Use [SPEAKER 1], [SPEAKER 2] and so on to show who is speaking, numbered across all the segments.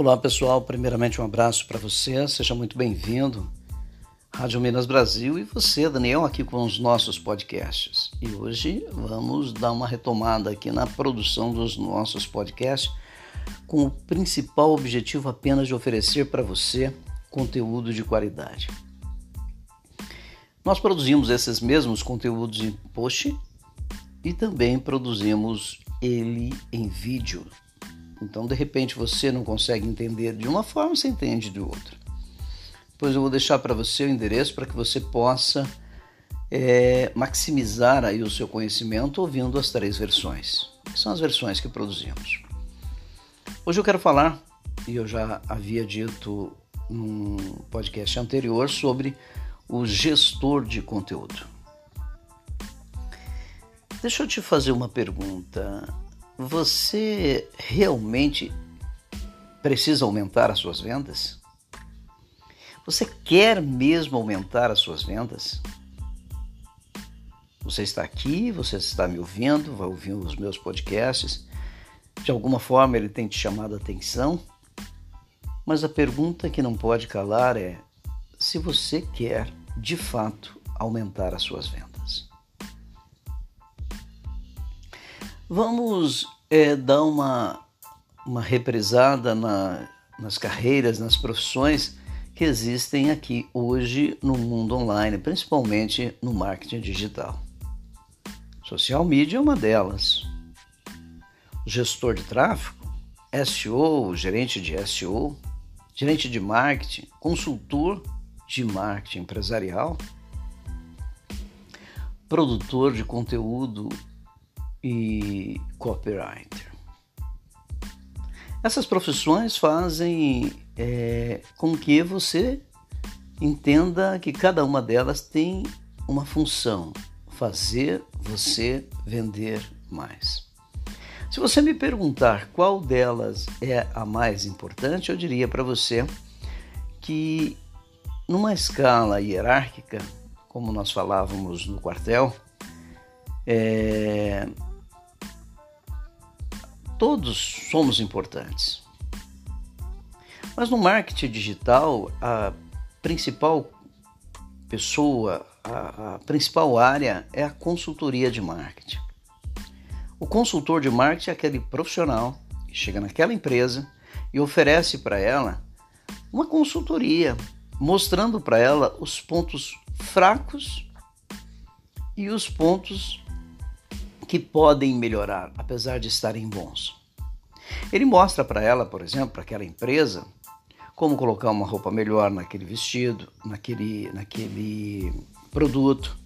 [SPEAKER 1] Olá pessoal, primeiramente um abraço para você, seja muito bem-vindo. Rádio Minas Brasil e você, Daniel, aqui com os nossos podcasts. E hoje vamos dar uma retomada aqui na produção dos nossos podcasts, com o principal objetivo apenas de oferecer para você conteúdo de qualidade. Nós produzimos esses mesmos conteúdos em post e também produzimos ele em vídeo. Então, de repente, você não consegue entender de uma forma, você entende de outra. Depois eu vou deixar para você o endereço para que você possa é, maximizar aí o seu conhecimento ouvindo as três versões, que são as versões que produzimos. Hoje eu quero falar, e eu já havia dito num podcast anterior, sobre o gestor de conteúdo. Deixa eu te fazer uma pergunta. Você realmente precisa aumentar as suas vendas? Você quer mesmo aumentar as suas vendas? Você está aqui, você está me ouvindo, vai ouvir os meus podcasts. De alguma forma ele tem te chamado a atenção. Mas a pergunta que não pode calar é: se você quer de fato aumentar as suas vendas. Vamos é, dar uma, uma reprisada na, nas carreiras, nas profissões que existem aqui hoje no mundo online, principalmente no marketing digital. Social media é uma delas. Gestor de tráfego, SEO, gerente de SEO, gerente de marketing, consultor de marketing empresarial, produtor de conteúdo e copywriter. Essas profissões fazem é, com que você entenda que cada uma delas tem uma função: fazer você vender mais. Se você me perguntar qual delas é a mais importante, eu diria para você que numa escala hierárquica, como nós falávamos no quartel, é... todos somos importantes. Mas no marketing digital, a principal pessoa, a, a principal área é a consultoria de marketing. O consultor de marketing é aquele profissional que chega naquela empresa e oferece para ela uma consultoria mostrando para ela os pontos fracos e os pontos que podem melhorar, apesar de estarem bons. Ele mostra para ela, por exemplo, para aquela empresa, como colocar uma roupa melhor naquele vestido, naquele, naquele produto,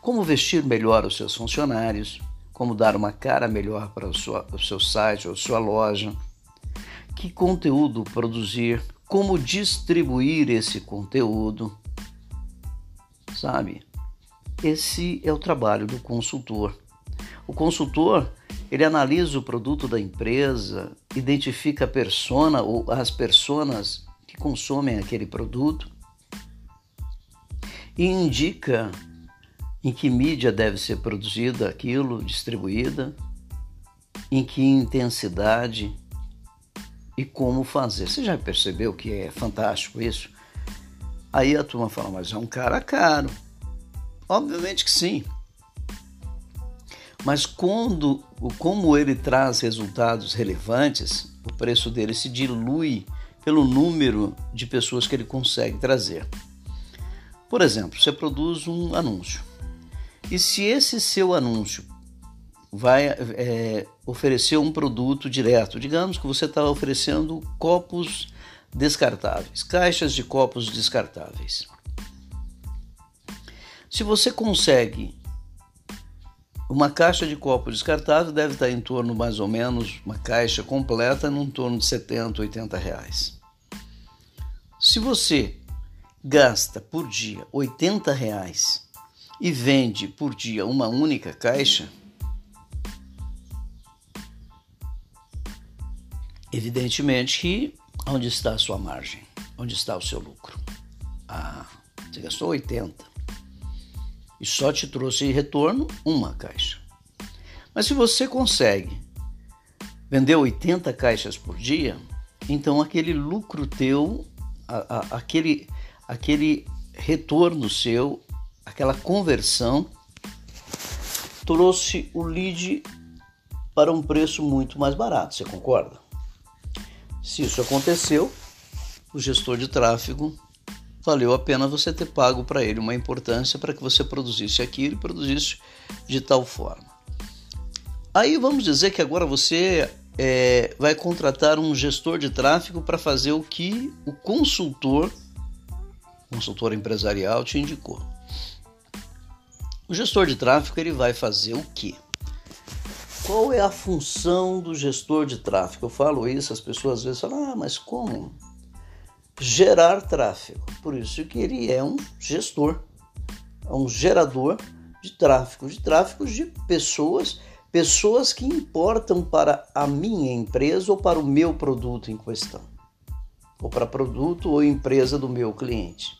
[SPEAKER 1] como vestir melhor os seus funcionários, como dar uma cara melhor para o, sua, o seu site ou sua loja, que conteúdo produzir, como distribuir esse conteúdo, sabe? Esse é o trabalho do consultor. O consultor, ele analisa o produto da empresa, identifica a persona ou as personas que consomem aquele produto e indica em que mídia deve ser produzida aquilo, distribuída, em que intensidade e como fazer. Você já percebeu que é fantástico isso? Aí a turma fala, mas é um cara caro. Obviamente que sim. Mas quando, como ele traz resultados relevantes, o preço dele se dilui pelo número de pessoas que ele consegue trazer. Por exemplo, você produz um anúncio. E se esse seu anúncio vai é, oferecer um produto direto. Digamos que você está oferecendo copos descartáveis, caixas de copos descartáveis. Se você consegue uma caixa de copo descartável, deve estar em torno mais ou menos, uma caixa completa, em torno de 70, 80 reais. Se você gasta por dia 80 reais e vende por dia uma única caixa, Evidentemente que onde está a sua margem? Onde está o seu lucro? Ah, você gastou 80 e só te trouxe retorno uma caixa. Mas se você consegue vender 80 caixas por dia, então aquele lucro teu, a, a, aquele, aquele retorno seu, aquela conversão, trouxe o lead para um preço muito mais barato, você concorda? Se isso aconteceu, o gestor de tráfego valeu a pena você ter pago para ele uma importância para que você produzisse aquilo e produzisse de tal forma. Aí vamos dizer que agora você é, vai contratar um gestor de tráfego para fazer o que o consultor, consultor empresarial, te indicou. O gestor de tráfego ele vai fazer o que? Qual é a função do gestor de tráfego? Eu falo isso, as pessoas às vezes falam, ah, mas como? Gerar tráfego. Por isso que ele é um gestor, é um gerador de tráfego, de tráfego de pessoas, pessoas que importam para a minha empresa ou para o meu produto em questão, ou para produto ou empresa do meu cliente.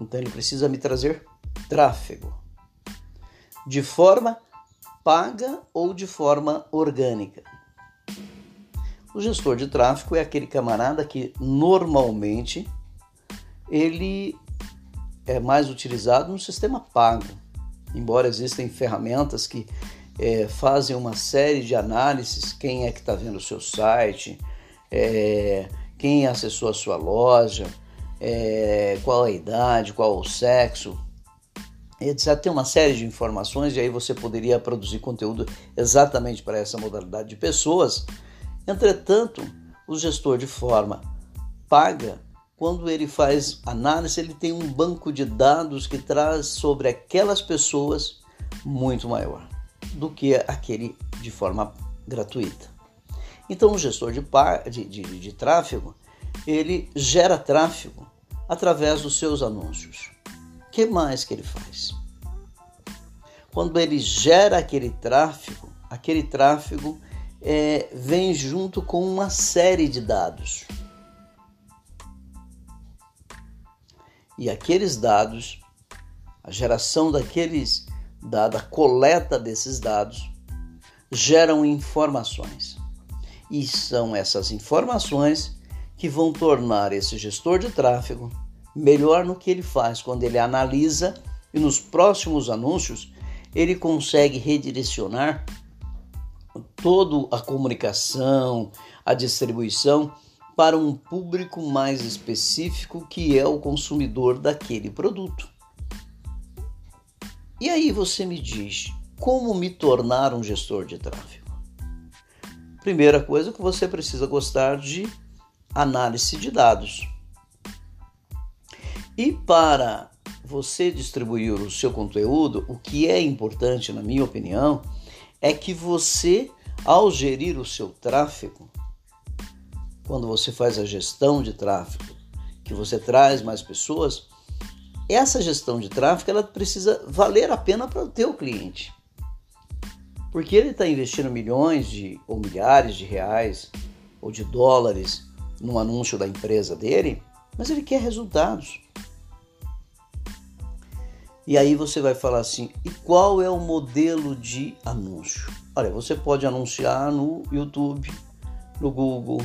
[SPEAKER 1] Então ele precisa me trazer tráfego de forma paga ou de forma orgânica. O gestor de tráfego é aquele camarada que normalmente ele é mais utilizado no sistema pago, embora existem ferramentas que é, fazem uma série de análises, quem é que está vendo o seu site, é, quem acessou a sua loja, é, qual a idade, qual o sexo, etc. Tem uma série de informações e aí você poderia produzir conteúdo exatamente para essa modalidade de pessoas. Entretanto, o gestor de forma paga, quando ele faz análise, ele tem um banco de dados que traz sobre aquelas pessoas muito maior do que aquele de forma gratuita. Então, o gestor de, de, de, de tráfego, ele gera tráfego através dos seus anúncios que mais que ele faz? Quando ele gera aquele tráfego, aquele tráfego é, vem junto com uma série de dados. E aqueles dados, a geração daqueles dados, a coleta desses dados, geram informações. E são essas informações que vão tornar esse gestor de tráfego melhor no que ele faz quando ele analisa e nos próximos anúncios ele consegue redirecionar toda a comunicação, a distribuição para um público mais específico que é o consumidor daquele produto. E aí você me diz, como me tornar um gestor de tráfego? Primeira coisa que você precisa gostar de análise de dados. E para você distribuir o seu conteúdo, o que é importante, na minha opinião, é que você, ao gerir o seu tráfego, quando você faz a gestão de tráfego, que você traz mais pessoas, essa gestão de tráfego ela precisa valer a pena para o teu cliente. Porque ele está investindo milhões de, ou milhares de reais ou de dólares no anúncio da empresa dele, mas ele quer resultados. E aí você vai falar assim: e qual é o modelo de anúncio? Olha, você pode anunciar no YouTube, no Google,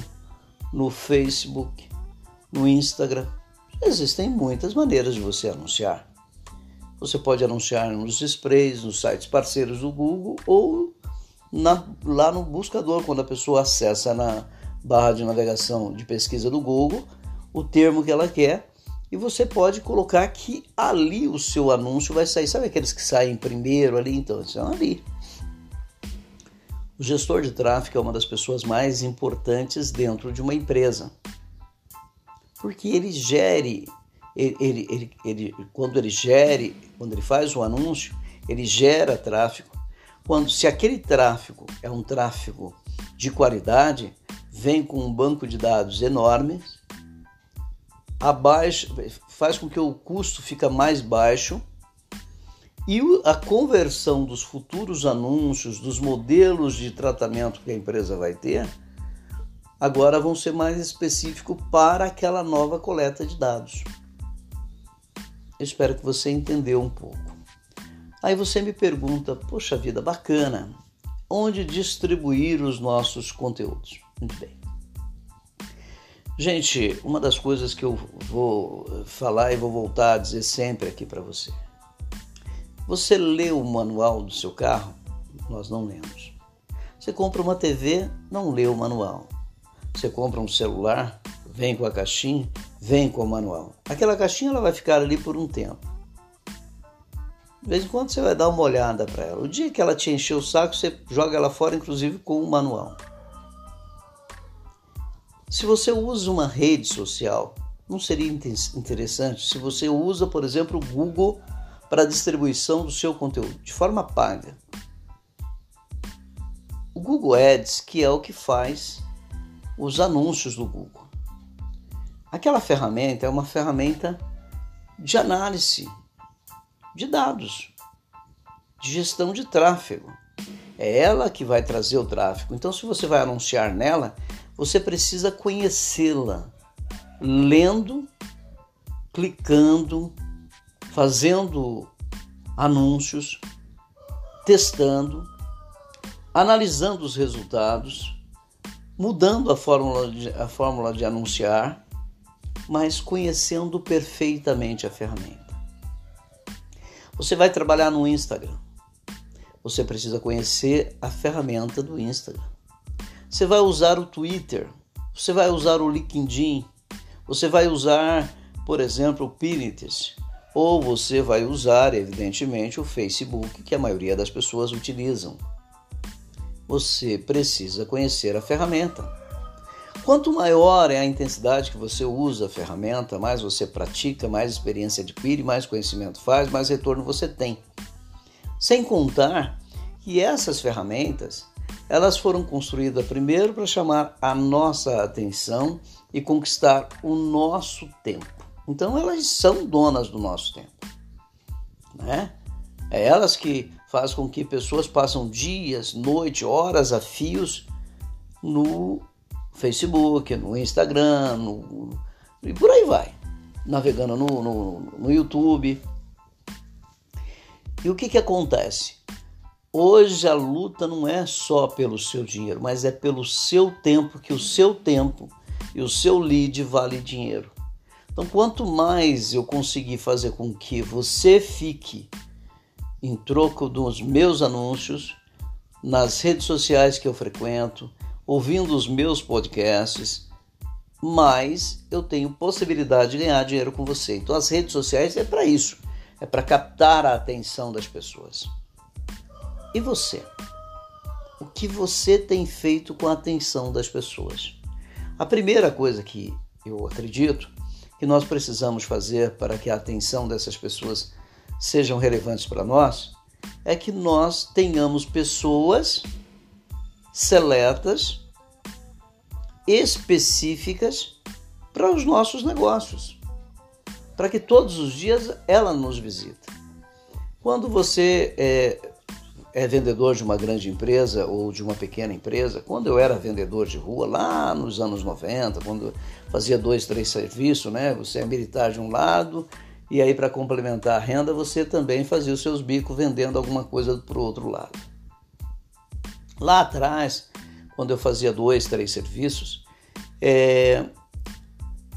[SPEAKER 1] no Facebook, no Instagram. Existem muitas maneiras de você anunciar. Você pode anunciar nos sprays, nos sites parceiros do Google ou na, lá no buscador, quando a pessoa acessa na barra de navegação de pesquisa do Google o termo que ela quer e você pode colocar que ali o seu anúncio vai sair. Sabe aqueles que saem primeiro ali? Então, estão ali. O gestor de tráfego é uma das pessoas mais importantes dentro de uma empresa. Porque ele gere, ele, ele, ele, ele, quando ele gere, quando ele faz o anúncio, ele gera tráfego. Quando, se aquele tráfego é um tráfego de qualidade, vem com um banco de dados enorme, abaixo, faz com que o custo fica mais baixo e a conversão dos futuros anúncios, dos modelos de tratamento que a empresa vai ter, agora vão ser mais específicos para aquela nova coleta de dados. Eu espero que você entendeu um pouco. Aí você me pergunta, poxa vida, bacana, onde distribuir os nossos conteúdos? Muito bem. Gente, uma das coisas que eu vou falar e vou voltar a dizer sempre aqui para você. Você lê o manual do seu carro? Nós não lemos. Você compra uma TV, não lê o manual. Você compra um celular, vem com a caixinha, vem com o manual. Aquela caixinha ela vai ficar ali por um tempo. De vez em quando você vai dar uma olhada para ela. O dia que ela te encher o saco, você joga ela fora, inclusive com o manual. Se você usa uma rede social, não seria interessante se você usa, por exemplo, o Google para a distribuição do seu conteúdo de forma paga? O Google Ads, que é o que faz os anúncios do Google. Aquela ferramenta é uma ferramenta de análise de dados, de gestão de tráfego. É ela que vai trazer o tráfego. Então, se você vai anunciar nela, você precisa conhecê-la, lendo, clicando, fazendo anúncios, testando, analisando os resultados, mudando a fórmula de, a fórmula de anunciar, mas conhecendo perfeitamente a ferramenta. Você vai trabalhar no Instagram. Você precisa conhecer a ferramenta do Instagram. Você vai usar o Twitter, você vai usar o LinkedIn, você vai usar, por exemplo, o Pinterest, ou você vai usar, evidentemente, o Facebook, que a maioria das pessoas utilizam. Você precisa conhecer a ferramenta. Quanto maior é a intensidade que você usa a ferramenta, mais você pratica, mais experiência adquire, mais conhecimento faz, mais retorno você tem. Sem contar que essas ferramentas, elas foram construídas primeiro para chamar a nossa atenção e conquistar o nosso tempo. Então elas são donas do nosso tempo, né? É elas que fazem com que pessoas passam dias, noite, horas a fios no Facebook, no Instagram, no, e por aí vai, navegando no, no, no YouTube. E o que, que acontece? Hoje a luta não é só pelo seu dinheiro, mas é pelo seu tempo, que o seu tempo e o seu lead vale dinheiro. Então, quanto mais eu conseguir fazer com que você fique em troco dos meus anúncios nas redes sociais que eu frequento, ouvindo os meus podcasts, mais eu tenho possibilidade de ganhar dinheiro com você. Então as redes sociais é para isso, é para captar a atenção das pessoas. E você? O que você tem feito com a atenção das pessoas? A primeira coisa que eu acredito que nós precisamos fazer para que a atenção dessas pessoas sejam relevantes para nós é que nós tenhamos pessoas seletas, específicas para os nossos negócios, para que todos os dias ela nos visita. Quando você é, é vendedor de uma grande empresa ou de uma pequena empresa, quando eu era vendedor de rua, lá nos anos 90, quando fazia dois, três serviços, né? Você é militar de um lado e aí para complementar a renda você também fazia os seus bicos vendendo alguma coisa para o outro lado. Lá atrás, quando eu fazia dois, três serviços, é,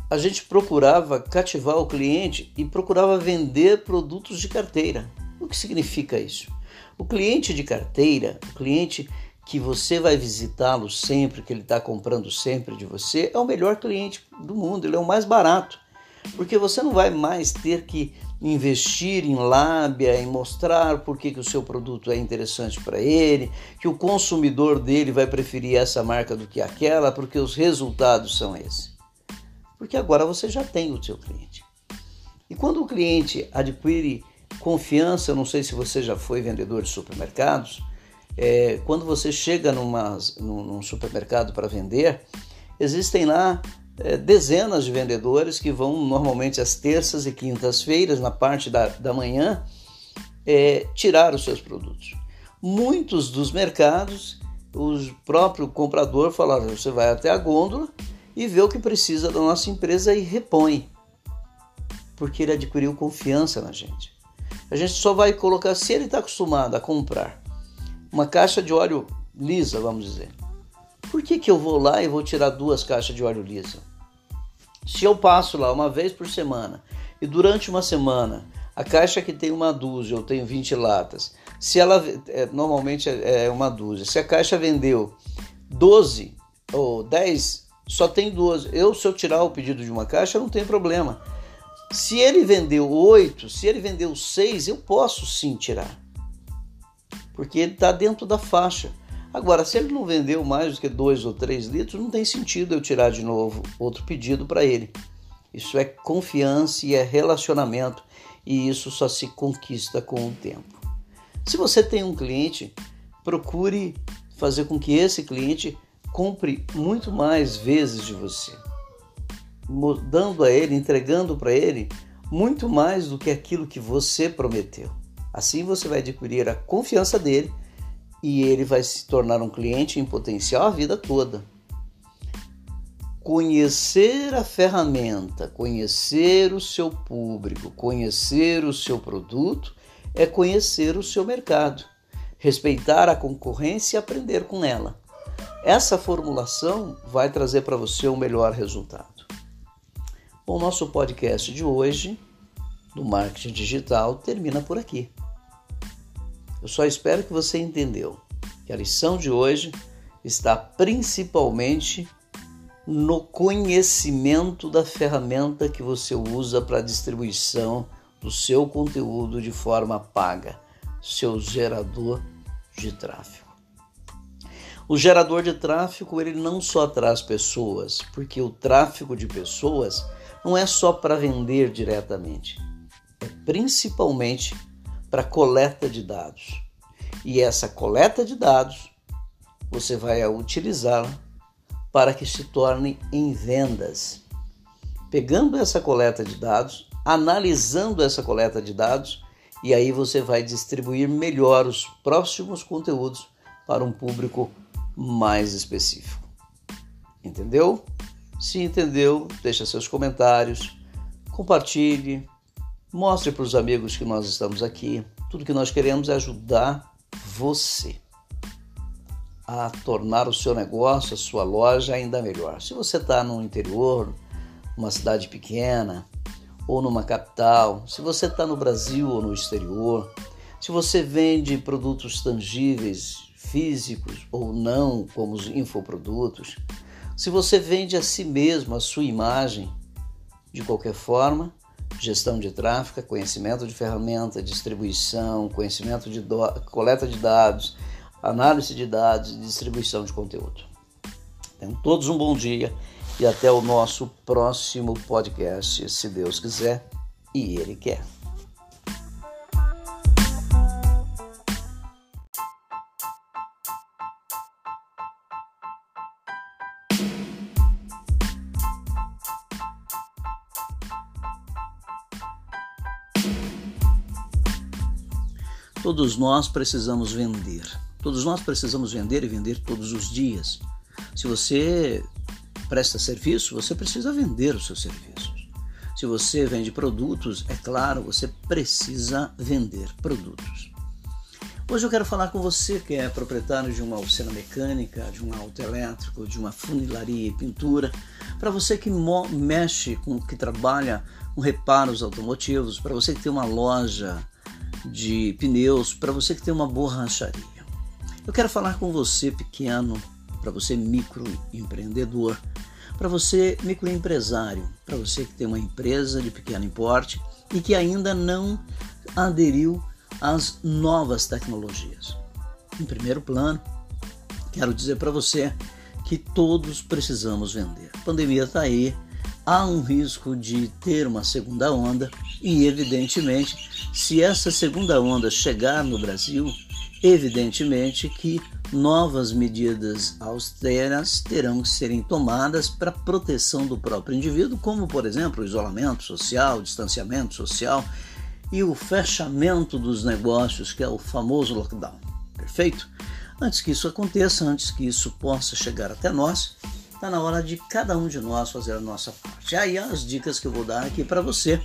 [SPEAKER 1] a gente procurava cativar o cliente e procurava vender produtos de carteira. O que significa isso? O cliente de carteira, o cliente que você vai visitá-lo sempre, que ele está comprando sempre de você, é o melhor cliente do mundo, ele é o mais barato. Porque você não vai mais ter que investir em lábia, em mostrar por que, o seu produto é interessante para ele, que o consumidor dele vai preferir essa marca do que aquela, porque os resultados são esses. Porque agora você já tem o seu cliente. E quando o cliente adquire confiança, eu não sei se você já foi vendedor de supermercados, é, quando você chega numa, num supermercado para vender, existem lá é, dezenas de vendedores que vão normalmente às terças e quintas-feiras, na parte da, da manhã, é, tirar os seus produtos. Muitos dos mercados, o próprio comprador fala: você vai até a gôndola e vê o que precisa da nossa empresa e repõe, porque ele adquiriu confiança na gente. A gente só vai colocar, se ele está acostumado a comprar uma caixa de óleo lisa, vamos dizer, por que, que eu vou lá e vou tirar duas caixas de óleo lisa? Se eu passo lá uma vez por semana e durante uma semana a caixa que tem uma dúzia, eu tenho 20 latas, se ela é, normalmente é, é uma dúzia, se a caixa vendeu 12 ou 10, só tem 12. Eu, se eu tirar o pedido de uma caixa, não tem problema. Se ele vendeu 8, se ele vendeu 6, eu posso sim tirar. Porque ele está dentro da faixa. Agora, se ele não vendeu mais do que 2 ou 3 litros, não tem sentido eu tirar de novo outro pedido para ele. Isso é confiança e é relacionamento e isso só se conquista com o tempo. Se você tem um cliente, procure fazer com que esse cliente compre muito mais vezes de você, dando a ele, entregando para ele muito mais do que aquilo que você prometeu. Assim você vai adquirir a confiança dele e ele vai se tornar um cliente em potencial a vida toda. Conhecer a ferramenta, conhecer o seu público, conhecer o seu produto é conhecer o seu mercado, respeitar a concorrência e aprender com ela. Essa formulação vai trazer para você o um melhor resultado. O nosso podcast de hoje, do marketing digital, termina por aqui. Eu só espero que você entendeu que a lição de hoje está principalmente no conhecimento da ferramenta que você usa para a distribuição do seu conteúdo de forma paga, seu gerador de tráfego. O gerador de tráfego ele não só traz pessoas, porque o tráfego de pessoas não é só para vender diretamente, é principalmente para coleta de dados. E essa coleta de dados você vai utilizá-la para que se torne em vendas. Pegando essa coleta de dados, analisando essa coleta de dados, e aí você vai distribuir melhor os próximos conteúdos para um público mais específico. Entendeu? Se entendeu, deixa seus comentários, compartilhe, mostre para os amigos que nós estamos aqui. Tudo que nós queremos é ajudar você a tornar o seu negócio, a sua loja ainda melhor. Se você está no interior, numa cidade pequena ou numa capital, se você está no Brasil ou no exterior, se você vende produtos tangíveis, físicos ou não, como os infoprodutos, se você vende a si mesmo, a sua imagem, de qualquer forma, gestão de tráfego, conhecimento de ferramenta, distribuição, conhecimento de coleta de dados, análise de dados e distribuição de conteúdo. Tenham todos um bom dia e até o nosso próximo podcast, se Deus quiser e Ele quer. Todos nós precisamos vender. Todos nós precisamos vender e vender todos os dias. Se você presta serviço, você precisa vender os seus serviços. Se você vende produtos, é claro, você precisa vender produtos. Hoje eu quero falar com você que é proprietário de uma oficina mecânica, de um auto elétrico, de uma funilaria e pintura, para você que mexe com, que trabalha com reparos automotivos, para você que tem uma loja de pneus, para você que tem uma borracharia. Eu quero falar com você pequeno, para você microempreendedor, para você microempresário, para você que tem uma empresa de pequeno porte e que ainda não aderiu às novas tecnologias. Em primeiro plano, quero dizer para você que todos precisamos vender. A pandemia está aí, há um risco de ter uma segunda onda e, evidentemente, se essa segunda onda chegar no Brasil, evidentemente que novas medidas austeras terão que serem tomadas para proteção do próprio indivíduo, como, por exemplo, o isolamento social, distanciamento social e o fechamento dos negócios, que é o famoso lockdown. Perfeito? Antes que isso aconteça, antes que isso possa chegar até nós, está na hora de cada um de nós fazer a nossa parte. Aí as dicas que eu vou dar aqui para você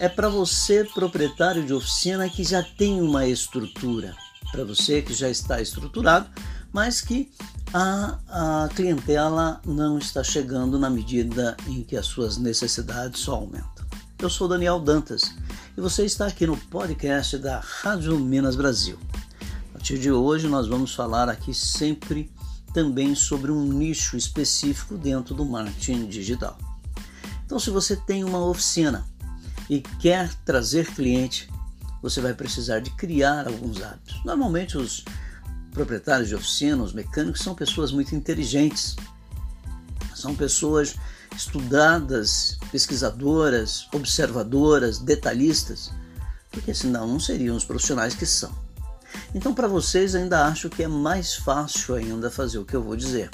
[SPEAKER 1] é para você proprietário de oficina que já tem uma estrutura, para você que já está estruturado, mas que a, a clientela não está chegando na medida em que as suas necessidades só aumentam. Eu sou Daniel Dantas e você está aqui no podcast da Rádio Minas Brasil. A partir de hoje nós vamos falar aqui sempre também sobre um nicho específico dentro do marketing digital. Então, se você tem uma oficina e quer trazer cliente, você vai precisar de criar alguns hábitos. Normalmente os proprietários de oficina, os mecânicos, são pessoas muito inteligentes, são pessoas estudadas, pesquisadoras, observadoras, detalhistas, porque senão não seriam os profissionais que são. Então, para vocês, ainda acho que é mais fácil ainda fazer o que eu vou dizer.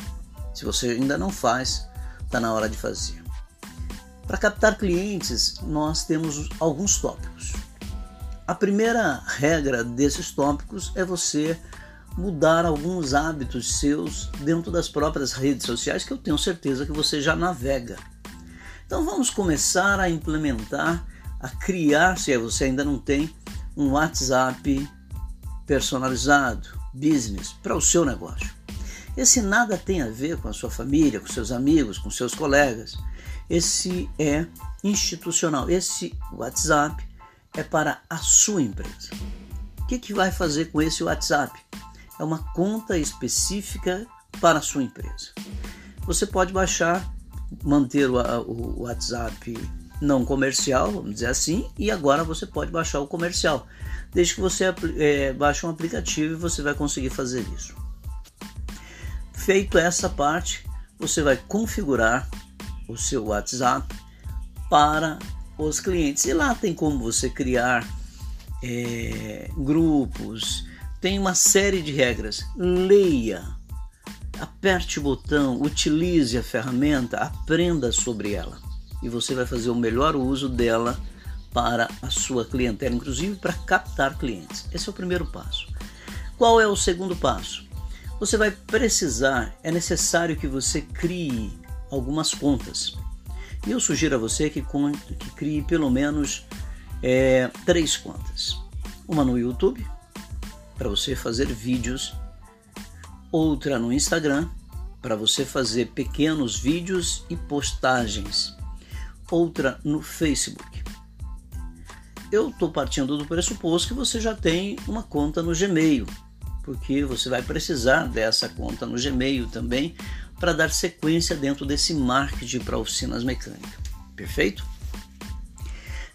[SPEAKER 1] Se você ainda não faz, está na hora de fazer. Para captar clientes, nós temos alguns tópicos. A primeira regra desses tópicos é você mudar alguns hábitos seus dentro das próprias redes sociais que eu tenho certeza que você já navega. Então vamos começar a implementar, a criar, se você ainda não tem, um WhatsApp personalizado, business, para o seu negócio. Esse nada tem a ver com a sua família, com seus amigos, com seus colegas. Esse é institucional. Esse WhatsApp é para a sua empresa. O que, que vai fazer com esse WhatsApp? é uma conta específica para a sua empresa. Você pode baixar, manter o, o WhatsApp não comercial, vamos dizer assim, e agora você pode baixar o comercial. Desde que você é, baixe um aplicativo e você vai conseguir fazer isso. Feito essa parte, você vai configurar o seu WhatsApp para os clientes. E lá tem como você criar é, grupos, tem uma série de regras. Leia, aperte o botão, utilize a ferramenta, aprenda sobre ela e você vai fazer o melhor uso dela para a sua clientela, inclusive para captar clientes. Esse é o primeiro passo. Qual é o segundo passo? Você vai precisar, é necessário que você crie algumas contas. E eu sugiro a você que, que crie pelo menos é, três contas: uma no YouTube, para você fazer vídeos, outra no Instagram para você fazer pequenos vídeos e postagens, outra no Facebook. Eu estou partindo do pressuposto que você já tem uma conta no Gmail, porque você vai precisar dessa conta no Gmail também para dar sequência dentro desse marketing para oficinas mecânicas. Perfeito?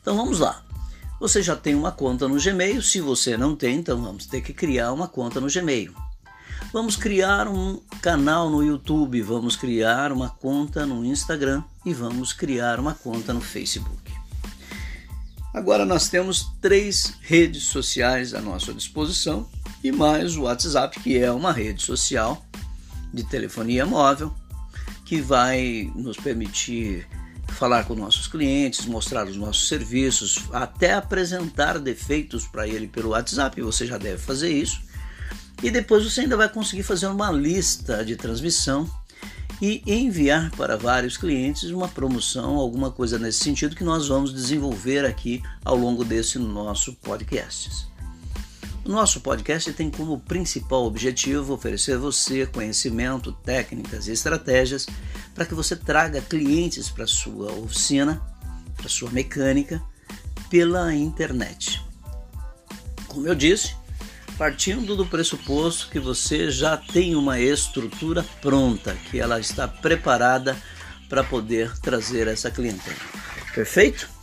[SPEAKER 1] Então vamos lá. Você já tem uma conta no Gmail. Se você não tem, então vamos ter que criar uma conta no Gmail. Vamos criar um canal no YouTube, vamos criar uma conta no Instagram e vamos criar uma conta no Facebook. Agora nós temos três redes sociais à nossa disposição e mais o WhatsApp, que é uma rede social de telefonia móvel que vai nos permitir falar com nossos clientes, mostrar os nossos serviços, até apresentar defeitos para ele pelo WhatsApp, você já deve fazer isso. E depois você ainda vai conseguir fazer uma lista de transmissão e enviar para vários clientes uma promoção, alguma coisa nesse sentido que nós vamos desenvolver aqui ao longo desse nosso podcast. Nosso podcast tem como principal objetivo oferecer a você conhecimento, técnicas e estratégias para que você traga clientes para sua oficina, para sua mecânica, pela internet. Como eu disse, partindo do pressuposto que você já tem uma estrutura pronta, que ela está preparada para poder trazer essa clientela. Perfeito?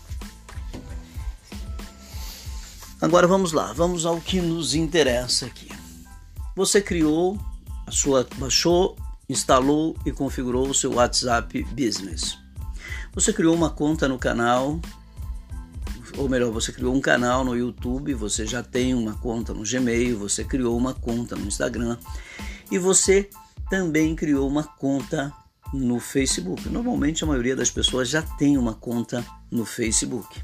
[SPEAKER 1] Agora vamos lá, vamos ao que nos interessa aqui. Você criou a sua baixou, instalou e configurou o seu WhatsApp Business. Você criou uma conta no canal, ou melhor, você criou um canal no YouTube, você já tem uma conta no Gmail, você criou uma conta no Instagram e você também criou uma conta no Facebook. Normalmente a maioria das pessoas já tem uma conta no Facebook.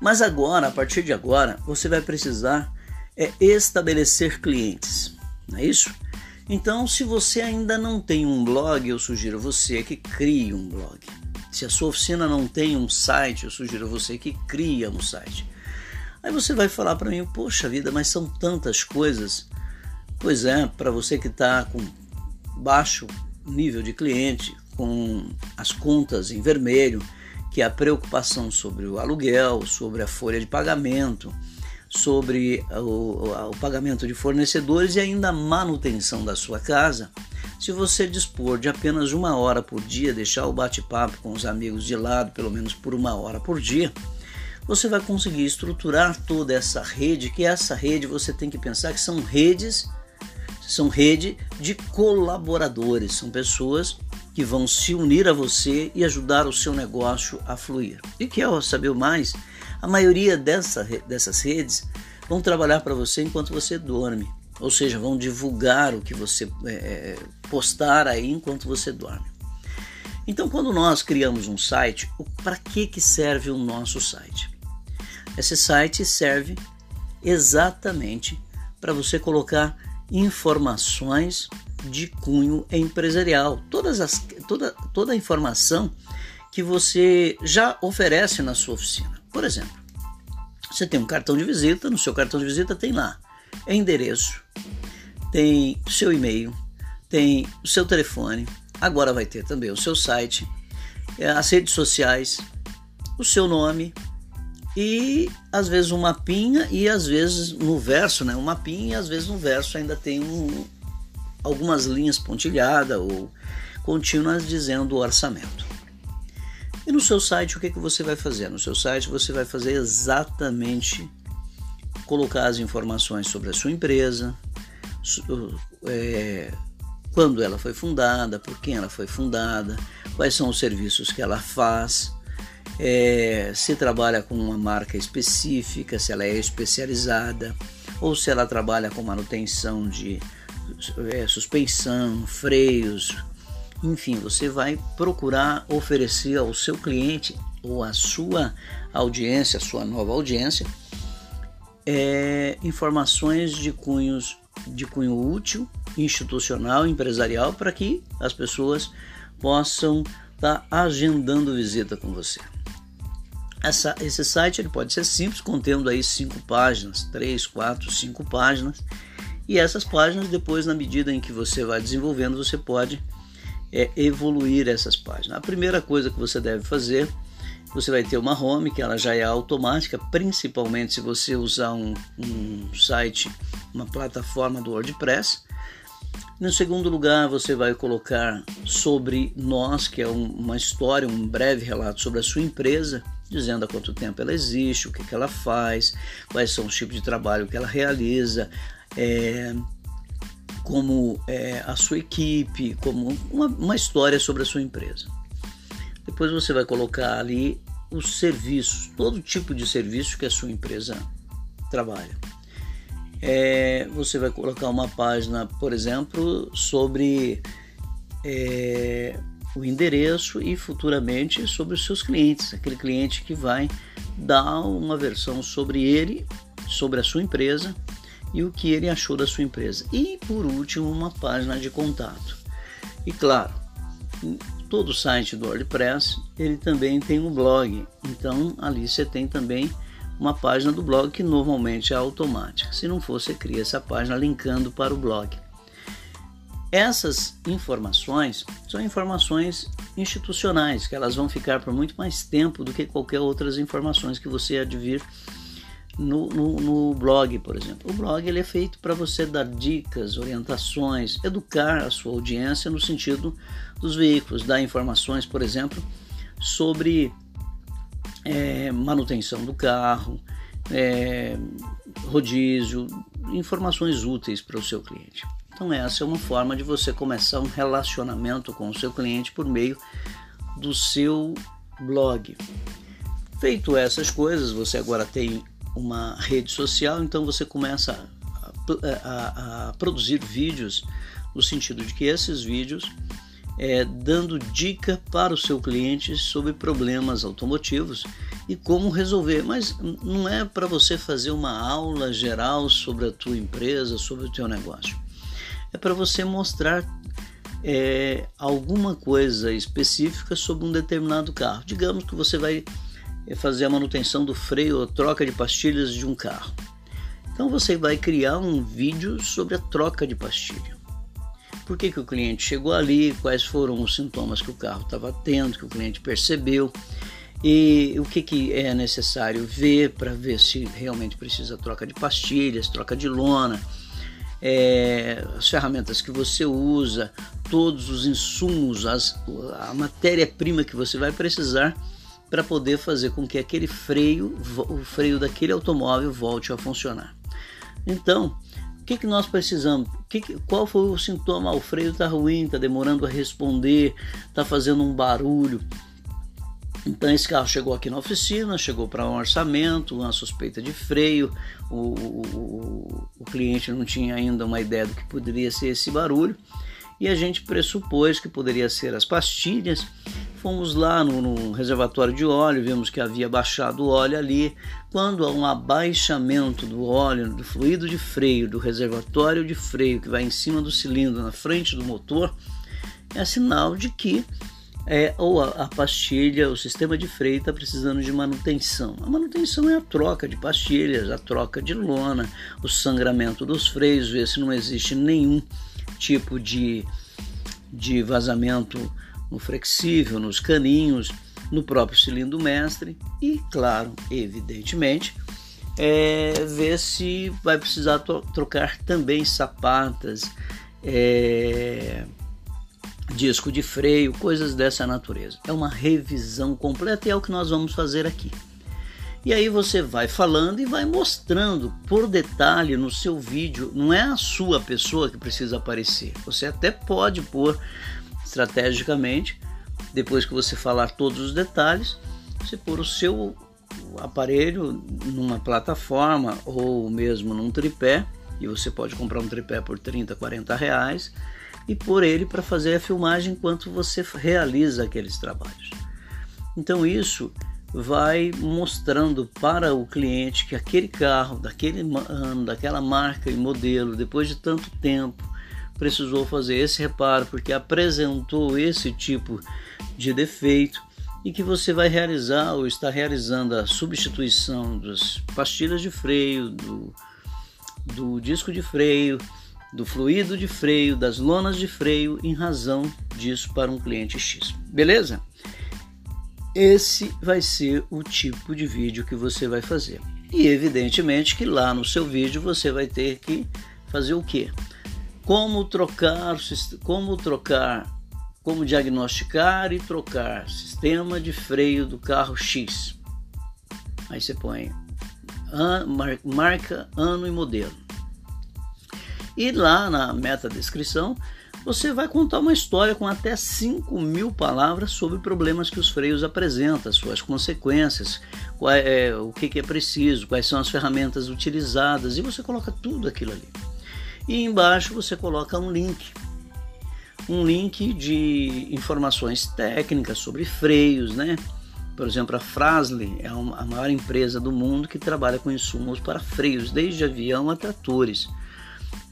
[SPEAKER 1] Mas agora, a partir de agora, você vai precisar é, estabelecer clientes, não é isso? Então, se você ainda não tem um blog, eu sugiro você que crie um blog. Se a sua oficina não tem um site, eu sugiro você que crie um site. Aí você vai falar para mim, poxa vida, mas são tantas coisas. Pois é, para você que está com baixo nível de cliente, com as contas em vermelho, que é a preocupação sobre o aluguel, sobre a folha de pagamento, sobre o, o, pagamento de fornecedores e ainda a manutenção da sua casa, se você dispor de apenas uma hora por dia, deixar o bate-papo com os amigos de lado, pelo menos por uma hora por dia, você vai conseguir estruturar toda essa rede, que essa rede você tem que pensar que são redes, são rede de colaboradores, são pessoas que vão se unir a você e ajudar o seu negócio a fluir. E quer saber mais? A maioria dessa, dessas redes vão trabalhar para você enquanto você dorme, ou seja, vão divulgar o que você é, é, postar aí enquanto você dorme. Então, quando nós criamos um site, para que, que serve o nosso site? Esse site serve exatamente para você colocar informações de cunho empresarial, todas as, toda, toda a informação que você já oferece na sua oficina. Por exemplo, você tem um cartão de visita, no seu cartão de visita tem lá endereço, tem seu e-mail, tem o seu telefone, agora vai ter também o seu site, é, as redes sociais, o seu nome e às vezes um mapinha e às vezes no verso, né, um mapinha e às vezes no verso ainda tem um, algumas linhas pontilhadas ou contínuas dizendo o orçamento. E no seu site, o que, que você vai fazer? No seu site, você vai fazer exatamente colocar as informações sobre a sua empresa, é, quando ela foi fundada, por quem ela foi fundada, quais são os serviços que ela faz, é, se trabalha com uma marca específica, se ela é especializada, ou se ela trabalha com manutenção de é, suspensão, freios, enfim, você vai procurar oferecer ao seu cliente ou à sua audiência, à sua nova audiência, é, informações de cunhos de cunho útil, institucional, empresarial, para que as pessoas possam estar tá agendando visita com você. Essa, esse site ele pode ser simples, contendo aí cinco páginas, três, quatro, cinco páginas, e essas páginas depois, na medida em que você vai desenvolvendo, você pode é evoluir essas páginas. A primeira coisa que você deve fazer, você vai ter uma home, que ela já é automática, principalmente se você usar um, um site, uma plataforma do WordPress. No segundo lugar, você vai colocar sobre nós, que é um, uma história, um breve relato sobre a sua empresa, dizendo há quanto tempo ela existe, o que, que ela faz, quais são os tipos de trabalho que ela realiza, é, como é, a sua equipe, como uma, uma história sobre a sua empresa. Depois você vai colocar ali os serviços, todo tipo de serviço que a sua empresa trabalha. É, você vai colocar uma página, por exemplo, sobre é, o endereço e futuramente sobre os seus clientes, aquele cliente que vai dar uma versão sobre ele, sobre a sua empresa e o que ele achou da sua empresa. E por último, uma página de contato. E claro, todo site do WordPress ele também tem um blog. Então ali você tem também uma página do blog que normalmente é automática. Se não for, você cria essa página linkando para o blog. Essas informações são informações institucionais, que elas vão ficar por muito mais tempo do que qualquer outras informações que você advir no, no, no, blog, por exemplo. O blog ele é feito para você dar dicas, orientações, educar a sua audiência no sentido dos veículos, dar informações, por exemplo, sobre é, manutenção do carro, é, rodízio, informações úteis para o seu cliente. Então, essa é uma forma de você começar um relacionamento com o seu cliente por meio do seu blog. Feito essas coisas, você agora tem uma rede social, então você começa a, a, a produzir vídeos no sentido de que esses vídeos é, dando dica para o seu cliente sobre problemas automotivos e como resolver. Mas não é para você fazer uma aula geral sobre a tua empresa, sobre o teu negócio. É para você mostrar é, alguma coisa específica sobre um determinado carro. Digamos que você vai é fazer a manutenção do freio ou troca de pastilhas de um carro. Então você vai criar um vídeo sobre a troca de pastilha. Por que, que o cliente chegou ali, quais foram os sintomas que o carro estava tendo, que o cliente percebeu e o que, que é necessário ver para ver se realmente precisa troca de pastilhas, troca de lona, é, as ferramentas que você usa, todos os insumos, as, a matéria-prima que você vai precisar para poder fazer com que aquele freio, o freio daquele automóvel volte a funcionar. Então, o que, que nós precisamos? Que que, qual foi o sintoma? Ah, o freio está ruim, está demorando a responder, está fazendo um barulho. Então esse carro chegou aqui na oficina, chegou para um orçamento, uma suspeita de freio, o, o, o, cliente não tinha ainda uma ideia do que poderia ser esse barulho e a gente pressupôs que poderia ser as pastilhas. Fomos lá no, no reservatório de óleo, vimos que havia baixado o óleo ali. Quando há um abaixamento do óleo, do fluido de freio, do reservatório de freio que vai em cima do cilindro, na frente do motor, é sinal de que é, ou a, a, pastilha, o sistema de freio está precisando de manutenção. A manutenção é a troca de pastilhas, a troca de lona, o sangramento dos freios, ver se não existe nenhum tipo de, de vazamento no flexível, nos caninhos, no próprio cilindro mestre e, claro, evidentemente, é, ver se vai precisar trocar também sapatas. É, disco de freio, coisas dessa natureza. É uma revisão completa e é o que nós vamos fazer aqui. E aí você vai falando e vai mostrando por detalhe no seu vídeo. Não é a sua pessoa que precisa aparecer. Você até pode pôr estrategicamente, depois que você falar todos os detalhes, você pôr o seu aparelho numa plataforma ou mesmo num tripé. E você pode comprar um tripé por 30, 40 reais e por ele para fazer a filmagem enquanto você realiza aqueles trabalhos. Então isso vai mostrando para o cliente que aquele carro, daquele ano, daquela marca e modelo, depois de tanto tempo, precisou fazer esse reparo porque apresentou esse tipo de defeito e que você vai realizar ou está realizando a substituição das pastilhas de freio, do, do disco de freio, do fluido de freio, das lonas de freio em razão disso para um cliente X. Beleza? Esse vai ser o tipo de vídeo que você vai fazer. E evidentemente que lá no seu vídeo você vai ter que fazer o quê? Como trocar, como trocar, como diagnosticar e trocar sistema de freio do carro X. Aí você põe marca, ano e modelo. E lá na meta descrição você vai contar uma história com até 5 mil palavras sobre problemas que os freios apresentam, suas consequências, qual é, o que, que é preciso, quais são as ferramentas utilizadas, e você coloca tudo aquilo ali. E embaixo você coloca um link, um link de informações técnicas sobre freios, né? Por exemplo, a Frasley é a maior empresa do mundo que trabalha com insumos para freios, desde avião a tratores.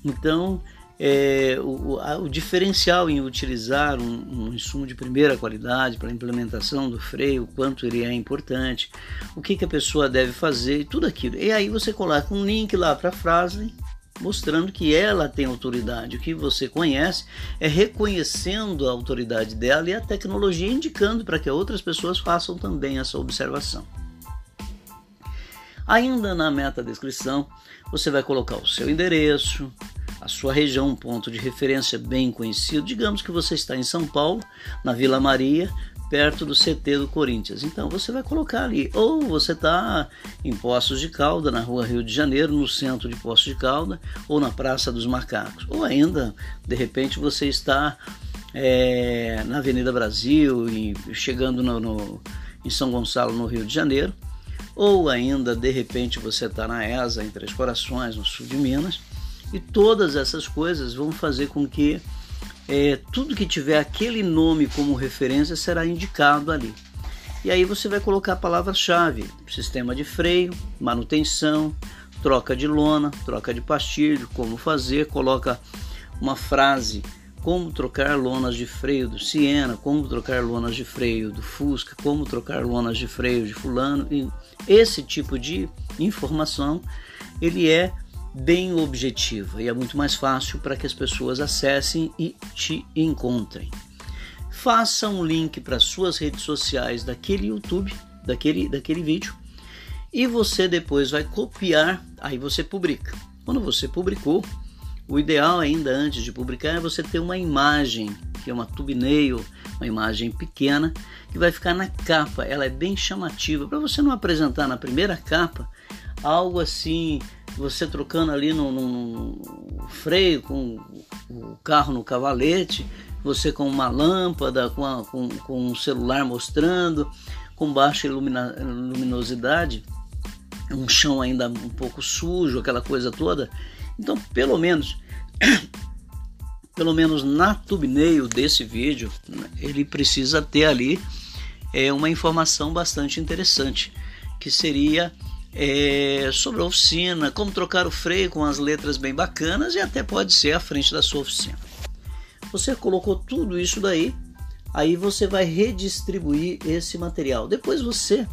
[SPEAKER 1] Então, é, o, a, o, diferencial em utilizar um, um, insumo de primeira qualidade para a implementação do freio, quanto ele é importante, o que, que a pessoa deve fazer, tudo aquilo. E aí você coloca um link lá para a frase mostrando que ela tem autoridade. O que você conhece é reconhecendo a autoridade dela e a tecnologia indicando para que outras pessoas façam também essa observação. Ainda na meta descrição, você vai colocar o seu endereço, a sua região, um ponto de referência bem conhecido. Digamos que você está em São Paulo, na Vila Maria, perto do CT do Corinthians. Então você vai colocar ali. Ou você está em Poços de Calda, na rua Rio de Janeiro, no centro de Poços de Calda, ou na Praça dos Macacos. Ou ainda, de repente, você está é, na Avenida Brasil e chegando no, no, em São Gonçalo, no Rio de Janeiro ou ainda de repente você está na ESA, em Três Corações, no sul de Minas, e todas essas coisas vão fazer com que é, tudo que tiver aquele nome como referência será indicado ali. E aí você vai colocar a palavra-chave: sistema de freio, manutenção, troca de lona, troca de pastilho, como fazer, coloca uma frase como trocar lonas de freio do Siena, como trocar lonas de freio do Fusca, como trocar lonas de freio de fulano. E esse tipo de informação ele é bem objetiva e é muito mais fácil para que as pessoas acessem e te encontrem. Faça um link para suas redes sociais daquele YouTube, daquele, daquele vídeo, e você depois vai copiar, aí você publica. Quando você publicou, o ideal ainda antes de publicar é você ter uma imagem, que é uma thumbnail, uma imagem pequena, que vai ficar na capa. Ela é bem chamativa, para você não apresentar na primeira capa algo assim, você trocando ali no, no freio com o carro no cavalete, você com uma lâmpada, com, a, com, com um celular mostrando, com baixa ilumina, luminosidade, um chão ainda um pouco sujo, aquela coisa toda. Então, pelo menos, pelo menos na thumbnail desse vídeo, ele precisa ter ali é, uma informação bastante interessante, que seria é, sobre a oficina, como trocar o freio com as letras bem bacanas e até pode ser à frente da sua oficina. Você colocou tudo isso daí, aí você vai redistribuir esse material. Depois você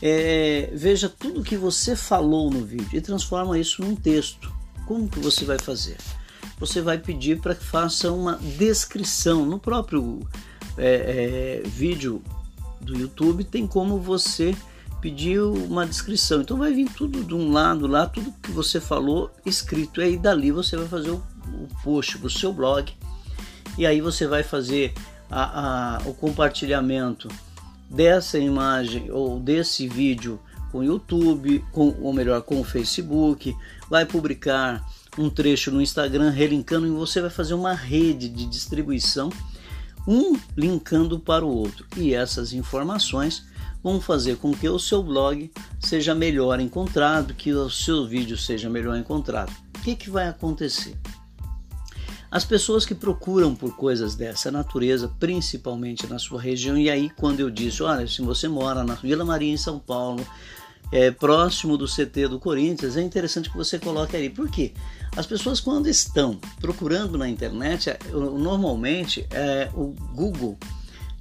[SPEAKER 1] é, veja tudo que você falou no vídeo e transforma isso num texto. Como que você vai fazer? Você vai pedir para que faça uma descrição no próprio é, é, vídeo do YouTube. Tem como você pedir uma descrição. Então vai vir tudo de um lado lá, tudo que você falou escrito. E aí dali você vai fazer o, o post para o seu blog. E aí você vai fazer a, a, o compartilhamento dessa imagem ou desse vídeo com o YouTube, com, ou melhor, com o Facebook, vai publicar um trecho no Instagram relinkando e você vai fazer uma rede de distribuição, um linkando para o outro. E essas informações vão fazer com que o seu blog seja melhor encontrado, que o seu vídeo seja melhor encontrado. O que, que vai acontecer? As pessoas que procuram por coisas dessa natureza, principalmente na sua região, e aí quando eu disse, olha, se você mora na Vila Maria em São Paulo, é, próximo do CT do Corinthians, é interessante que você coloque ali. Por quê? As pessoas quando estão procurando na internet, é, normalmente é, o Google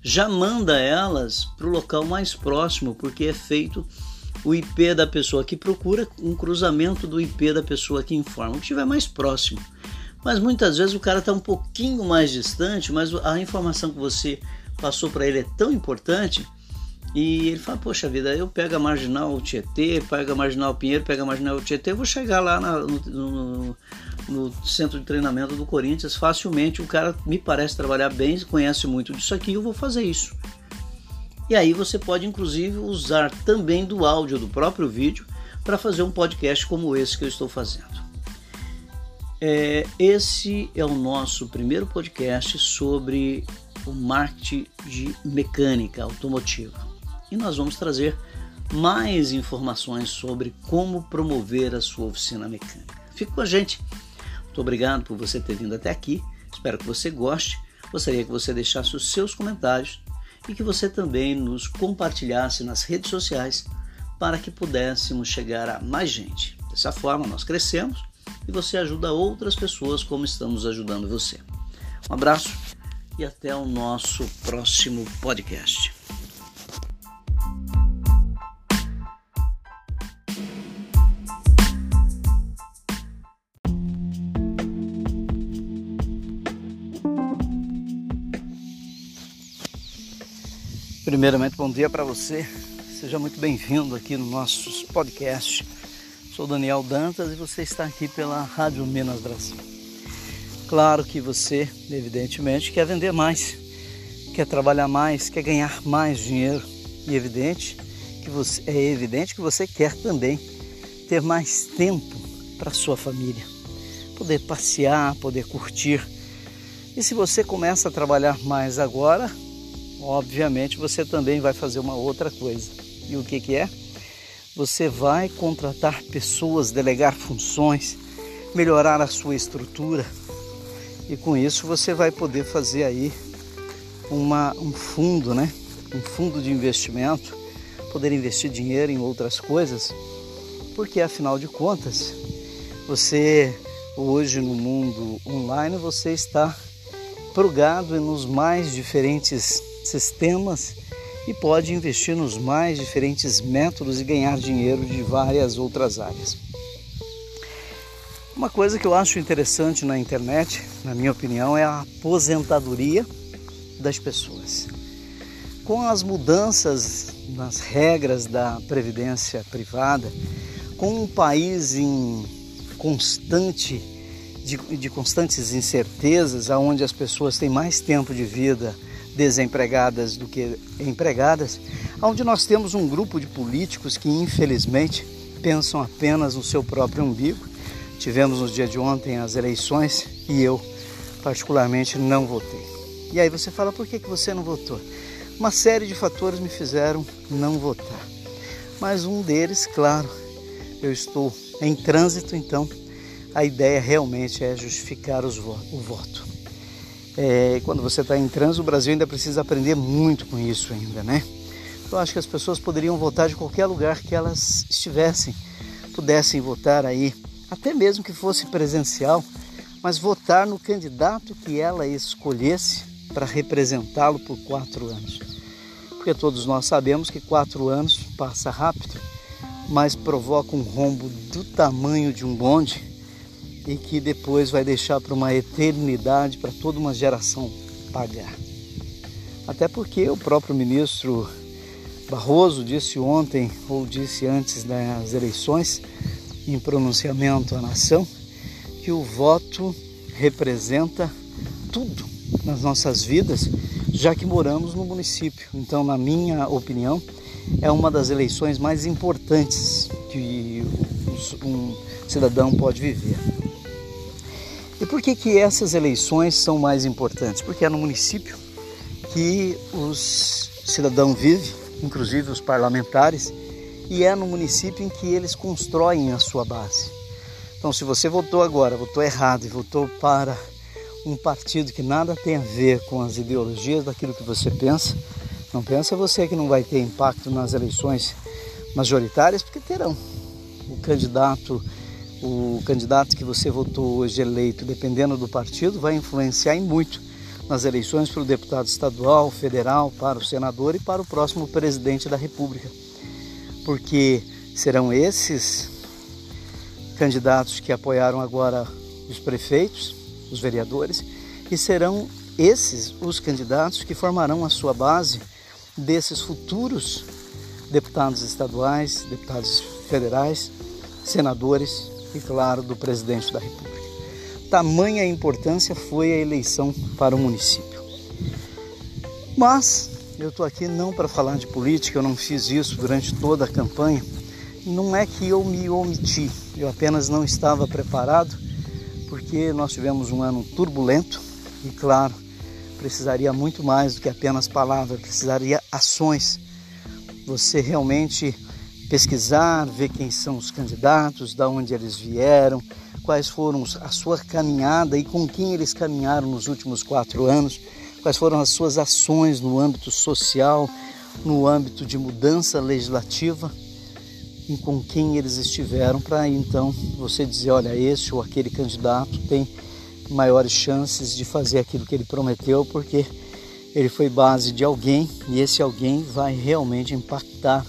[SPEAKER 1] já manda elas para o local mais próximo, porque é feito o IP da pessoa que procura, um cruzamento do IP da pessoa que informa, o que estiver mais próximo. Mas muitas vezes o cara está um pouquinho mais distante, mas a informação que você passou para ele é tão importante e ele fala: Poxa vida, eu pego a marginal Tietê, pego a marginal Pinheiro, pego a marginal Tietê, vou chegar lá na, no, no, no, centro de treinamento do Corinthians facilmente. O cara me parece trabalhar bem, conhece muito disso aqui, eu vou fazer isso. E aí você pode inclusive usar também do áudio do próprio vídeo para fazer um podcast como esse que eu estou fazendo. É, esse é o nosso primeiro podcast sobre o marketing de mecânica automotiva. E nós vamos trazer mais informações sobre como promover a sua oficina mecânica. Fique com a gente. Muito obrigado por você ter vindo até aqui. Espero que você goste. Gostaria que você deixasse os seus comentários e que você também nos compartilhasse nas redes sociais para que pudéssemos chegar a mais gente. Dessa forma, nós crescemos e você ajuda outras pessoas como estamos ajudando você. Um abraço e até o nosso próximo podcast. Primeiramente, bom dia para você. Seja muito bem-vindo aqui no nosso podcast Sou Daniel Dantas e você está aqui pela Rádio Minas Brasil. Claro que você, evidentemente, quer vender mais, quer trabalhar mais, quer ganhar mais dinheiro e evidente que você é evidente que você quer também ter mais tempo para sua família, poder passear, poder curtir. E se você começa a trabalhar mais agora, obviamente você também vai fazer uma outra coisa. E o que que é? Você vai contratar pessoas, delegar funções, melhorar a sua estrutura e com isso você vai poder fazer aí uma, um fundo, né? Um fundo de investimento, poder investir dinheiro em outras coisas, porque afinal de contas, você hoje no mundo online você está plugado nos mais diferentes sistemas e pode investir nos mais diferentes métodos e ganhar dinheiro de várias outras áreas. Uma coisa que eu acho interessante na internet, na minha opinião, é a aposentadoria das pessoas. Com as mudanças nas regras da previdência privada, com um país em constante de, de constantes incertezas, aonde as pessoas têm mais tempo de vida desempregadas do que empregadas, onde nós temos um grupo de políticos que infelizmente pensam apenas no seu próprio umbigo. Tivemos no dia de ontem as eleições e eu particularmente não votei. E aí você fala, por que, que você não votou? Uma série de fatores me fizeram não votar. Mas um deles, claro, eu estou em trânsito, então a ideia realmente é justificar vo o voto. É, quando você está em trânsito, o Brasil ainda precisa aprender muito com isso ainda, né? Eu acho que as pessoas poderiam votar de qualquer lugar que elas estivessem, pudessem votar aí, até mesmo que fosse presencial, mas votar no candidato que ela escolhesse para representá-lo por quatro anos. Porque todos nós sabemos que quatro anos passa rápido, mas provoca um rombo do tamanho de um bonde e que depois vai deixar para uma eternidade para toda uma geração pagar. Até porque o próprio ministro Barroso disse ontem, ou disse antes das eleições, em pronunciamento à nação, que o voto representa tudo nas nossas vidas, já que moramos no município. Então, na minha opinião, é uma das eleições mais importantes que um cidadão pode viver. E por que, que essas eleições são mais importantes? Porque é no município que os cidadãos vivem, inclusive os parlamentares, e é no município em que eles constroem a sua base. Então, se você votou agora, votou errado e votou para um partido que nada tem a ver com as ideologias daquilo que você pensa, não pensa você que não vai ter impacto nas eleições majoritárias, porque terão. O candidato o candidato que você votou hoje eleito, dependendo do partido, vai influenciar em muito nas eleições para o deputado estadual, federal, para o senador e para o próximo presidente da República. Porque serão esses candidatos que apoiaram agora os prefeitos, os vereadores, e serão esses os candidatos que formarão a sua base desses futuros deputados estaduais, deputados federais, senadores e, claro, do presidente da República. Tamanha importância foi a eleição para o município. Mas eu estou aqui não para falar de política, eu não fiz isso durante toda a campanha. Não é que eu me omiti, eu apenas não estava preparado, porque nós tivemos um ano turbulento e, claro, precisaria muito mais do que apenas palavras, precisaria ações. Você realmente pesquisar, ver quem são os candidatos, da onde eles vieram, quais foram a sua caminhada e com quem eles caminharam nos últimos quatro anos, quais foram as suas ações no âmbito social, no âmbito de mudança legislativa e com quem eles estiveram, para então você dizer: olha, esse ou aquele candidato tem maiores chances de fazer aquilo que ele prometeu, porque ele foi base de alguém e esse alguém vai realmente impactar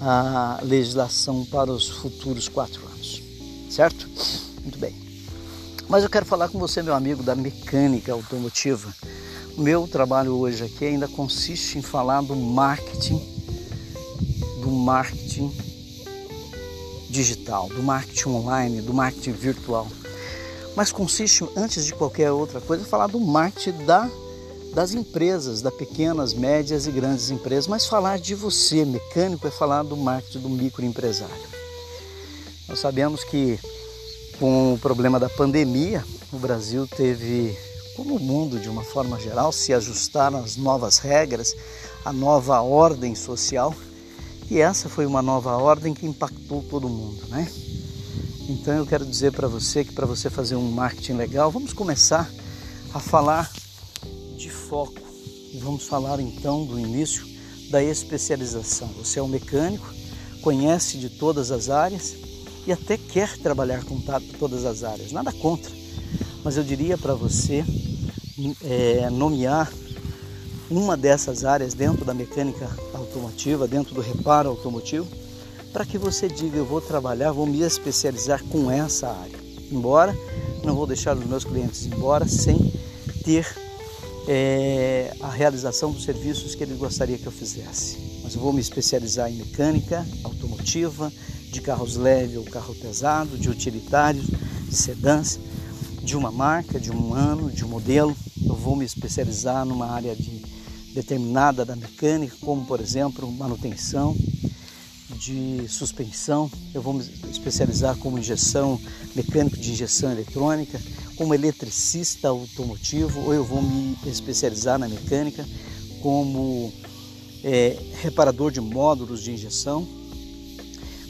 [SPEAKER 1] a legislação para os futuros quatro anos, certo? Muito bem. Mas eu quero falar com você, meu amigo, da mecânica automotiva. O meu trabalho hoje aqui ainda consiste em falar do marketing, do marketing digital, do marketing online, do marketing virtual. Mas consiste, antes de qualquer outra coisa, falar do marketing da das empresas, das pequenas, médias e grandes empresas, mas falar de você, mecânico, é falar do marketing do microempresário. Nós sabemos que com o problema da pandemia, o Brasil teve, como o mundo de uma forma geral, se ajustar às novas regras, à nova ordem social, e essa foi uma nova ordem que impactou todo mundo, né? Então eu quero dizer para você que para você fazer um marketing legal, vamos começar a falar foco. E vamos falar então do início da especialização. Você é um mecânico, conhece de todas as áreas e até quer trabalhar com todas as áreas, nada contra. Mas eu diria para você é, nomear uma dessas áreas dentro da mecânica automotiva, dentro do reparo automotivo, para que você diga: eu vou trabalhar, vou me especializar com essa área. embora, não vou deixar os meus clientes embora sem ter é, a realização dos serviços que ele gostaria que eu fizesse. Mas eu vou me especializar em mecânica automotiva, de carros leves ou carro pesado, de utilitários, de sedãs, de uma marca, de um ano, de um modelo. Eu vou me especializar numa área de determinada da mecânica, como por exemplo manutenção de suspensão. Eu vou me especializar como injeção mecânico de injeção eletrônica como eletricista automotivo ou eu vou me especializar na mecânica como é, reparador de módulos de injeção.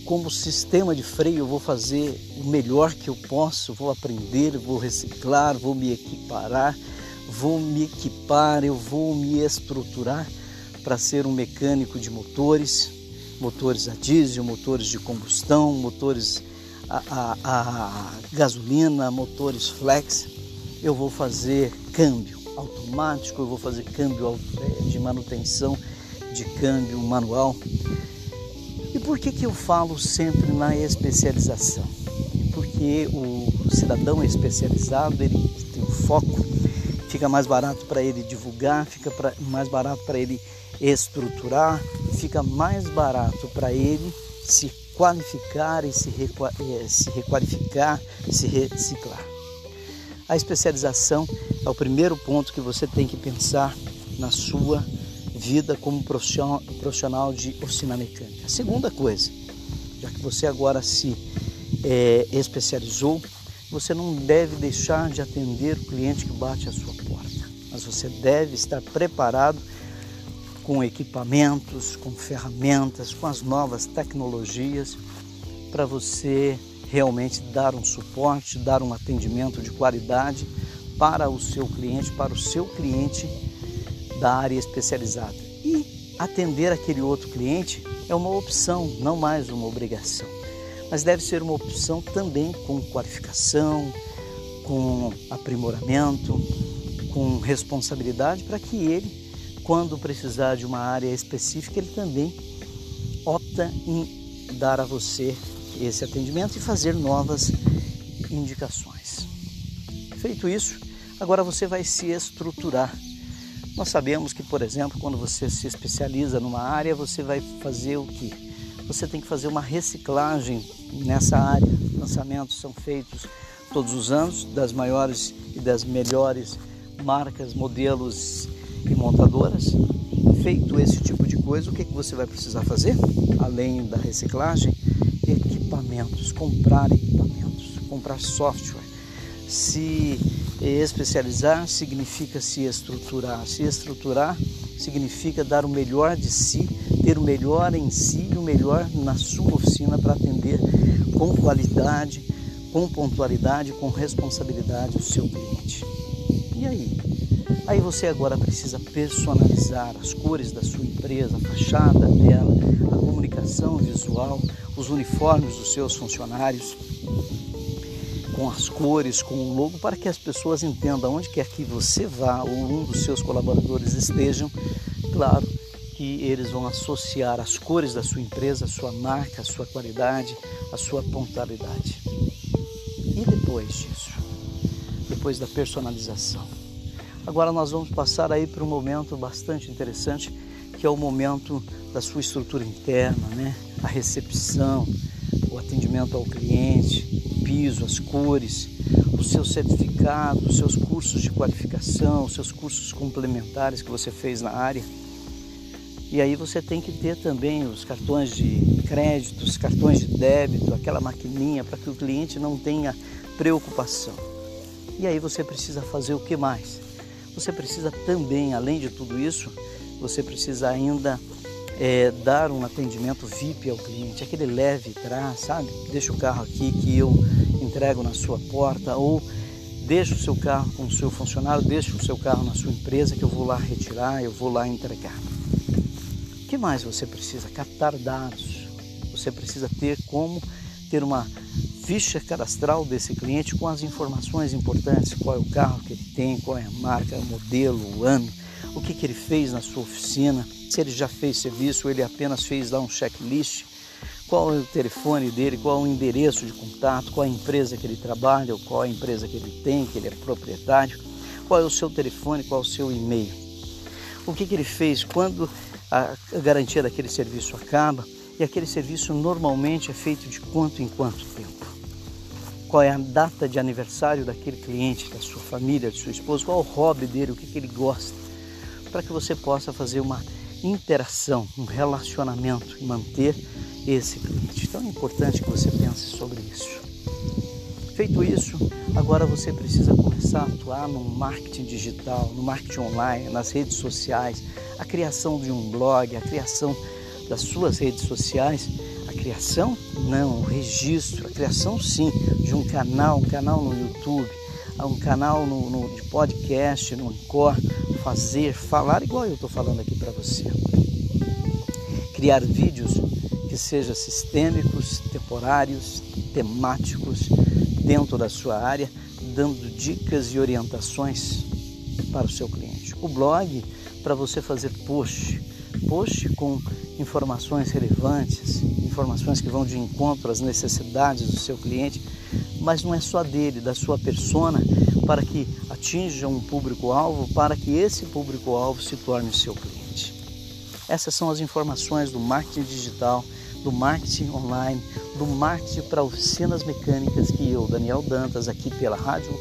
[SPEAKER 1] Como sistema de freio, eu vou fazer o melhor que eu posso, vou aprender, vou reciclar, vou me equiparar, vou me equipar, eu vou me estruturar para ser um mecânico de motores, motores a diesel, motores de combustão, motores a, a, gasolina, motores flex, eu vou fazer câmbio automático, eu vou fazer câmbio é, de manutenção de câmbio manual. E por que, que eu falo sempre na especialização? Porque o cidadão especializado ele tem um foco, fica mais barato para ele divulgar, fica pra, mais barato para ele estruturar, fica mais barato para ele se qualificar e se, requa, eh, se requalificar, se reciclar. A especialização é o primeiro ponto que você tem que pensar na sua vida como profissional de oficina mecânica. A segunda coisa, já que você agora se é, especializou, você não deve deixar de atender o cliente que bate à sua porta, mas você deve estar preparado com equipamentos, com ferramentas, com as novas tecnologias para você realmente dar um suporte, dar um atendimento de qualidade para o seu cliente, para o seu cliente da área especializada. E atender aquele outro cliente é uma opção, não mais uma obrigação. Mas deve ser uma opção também com qualificação, com aprimoramento, com responsabilidade para que ele quando precisar de uma área específica, ele também opta em dar a você esse atendimento e fazer novas indicações. Feito isso, agora você vai se estruturar. Nós sabemos que, por exemplo, quando você se especializa numa área, você vai fazer o que? Você tem que fazer uma reciclagem nessa área. Lançamentos são feitos todos os anos das maiores e das melhores marcas, modelos montadoras. Feito esse tipo de coisa, o que, que você vai precisar fazer? Além da reciclagem, equipamentos, comprar equipamentos, comprar software. Se especializar significa se estruturar. Se estruturar significa dar o melhor de si, ter o melhor em si e o melhor na sua oficina para atender com qualidade, com pontualidade, com responsabilidade o seu cliente. E aí? Aí você agora precisa personalizar as cores da sua empresa, a fachada dela, a comunicação visual, os uniformes dos seus funcionários, com as cores, com o logo, para que as pessoas entendam onde quer que você vá ou um dos seus colaboradores estejam, claro que eles vão associar as cores da sua empresa, a sua marca, a sua qualidade, a sua pontualidade. E depois disso, depois da personalização, Agora nós vamos passar aí para um momento bastante interessante, que é o momento da sua estrutura interna, né? A recepção, o atendimento ao cliente, o piso, as cores, o seu certificado, os seus cursos de qualificação, os seus cursos complementares que você fez na área. E aí você tem que ter também os cartões de crédito, os cartões de débito, aquela maquininha para que o cliente não tenha preocupação. E aí você precisa fazer o que mais? Você precisa também, além de tudo isso, você precisa ainda é, dar um atendimento VIP ao cliente, aquele leve traz, sabe? Deixa o carro aqui que eu entrego na sua porta ou deixa o seu carro com o seu funcionário, deixa o seu carro na sua empresa que eu vou lá retirar, eu vou lá entregar. O que mais você precisa? Captar dados. Você precisa ter como ter uma ficha cadastral desse cliente com as informações importantes, qual é o carro que ele tem, qual é a marca, o modelo, o ano, o que, que ele fez na sua oficina, se ele já fez serviço ou ele apenas fez lá um checklist, qual é o telefone dele, qual é o endereço de contato, qual é a empresa que ele trabalha, qual é a empresa que ele tem, que ele é proprietário, qual é o seu telefone, qual é o seu e-mail. O que, que ele fez quando a garantia daquele serviço acaba e aquele serviço normalmente é feito de quanto em quanto tempo. Qual é a data de aniversário daquele cliente, da sua família, de sua esposa, qual é o hobby dele, o que, que ele gosta, para que você possa fazer uma interação, um relacionamento e manter esse cliente. Então é importante que você pense sobre isso. Feito isso, agora você precisa começar a atuar no marketing digital, no marketing online, nas redes sociais, a criação de um blog, a criação das suas redes sociais. A criação? Não, o registro, a criação sim, de um canal, um canal no YouTube, um canal no, no de podcast, no Encore, fazer, falar igual eu estou falando aqui para você. Criar vídeos que sejam sistêmicos, temporários, temáticos, dentro da sua área, dando dicas e orientações para o seu cliente. O blog para você fazer post, post com informações relevantes, informações que vão de encontro às necessidades do seu cliente, mas não é só dele, da sua persona, para que atinja um público-alvo, para que esse público-alvo se torne seu cliente. Essas são as informações do marketing digital do marketing online, do marketing para oficinas mecânicas que eu, Daniel Dantas, aqui pela Rádio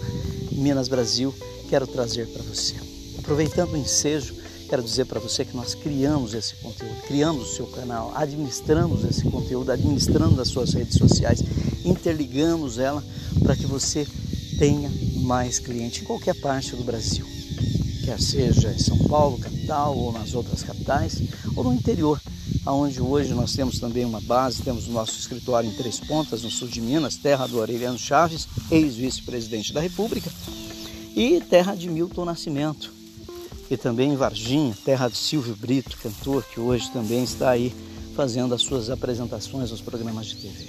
[SPEAKER 1] Minas Brasil, quero trazer para você. Aproveitando o ensejo, quero dizer para você que nós criamos esse conteúdo, criamos o seu canal, administramos esse conteúdo, administrando as suas redes sociais, interligamos ela para que você tenha mais clientes em qualquer parte do Brasil, quer seja em São Paulo, capital, ou nas outras capitais, ou no interior aonde hoje nós temos também uma base, temos o nosso escritório em Três Pontas, no sul de Minas, terra do Aureliano Chaves, ex-vice-presidente da República, e terra de Milton Nascimento, e também em Varginha, terra de Silvio Brito, cantor, que hoje também está aí fazendo as suas apresentações nos programas de TV.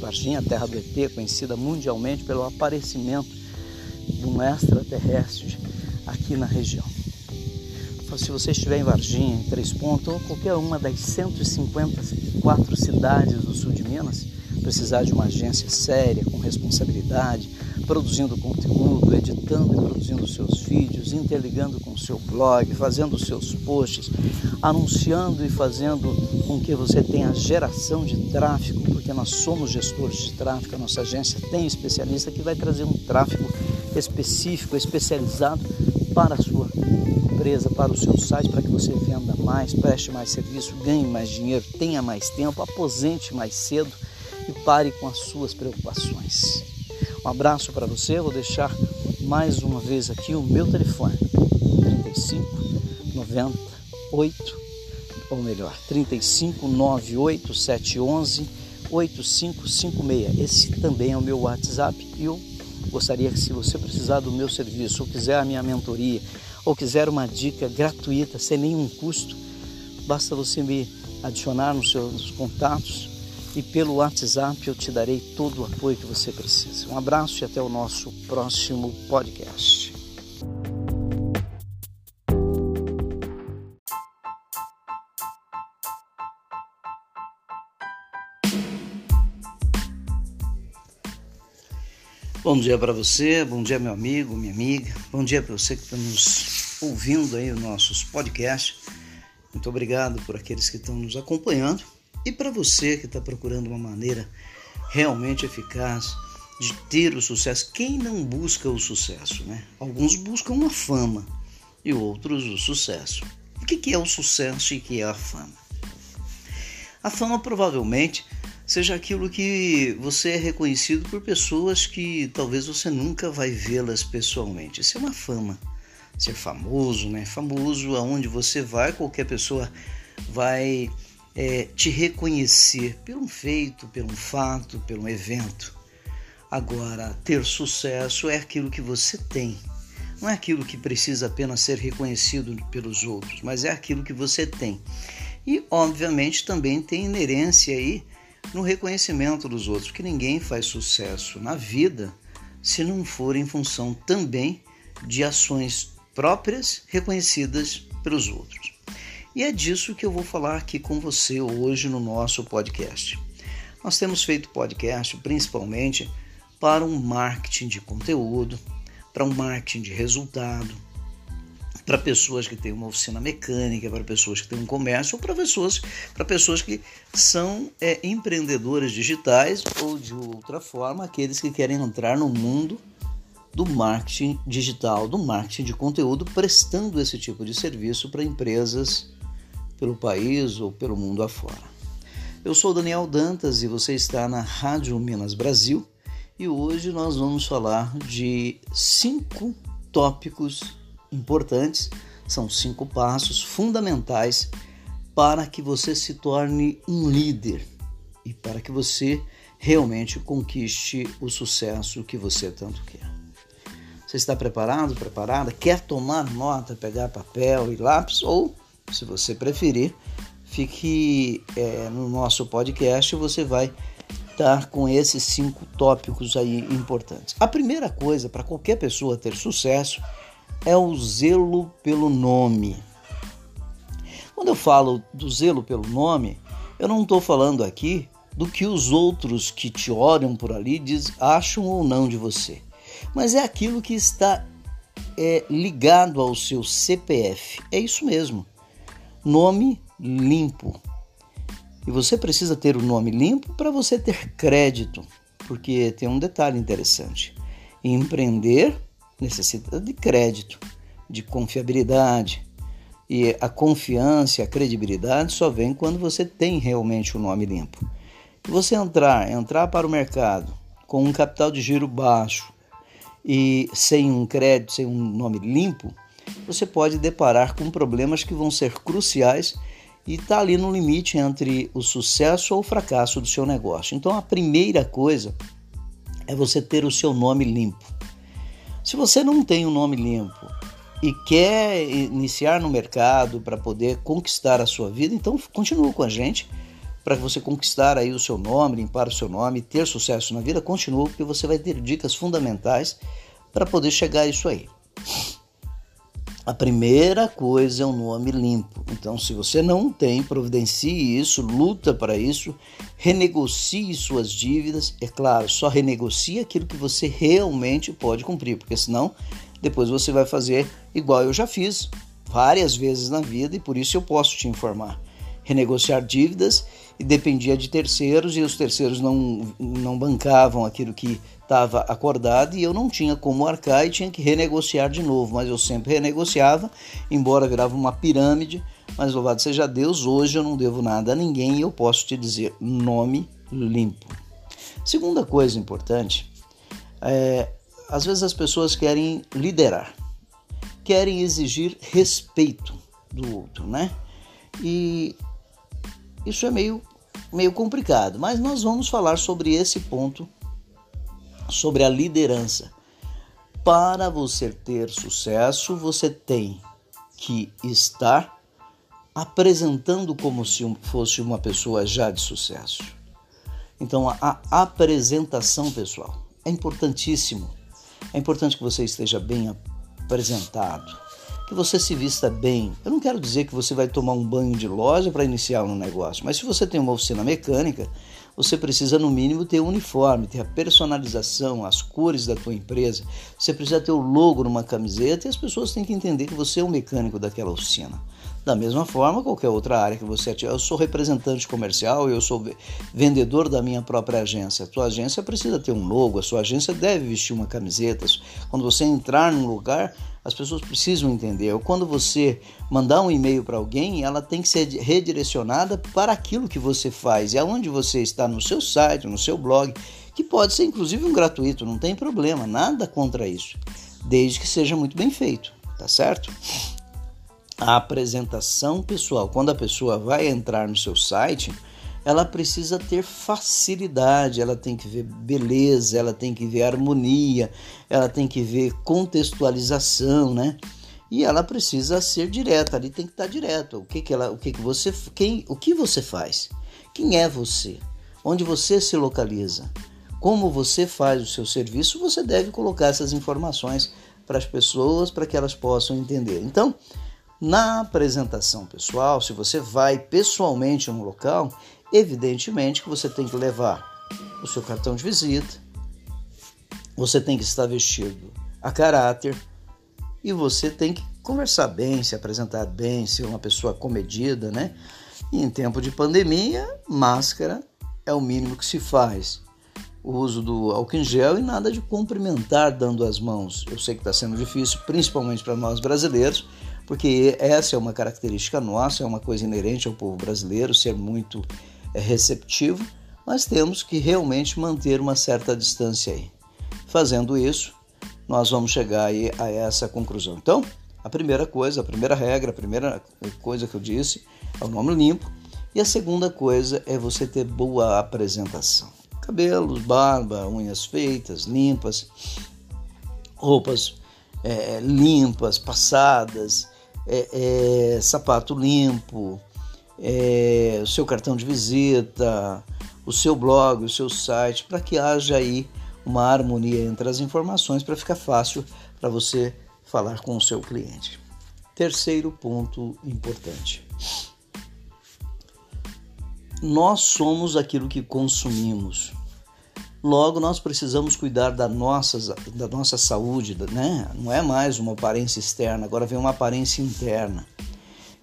[SPEAKER 1] Varginha, terra do ET, conhecida mundialmente pelo aparecimento de um extraterrestre aqui na região se você estiver em Varginha, em Três Pontos, ou qualquer uma das 154 cidades do sul de Minas, precisar de uma agência séria, com responsabilidade, produzindo conteúdo, editando e produzindo seus vídeos, interligando com o seu blog, fazendo seus posts, anunciando e fazendo com que você tenha geração de tráfego, porque nós somos gestores de tráfego, a nossa agência tem especialista que vai trazer um tráfego específico, especializado para a sua empresa, para o seu site, para que você venda mais, preste mais serviço, ganhe mais dinheiro, tenha mais tempo, aposente mais cedo e pare com as suas preocupações. Um abraço para você, vou deixar mais uma vez aqui o meu telefone, 35 98, ou melhor, 35 98 711 8556. Esse também é o meu WhatsApp e eu gostaria que se você precisar do meu serviço ou quiser a minha mentoria, ou quiser uma dica gratuita, sem nenhum custo, basta você me adicionar nos seus contatos e pelo WhatsApp eu te darei todo o apoio que você precisa. Um abraço e até o nosso próximo podcast. Bom dia para você, bom dia meu amigo, minha amiga, bom dia para você que está nos ouvindo aí os nossos podcasts. Muito obrigado por aqueles que estão nos acompanhando e para você que está procurando uma maneira realmente eficaz de ter o sucesso. Quem não busca o sucesso, né? Alguns buscam a fama e outros o sucesso. O que é o sucesso e o que é a fama? A fama provavelmente seja aquilo que você é reconhecido por pessoas que talvez você nunca vai vê-las pessoalmente. Isso é uma fama. Ser famoso, né? Famoso aonde você vai, qualquer pessoa vai é, te reconhecer pelo um feito, pelo um fato, pelo um evento. Agora, ter sucesso é aquilo que você tem. Não é aquilo que precisa apenas ser reconhecido pelos outros, mas é aquilo que você tem. E, obviamente, também tem inerência aí no reconhecimento dos outros, que ninguém faz sucesso na vida se não for em função também de ações próprias reconhecidas pelos outros. E é disso que eu vou falar aqui com você hoje no nosso podcast. Nós temos feito podcast principalmente para um marketing de conteúdo, para um marketing de resultado, para pessoas que têm uma oficina mecânica, para pessoas que têm um comércio, ou para pessoas, para pessoas que são é, empreendedores digitais ou de outra forma, aqueles que querem entrar no mundo do marketing digital, do marketing de conteúdo, prestando esse tipo de serviço para empresas pelo país ou pelo mundo afora. Eu sou Daniel Dantas e você está na Rádio Minas Brasil e hoje nós vamos falar de cinco tópicos importantes, são cinco passos fundamentais para que você se torne um líder e para que você realmente conquiste o sucesso que você tanto quer. Você está preparado, preparada? Quer tomar nota, pegar papel e lápis? Ou, se você preferir, fique é, no nosso podcast e você vai estar com esses cinco tópicos aí importantes. A primeira coisa para qualquer pessoa ter sucesso é o zelo pelo nome. Quando eu falo do zelo pelo nome, eu não estou falando aqui do que os outros que te olham por ali diz, acham ou não de você mas é aquilo que está é, ligado ao seu CPF. É isso mesmo. Nome limpo. E você precisa ter o nome limpo para você ter crédito, porque tem um detalhe interessante. Empreender necessita de crédito, de confiabilidade. E a confiança a credibilidade só vem quando você tem realmente o um nome limpo. Você entrar, entrar para o mercado com um capital de giro baixo, e sem um crédito, sem um nome limpo, você pode deparar com problemas que vão ser cruciais e está ali no limite entre o sucesso ou o fracasso do seu negócio. Então a primeira coisa é você ter o seu nome limpo. Se você não tem um nome limpo e quer iniciar no mercado para poder conquistar a sua vida, então continue com a gente para você conquistar aí o seu nome, limpar o seu nome, ter sucesso na vida, continua porque você vai ter dicas fundamentais para poder chegar a isso aí. A primeira coisa é um nome limpo. Então, se você não tem, providencie isso, luta para isso, renegocie suas dívidas. É claro, só renegocie aquilo que você realmente pode cumprir, porque senão depois você vai fazer igual eu já fiz várias vezes na vida e por isso eu posso te informar renegociar dívidas e dependia de terceiros e os terceiros não, não bancavam aquilo que estava acordado e eu não tinha como arcar e tinha que renegociar de novo, mas eu sempre renegociava, embora virava uma pirâmide, mas louvado seja Deus, hoje eu não devo nada a ninguém e eu posso te dizer nome limpo. Segunda coisa importante, é, às vezes as pessoas querem liderar, querem exigir respeito do outro, né? E isso é meio, meio complicado, mas nós vamos falar sobre esse ponto, sobre a liderança. Para você ter sucesso, você tem que estar apresentando como se fosse uma pessoa já de sucesso. Então, a apresentação pessoal é importantíssimo. É importante que você esteja bem apresentado, que você se vista bem. Eu não quero dizer que você vai tomar um banho de loja para iniciar um negócio, mas se você tem uma oficina mecânica, você precisa no mínimo ter o um uniforme, ter a personalização, as cores da tua empresa. Você precisa ter o logo numa camiseta e as pessoas têm que entender que você é o um mecânico daquela oficina. Da mesma forma, qualquer outra área que você ativer. Eu sou representante comercial, eu sou vendedor da minha própria agência. A sua agência precisa ter um logo, a sua agência deve vestir uma camiseta. Quando você entrar num lugar, as pessoas precisam entender. Quando você mandar um e-mail para alguém, ela tem que ser redirecionada para aquilo que você faz. E aonde você está no seu site, no seu blog, que pode ser inclusive um gratuito, não tem problema, nada contra isso, desde que seja muito bem feito, tá certo? a apresentação pessoal. Quando a pessoa vai entrar no seu site, ela precisa ter facilidade, ela tem que ver beleza, ela tem que ver harmonia, ela tem que ver contextualização, né? E ela precisa ser direta, ali tem que estar direto. O que que ela, o que que você, quem, o que você faz? Quem é você? Onde você se localiza? Como você faz o seu serviço? Você deve colocar essas informações para as pessoas para que elas possam entender. Então, na apresentação pessoal, se você vai pessoalmente no local, Evidentemente que você tem que levar o seu cartão de visita, você tem que estar vestido a caráter e você tem que conversar bem, se apresentar bem, ser uma pessoa comedida, né? E em tempo de pandemia, máscara é o mínimo que se faz. O uso do álcool em gel e nada de cumprimentar dando as mãos. Eu sei que está sendo difícil, principalmente para nós brasileiros, porque essa é uma característica nossa, é uma coisa inerente ao povo brasileiro, ser muito é, receptivo, mas temos que realmente manter uma certa distância aí. Fazendo isso, nós vamos chegar aí a essa conclusão. Então, a primeira coisa, a primeira regra, a primeira coisa que eu disse é o nome limpo. E a segunda coisa é você ter boa apresentação. Cabelos, barba, unhas feitas, limpas, roupas é, limpas, passadas, é, é, sapato limpo, é, o seu cartão de visita, o seu blog, o seu site, para que haja aí uma harmonia entre as informações para ficar fácil para você falar com o seu cliente. Terceiro ponto importante. Nós somos aquilo que consumimos. Logo, nós precisamos cuidar da nossa, da nossa saúde, né? Não é mais uma aparência externa, agora vem uma aparência interna.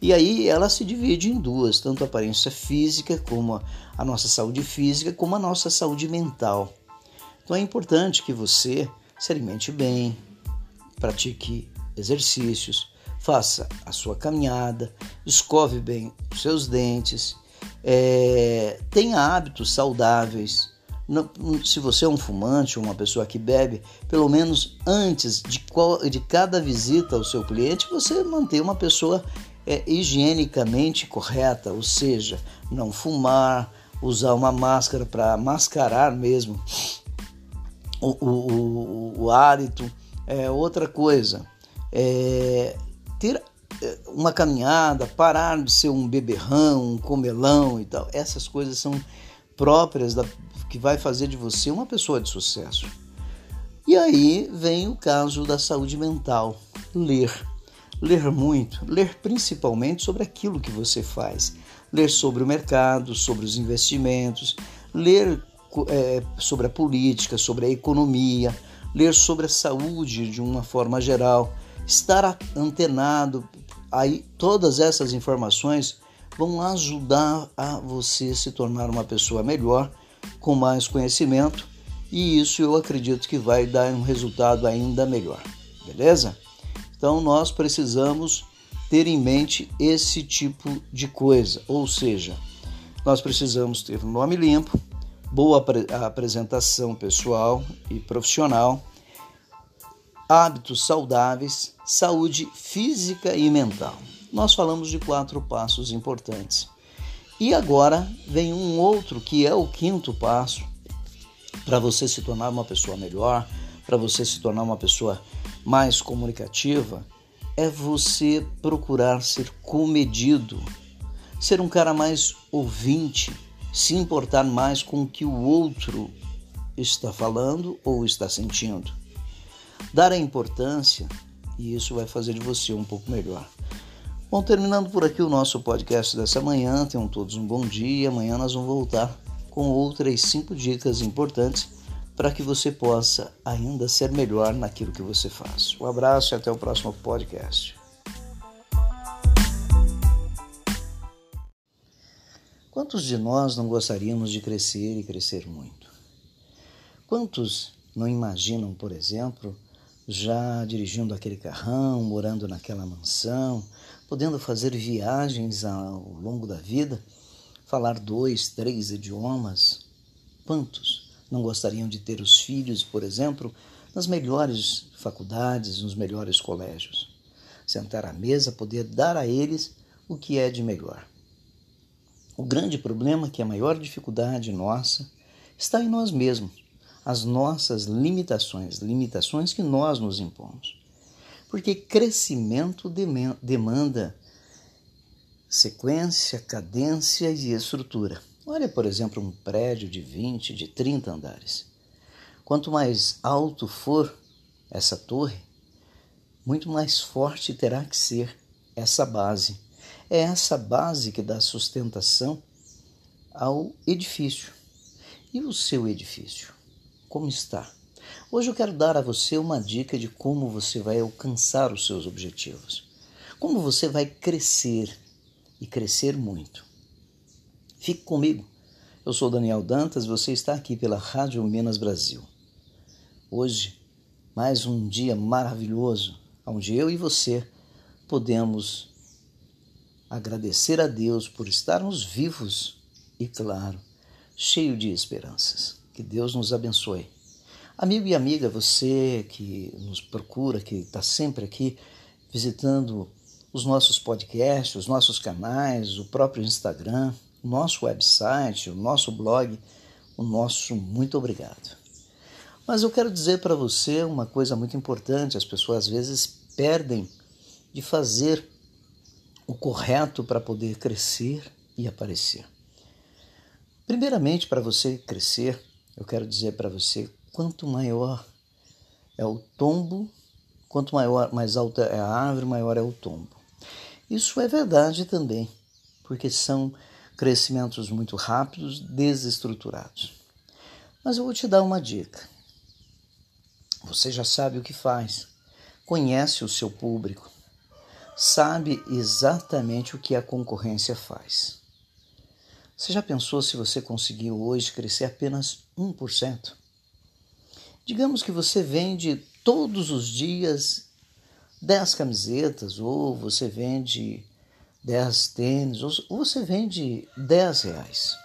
[SPEAKER 1] E aí ela se divide em duas, tanto a aparência física, como a nossa saúde física, como a nossa saúde mental. Então é importante que você se alimente bem, pratique exercícios, faça a sua caminhada, escove bem os seus dentes, é, tenha hábitos saudáveis. Se você é um fumante ou uma pessoa que bebe, pelo menos antes de, qual, de cada visita ao seu cliente, você manter uma pessoa é, higienicamente correta, ou seja, não fumar, usar uma máscara para mascarar mesmo o, o, o, o hálito. É, outra coisa, é, ter é, uma caminhada, parar de ser um beberrão, um comelão e tal. Essas coisas são próprias da, que vai fazer de você uma pessoa de sucesso. E aí vem o caso da saúde mental. Ler. Ler muito, ler principalmente sobre aquilo que você faz. Ler sobre o mercado, sobre os investimentos, ler é, sobre a política, sobre a economia, ler sobre a saúde de uma forma geral, estar antenado. Aí todas essas informações vão ajudar a você se tornar uma pessoa melhor, com mais conhecimento, e isso eu acredito que vai dar um resultado ainda melhor. Beleza? Então nós precisamos ter em mente esse tipo de coisa, ou seja, nós precisamos ter um nome limpo, boa apresentação pessoal e profissional, hábitos saudáveis, saúde física e mental. Nós falamos de quatro passos importantes. E agora vem um outro que é o quinto passo para você se tornar uma pessoa melhor, para você se tornar uma pessoa mais comunicativa, é você procurar ser comedido, ser um cara mais ouvinte, se importar mais com o que o outro está falando ou está sentindo. Dar a importância e isso vai fazer de você um pouco melhor. Bom, terminando por aqui o nosso podcast dessa manhã. Tenham todos um bom dia. Amanhã nós vamos voltar com outras cinco dicas importantes para que você possa ainda ser melhor naquilo que você faz. Um abraço e até o próximo podcast. Quantos de nós não gostaríamos de crescer e crescer muito? Quantos não imaginam, por exemplo, já dirigindo aquele carrão, morando naquela mansão, podendo fazer viagens ao longo da vida, falar dois, três idiomas? Quantos não gostariam de ter os filhos, por exemplo, nas melhores faculdades, nos melhores colégios? Sentar à mesa, poder dar a eles o que é de melhor. O grande problema, que é a maior dificuldade nossa, está em nós mesmos, as nossas limitações, limitações que nós nos impomos. Porque crescimento demanda sequência, cadência e estrutura. Olha, por exemplo, um prédio de 20, de 30 andares. Quanto mais alto for essa torre, muito mais forte terá que ser essa base é essa base que dá sustentação ao edifício. E o seu edifício? Como está? Hoje eu quero dar a você uma dica de como você vai alcançar os seus objetivos. Como você vai crescer e crescer muito. Fique comigo. Eu sou Daniel Dantas, você está aqui pela Rádio Minas Brasil. Hoje, mais um dia maravilhoso, onde eu e você podemos agradecer a Deus por estarmos vivos e, claro, cheio de esperanças. Que Deus nos abençoe. Amigo e amiga, você que nos procura, que está sempre aqui visitando os nossos podcasts, os nossos canais, o próprio Instagram, nosso website, o nosso blog, o nosso muito obrigado. Mas eu quero dizer para você uma coisa muito importante: as pessoas às vezes perdem de fazer o correto para poder crescer e aparecer. Primeiramente, para você crescer, eu quero dizer para você quanto maior é o tombo, quanto maior, mais alta é a árvore, maior é o tombo. Isso é verdade também, porque são crescimentos muito rápidos, desestruturados. Mas eu vou te dar uma dica. Você já sabe o que faz, conhece o seu público, sabe exatamente o que a concorrência faz. Você já pensou se você conseguiu hoje crescer apenas 1%? Digamos que você vende todos os dias 10 camisetas, ou você vende 10 tênis, ou você vende 10 reais.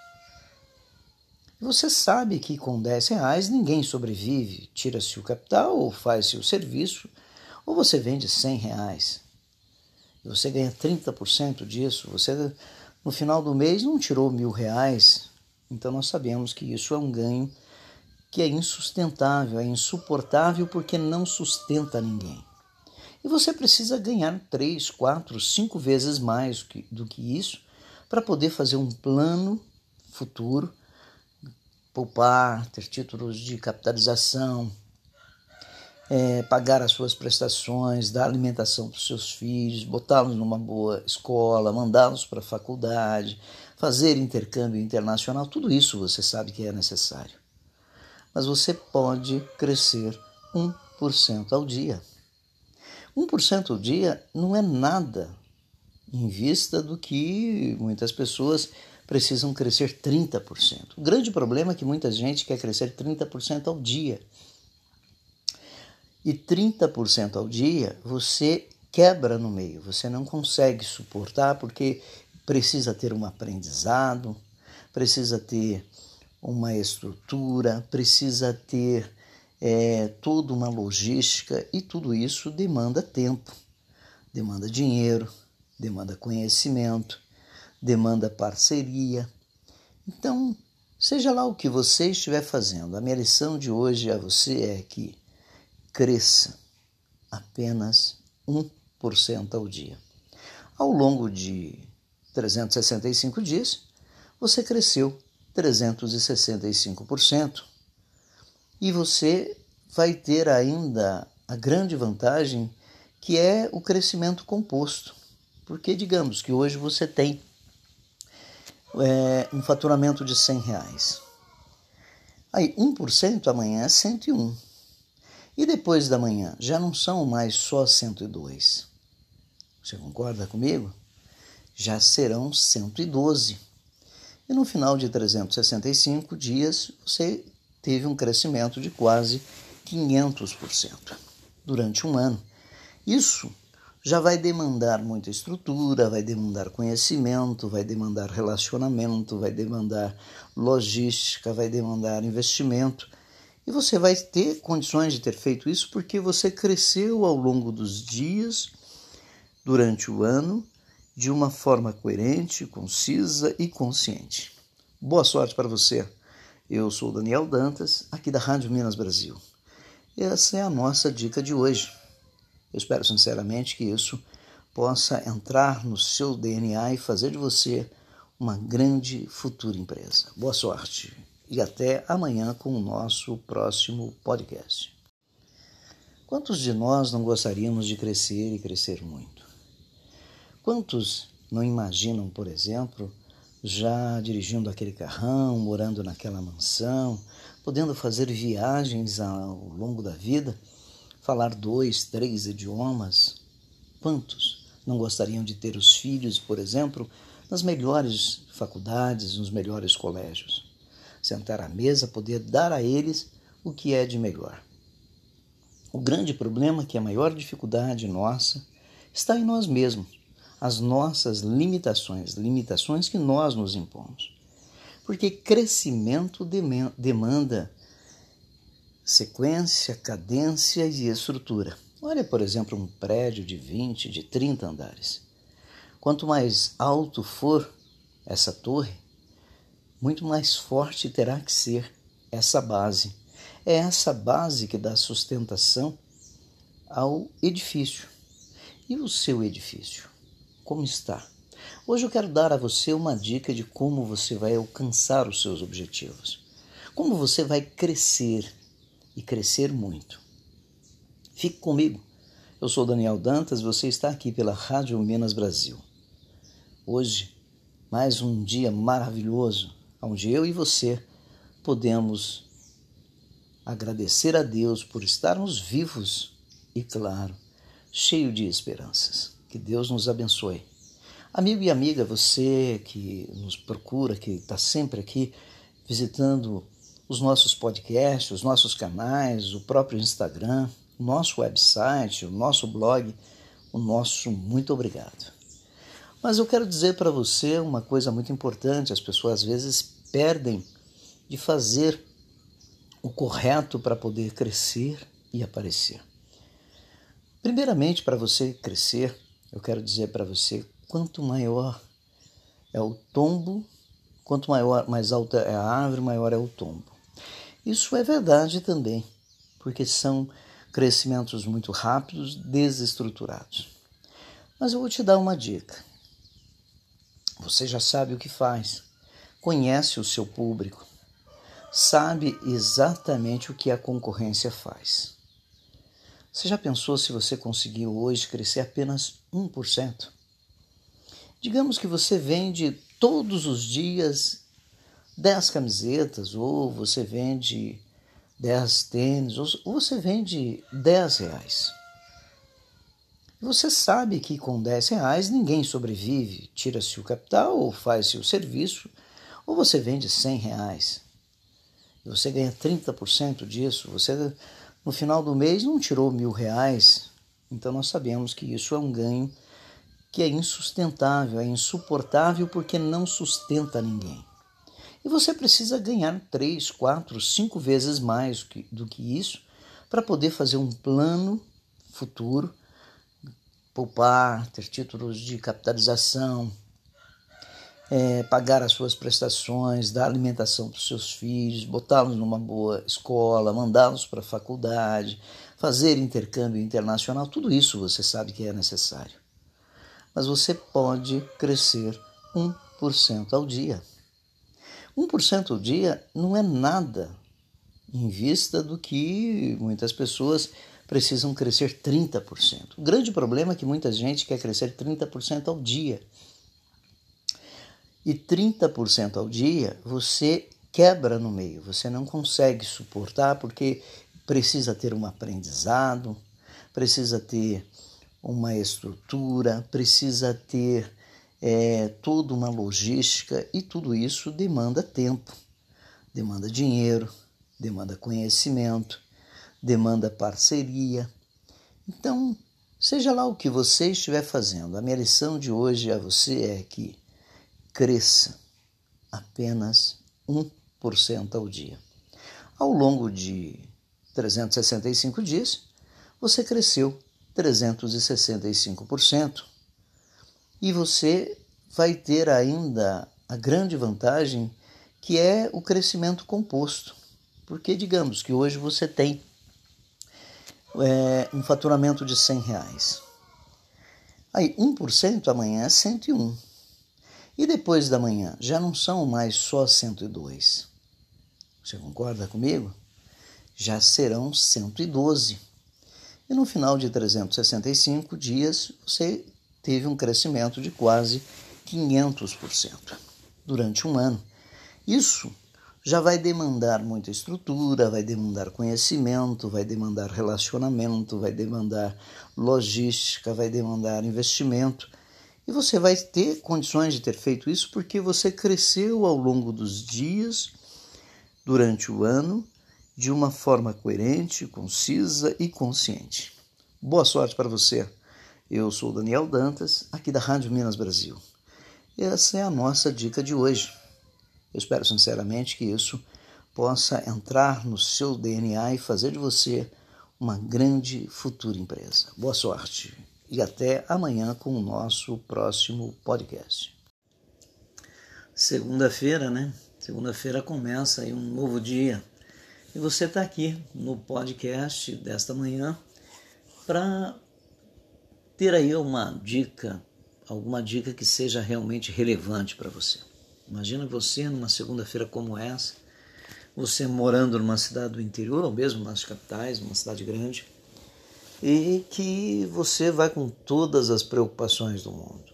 [SPEAKER 1] Você sabe que com 10 reais ninguém sobrevive, tira-se o capital ou faz-se o serviço, ou você vende 100 reais você ganha 30% disso, você no final do mês não tirou mil reais, então nós sabemos que isso é um ganho que é insustentável, é insuportável porque não sustenta ninguém. E você precisa ganhar três, quatro, cinco vezes mais do que isso para poder fazer um plano futuro, poupar, ter títulos de capitalização, é, pagar as suas prestações, dar alimentação para os seus filhos, botá-los numa boa escola, mandá-los para a faculdade, fazer intercâmbio internacional, tudo isso você sabe que é necessário. Mas você pode crescer 1% ao dia. 1% ao dia não é nada em vista do que muitas pessoas precisam crescer 30%. O grande problema é que muita gente quer crescer 30% ao dia e 30% ao dia você quebra no meio, você não consegue suportar porque precisa ter um aprendizado, precisa ter uma estrutura, precisa ter é, toda uma logística e tudo isso demanda tempo, demanda dinheiro, demanda conhecimento, demanda parceria. Então, seja lá o que você estiver fazendo, a minha lição de hoje a você é que cresça apenas 1% ao dia. Ao longo de 365 dias, você cresceu 365%. E você vai ter ainda a grande vantagem que é o crescimento composto. Porque digamos que hoje você tem é, um faturamento de 100 reais. Aí 1% amanhã é 101. E depois da manhã, já não são mais só 102. Você concorda comigo? Já serão 112. E no final de 365 dias, você teve um crescimento de quase 500% durante um ano. Isso já vai demandar muita estrutura, vai demandar conhecimento, vai demandar relacionamento, vai demandar logística, vai demandar investimento. E você vai ter condições de ter feito isso porque você cresceu ao longo dos dias, durante o ano, de uma forma coerente, concisa e consciente. Boa sorte para você. Eu sou Daniel Dantas, aqui da Rádio Minas Brasil. Essa é a nossa dica de hoje. Eu espero sinceramente que isso possa entrar no seu DNA e fazer de você uma grande futura empresa. Boa sorte e até amanhã com o nosso próximo podcast. Quantos de nós não gostaríamos de crescer e crescer muito? Quantos não imaginam, por exemplo, já dirigindo aquele carrão, morando naquela mansão, podendo fazer viagens ao longo da vida, falar dois, três idiomas. Quantos não gostariam de ter os filhos, por exemplo, nas melhores faculdades, nos melhores colégios? Sentar à mesa, poder dar a eles o que é de melhor. O grande problema, que é a maior dificuldade nossa, está em nós mesmos, as nossas limitações, limitações que nós nos impomos. Porque crescimento demanda sequência, cadência e estrutura. Olha, por exemplo, um prédio de 20, de 30 andares. Quanto mais alto for essa torre, muito mais forte terá que ser essa base. É essa base que dá sustentação ao edifício. E o seu edifício? Como está? Hoje eu quero dar a você uma dica de como você vai alcançar os seus objetivos. Como você vai crescer e crescer muito. Fique comigo. Eu sou Daniel Dantas, você está aqui pela Rádio Minas Brasil. Hoje, mais um dia maravilhoso, onde eu e você podemos agradecer a Deus por estarmos vivos e, claro, cheio de esperanças. Que Deus nos abençoe. Amigo e amiga, você que nos procura, que está sempre aqui visitando os nossos podcasts, os nossos canais, o próprio Instagram, o nosso website, o nosso blog, o nosso muito obrigado. Mas eu quero dizer para você uma coisa muito importante: as pessoas às vezes perdem de fazer o correto para poder crescer e aparecer. Primeiramente, para você crescer, eu quero dizer para você quanto maior é o tombo, quanto maior, mais alta é a árvore, maior é o tombo. Isso é verdade também, porque são crescimentos muito rápidos, desestruturados. Mas eu vou te dar uma dica. Você já sabe o que faz, conhece o seu público, sabe exatamente o que a concorrência faz. Você já pensou se você conseguiu hoje crescer apenas 1%? Digamos que você vende todos os dias 10 camisetas, ou você vende 10 tênis, ou você vende 10 reais. Você sabe que com 10 reais ninguém sobrevive, tira-se o capital ou faz-se o serviço, ou você vende 100 reais. Você ganha 30% disso, você no final do mês não tirou mil reais, então nós sabemos que isso é um ganho que é insustentável, é insuportável porque não sustenta ninguém. E você precisa ganhar três, quatro, cinco vezes mais do que isso para poder fazer um plano futuro, poupar, ter títulos de capitalização, é, pagar as suas prestações, dar alimentação para os seus filhos, botá-los numa boa escola, mandá-los para a faculdade, fazer intercâmbio internacional, tudo isso você sabe que é necessário. Mas você pode crescer 1% ao dia. 1% ao dia não é nada em vista do que muitas pessoas precisam crescer 30%. O grande problema é que muita gente quer crescer 30% ao dia e 30% ao dia você quebra no meio, você não consegue suportar porque precisa ter um aprendizado, precisa ter uma estrutura, precisa ter é, toda uma logística e tudo isso demanda tempo, demanda dinheiro, demanda conhecimento, demanda parceria. Então, seja lá o que você estiver fazendo, a minha lição de hoje a você é que cresça apenas 1% ao dia. Ao longo de 365 dias, você cresceu 365%. E você vai ter ainda a grande vantagem que é o crescimento composto. Porque digamos que hoje você tem é, um faturamento de 100 reais. Aí 1% amanhã é 101. E depois da manhã, já não são mais só 102. Você concorda comigo? Já serão 112. E no final de 365 dias, você teve um crescimento de quase 500%. durante um ano. Isso já vai demandar muita estrutura, vai demandar conhecimento, vai demandar relacionamento, vai demandar logística, vai demandar investimento. E você vai ter condições de ter feito isso porque você cresceu ao longo dos dias, durante o ano, de uma forma coerente, concisa e consciente. Boa sorte para você. Eu sou Daniel Dantas, aqui da Rádio Minas Brasil. Essa é a nossa dica de hoje. Eu espero sinceramente que isso possa entrar no seu DNA e fazer de você uma grande futura empresa. Boa sorte e até amanhã com o nosso próximo podcast. Segunda-feira, né? Segunda-feira começa aí um novo dia e você está aqui no podcast desta manhã para ter aí uma dica, alguma dica que seja realmente relevante para você. Imagina você numa segunda-feira como essa, você morando numa cidade do interior ou mesmo nas capitais, numa cidade grande, e que você vai com todas as preocupações do mundo.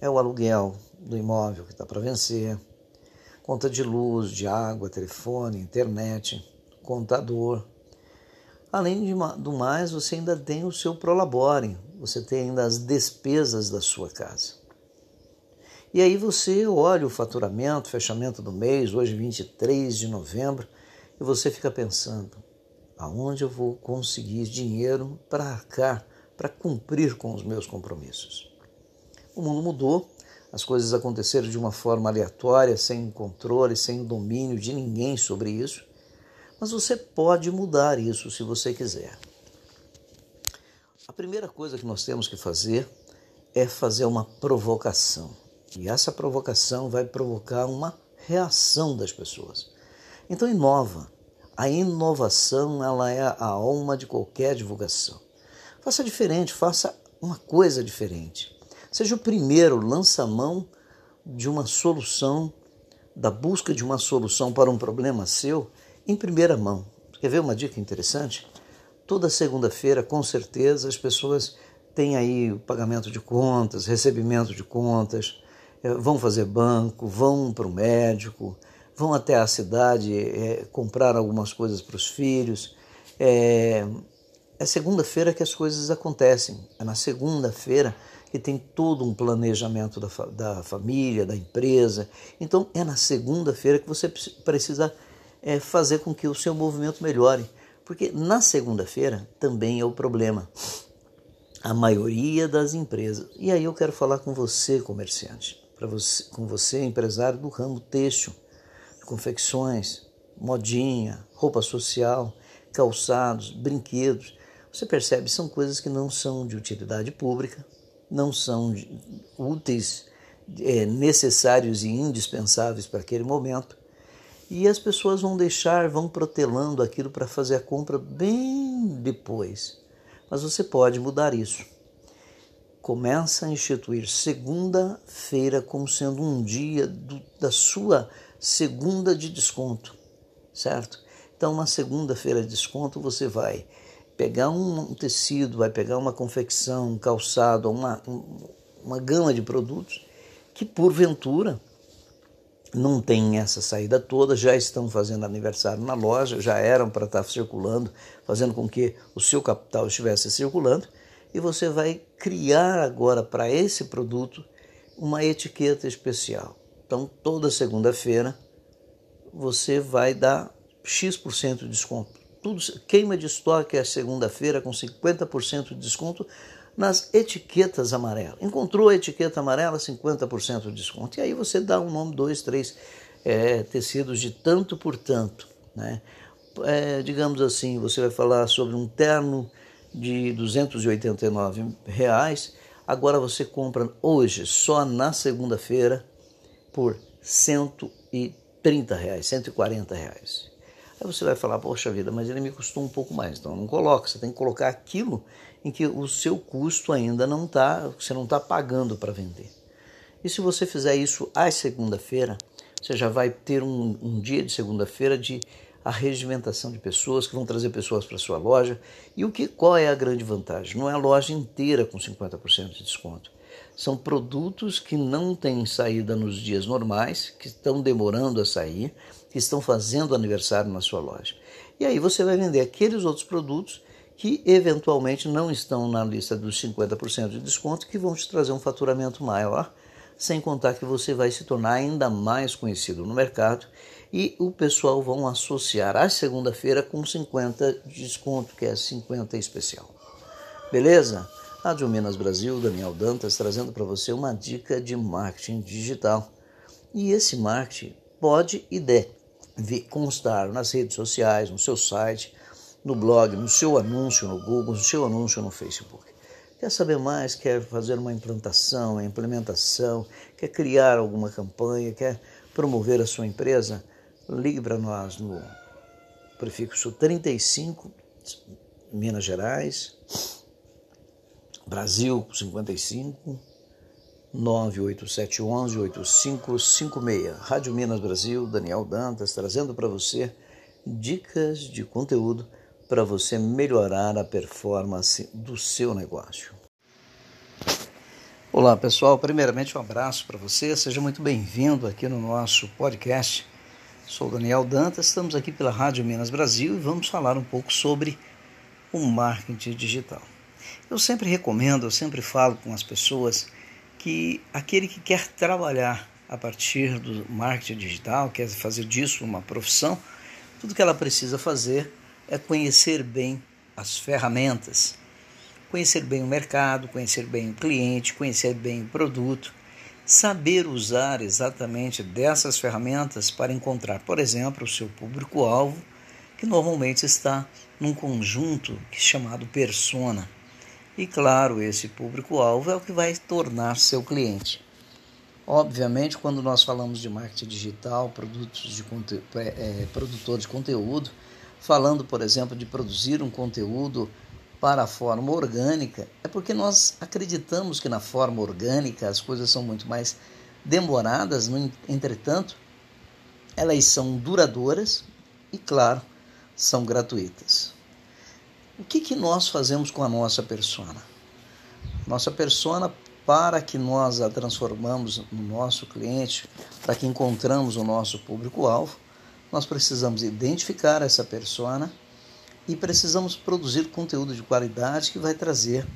[SPEAKER 1] É o aluguel do imóvel que está para vencer, conta de luz, de água, telefone, internet, contador. Além de, do mais, você ainda tem o seu prolabore, você tem ainda as despesas da sua casa. E aí você olha o faturamento, fechamento do mês, hoje 23 de novembro, e você fica pensando: aonde eu vou conseguir dinheiro para arcar, para cumprir com os meus compromissos? O mundo mudou, as coisas aconteceram de uma forma aleatória, sem controle, sem domínio de ninguém sobre isso, mas você pode mudar isso se você quiser. A primeira coisa que nós temos que fazer é fazer uma provocação. E essa provocação vai provocar uma reação das pessoas. Então inova. A inovação ela é a alma de qualquer divulgação. Faça diferente, faça uma coisa diferente. Seja o primeiro, lança mão de uma solução, da busca de uma solução para um problema seu em primeira mão. Quer ver uma dica interessante? Toda segunda-feira, com certeza, as pessoas têm aí o pagamento de contas, recebimento de contas, é, vão fazer banco, vão para o médico, vão até a cidade é, comprar algumas coisas para os filhos. É, é segunda-feira que as coisas acontecem. É na segunda-feira que tem todo um planejamento da, da família, da empresa. Então é na segunda-feira que você precisa é, fazer com que o seu movimento melhore. Porque na segunda-feira também é o problema. A maioria das empresas. E aí eu quero falar com você, comerciante você, com você, empresário do ramo têxtil, confecções, modinha, roupa social, calçados, brinquedos. Você percebe, são coisas que não são de utilidade pública, não são úteis, é, necessários e indispensáveis para aquele momento. E as pessoas vão deixar, vão protelando aquilo para fazer a compra bem depois. Mas você pode mudar isso começa a instituir segunda-feira como sendo um dia do, da sua segunda de desconto, certo? Então, uma segunda-feira de desconto, você vai pegar um, tecido, vai pegar uma confecção, um calçado, uma, uma gama de produtos que, porventura, não tem essa saída toda, já estão fazendo aniversário na loja, já eram para estar circulando, fazendo com que o seu capital estivesse circulando e você vai criar agora para esse produto uma etiqueta especial. Então, toda segunda-feira você vai dar X% de desconto. Tudo, queima de estoque é segunda-feira com 50% de desconto nas etiquetas amarelas. Encontrou a etiqueta amarela, 50% de desconto. E aí você dá um nome, dois, três é, tecidos de tanto por tanto. Né? É, digamos assim, você vai falar sobre um terno de 289 reais, agora você compra hoje, só na segunda-feira, por 130 reais, 140 reais. Aí você vai falar, poxa vida, mas ele me custou um pouco mais. Então não coloca, você tem que colocar aquilo em que o seu custo ainda não está, você não está pagando para vender. E se você fizer isso às segunda-feira, você já vai ter um, um dia de segunda-feira de a regimentação de pessoas que vão trazer pessoas para sua loja. E o que qual é a grande vantagem? Não é a loja inteira com 50% de desconto. São produtos que não têm saída nos dias normais, que estão demorando a sair, que estão fazendo aniversário na sua loja. E aí você vai vender aqueles outros produtos que eventualmente não estão na lista dos 50% de desconto, que vão te trazer um faturamento maior, sem contar que você vai se tornar ainda mais conhecido no mercado e o pessoal vão associar a segunda-feira com 50 de desconto, que é 50 especial. Beleza? Rádio Minas Brasil, Daniel Dantas, trazendo para você uma dica de marketing digital. E esse marketing pode e deve constar nas redes sociais, no seu site, no blog, no seu anúncio no Google, no seu anúncio no Facebook. Quer saber mais? Quer fazer uma implantação, uma implementação? Quer criar alguma campanha? Quer promover a sua empresa? Ligue para nós no prefixo 35, Minas Gerais, Brasil 55 98711 8556. Rádio Minas Brasil, Daniel Dantas, trazendo para você dicas de conteúdo para você melhorar a performance do seu negócio. Olá pessoal, primeiramente um abraço para você, seja muito bem-vindo aqui no nosso podcast. Sou Daniel Dantas, estamos aqui pela Rádio Minas Brasil e vamos falar um pouco sobre o marketing digital. Eu sempre recomendo, eu sempre falo com as pessoas que aquele que quer trabalhar a partir do marketing digital, quer fazer disso uma profissão, tudo que ela precisa fazer é conhecer bem as ferramentas, conhecer bem o mercado, conhecer bem o cliente, conhecer bem o produto, saber usar exatamente dessas ferramentas para encontrar, por exemplo, o seu público-alvo, que normalmente está num conjunto é chamado persona. E claro, esse público-alvo é o que vai tornar seu cliente. Obviamente, quando nós falamos de marketing digital, produtos de é, é, produtor de conteúdo, falando, por exemplo, de produzir um conteúdo para a forma orgânica, é porque nós acreditamos que na forma orgânica as coisas são muito mais demoradas, entretanto, elas são duradouras e, claro, são gratuitas. O que, que nós fazemos com a nossa persona? Nossa persona, para que nós a transformamos no nosso cliente, para que encontramos o nosso público-alvo, nós precisamos identificar essa persona e precisamos produzir conteúdo de qualidade que vai trazer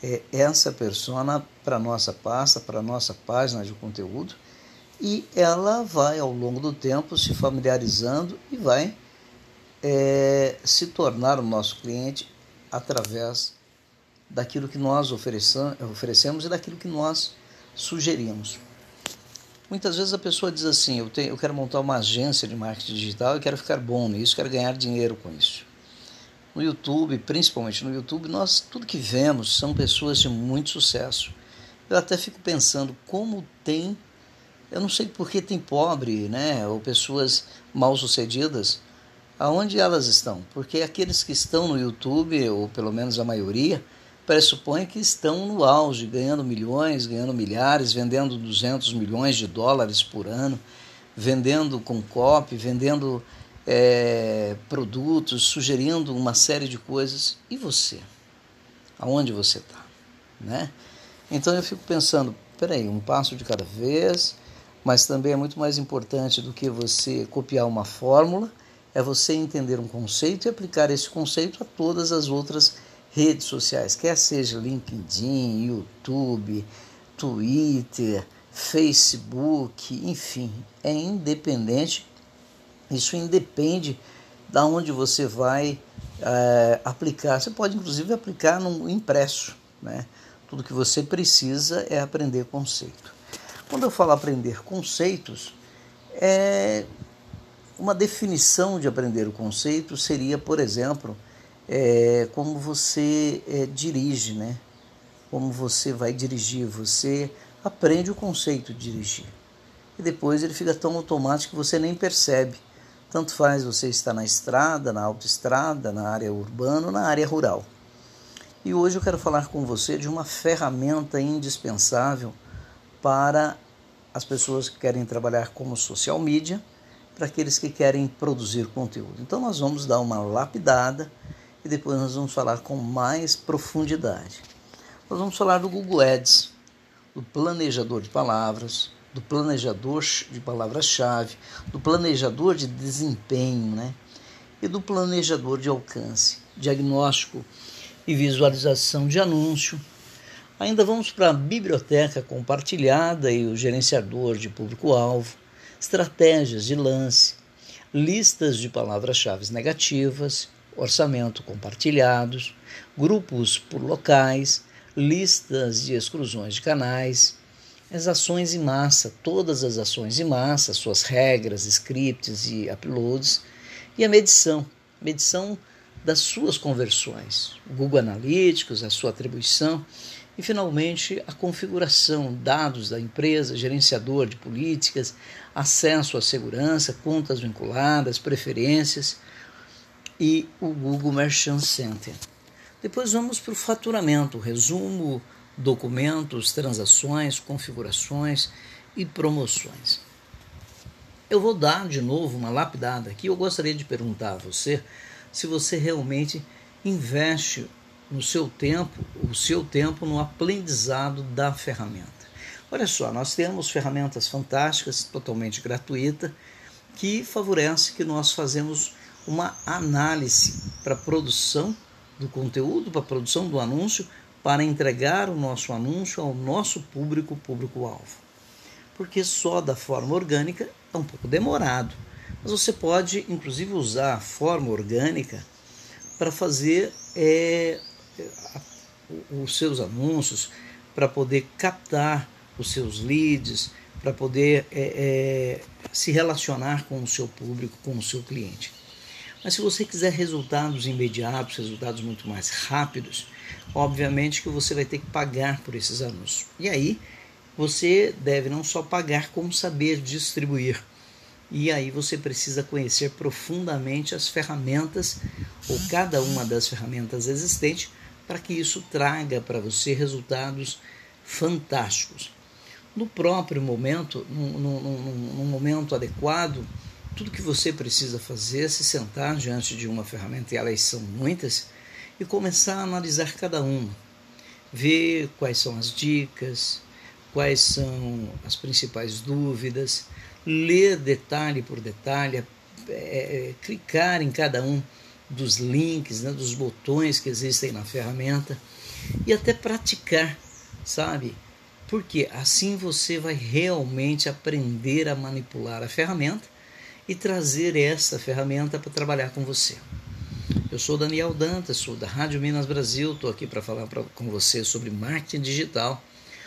[SPEAKER 1] é, essa persona para nossa pasta, para nossa página de conteúdo e ela vai ao longo do tempo se familiarizando e vai é, se tornar o nosso cliente através daquilo que nós oferecemos e daquilo que nós sugerimos. Muitas vezes a pessoa diz assim: eu, tenho, eu quero montar uma agência de marketing digital e quero ficar bom nisso, quero ganhar dinheiro com isso. No YouTube, principalmente no YouTube, nós tudo que vemos são pessoas de muito sucesso. Eu até fico pensando como tem, eu não sei por que tem pobre, né, ou pessoas mal sucedidas, aonde elas estão? Porque aqueles que estão no YouTube, ou pelo menos a maioria, pressupõe que estão no auge, ganhando milhões, ganhando milhares, vendendo 200 milhões de dólares por ano, vendendo com copy, vendendo é, produtos, sugerindo uma série de coisas. E você? Aonde você está? Né? Então eu fico pensando, peraí, um passo de cada vez, mas também é muito mais importante do que você copiar uma fórmula, é você entender um conceito e aplicar esse conceito a todas as outras redes sociais, quer seja LinkedIn, YouTube, Twitter, Facebook, enfim, é independente. Isso independe da onde você vai é, aplicar. Você pode inclusive aplicar no impresso, né? Tudo que você precisa é aprender conceito. Quando eu falo aprender conceitos, é uma definição de aprender o conceito seria, por exemplo, é, como você é, dirige, né? Como você vai dirigir, você aprende o conceito de dirigir. E depois ele fica tão automático que você nem percebe. Tanto faz você estar na estrada, na autoestrada, na área urbana ou na área rural. E hoje eu quero falar com você de uma ferramenta indispensável para as pessoas que querem trabalhar como social media, para aqueles que querem produzir conteúdo. Então nós vamos dar uma lapidada e depois nós vamos falar com mais profundidade. Nós vamos falar do Google Ads. do planejador de palavras, do planejador de palavras-chave, do planejador de desempenho, né? E do planejador de alcance, diagnóstico e visualização de anúncio. Ainda vamos para a biblioteca compartilhada e o gerenciador de público-alvo, estratégias de lance, listas de palavras-chave negativas, orçamento compartilhados, grupos por locais, listas de exclusões de canais, as ações em massa, todas as ações em massa, suas regras, scripts e uploads, e a medição, medição das suas conversões, Google Analytics, a sua atribuição e finalmente a configuração, dados da empresa, gerenciador de políticas, acesso à segurança, contas vinculadas, preferências e o Google Merchant Center. Depois vamos para o faturamento, resumo, documentos, transações, configurações e promoções. Eu vou dar de novo uma lapidada aqui. Eu gostaria de perguntar a você se você realmente investe no seu tempo, o seu tempo no aprendizado da ferramenta. Olha só, nós temos ferramentas fantásticas, totalmente gratuitas, que favorece que nós fazemos uma análise para a produção do conteúdo, para a produção do anúncio, para entregar o nosso anúncio ao nosso público, público-alvo. Porque só da forma orgânica é um pouco demorado. Mas você pode, inclusive, usar a forma orgânica para fazer é, os seus anúncios, para poder captar os seus leads, para poder é, é, se relacionar com o seu público, com o seu cliente. Mas se você quiser resultados imediatos, resultados muito mais rápidos, obviamente que você vai ter que pagar por esses anúncios. E aí você deve não só pagar, como saber distribuir. E aí você precisa conhecer profundamente as ferramentas, ou cada uma das ferramentas existentes, para que isso traga para você resultados fantásticos. No próprio momento, num, momento adequado, tudo que você precisa fazer é se sentar diante de uma ferramenta, e elas são muitas, e começar a analisar cada uma. Ver quais são as dicas, quais são as principais dúvidas, ler detalhe por detalhe, é, é, clicar em cada um dos links, né, dos botões que existem na ferramenta e até praticar, sabe? Porque assim você vai realmente aprender a manipular a ferramenta e trazer essa ferramenta para trabalhar com você. Eu sou Daniel Dantas, sou da Rádio Minas Brasil, estou aqui para falar pra, com você sobre marketing digital,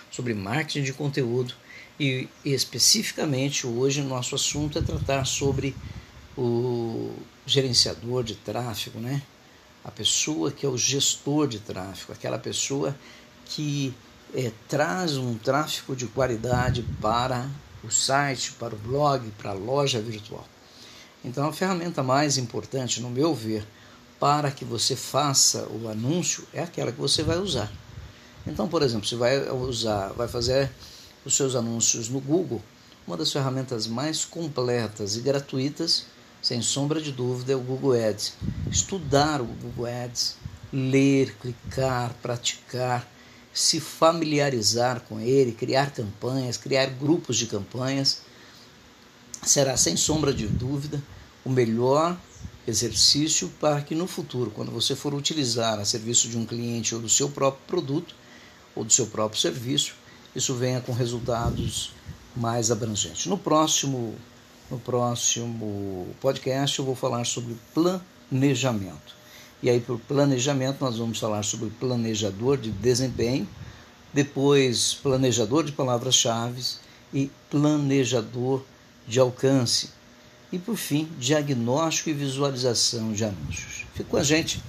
[SPEAKER 1] sobre marketing de conteúdo e, e especificamente hoje nosso assunto é tratar sobre o gerenciador de tráfego, né? A pessoa que é o gestor de tráfego, aquela pessoa que é, traz um tráfego de qualidade para o site, para o blog, para a loja virtual. Então, a ferramenta mais importante, no meu ver, para que você faça o anúncio é aquela que você vai usar. Então, por exemplo, você vai usar, vai fazer os seus anúncios no Google, uma das ferramentas mais completas e gratuitas, sem sombra de dúvida, é o Google Ads. Estudar o Google Ads, ler, clicar, praticar, se familiarizar com ele, criar campanhas, criar grupos de campanhas, será sem sombra de dúvida o melhor exercício para que no futuro, quando você for utilizar a serviço de um cliente ou do seu próprio produto ou do seu próprio serviço, isso venha com resultados mais abrangentes. No próximo, no próximo podcast eu vou falar sobre planejamento. E aí, por planejamento, nós vamos falar sobre planejador de desempenho, depois planejador de palavras-chave e planejador de alcance. E por fim, diagnóstico e visualização de anúncios. Fica com a gente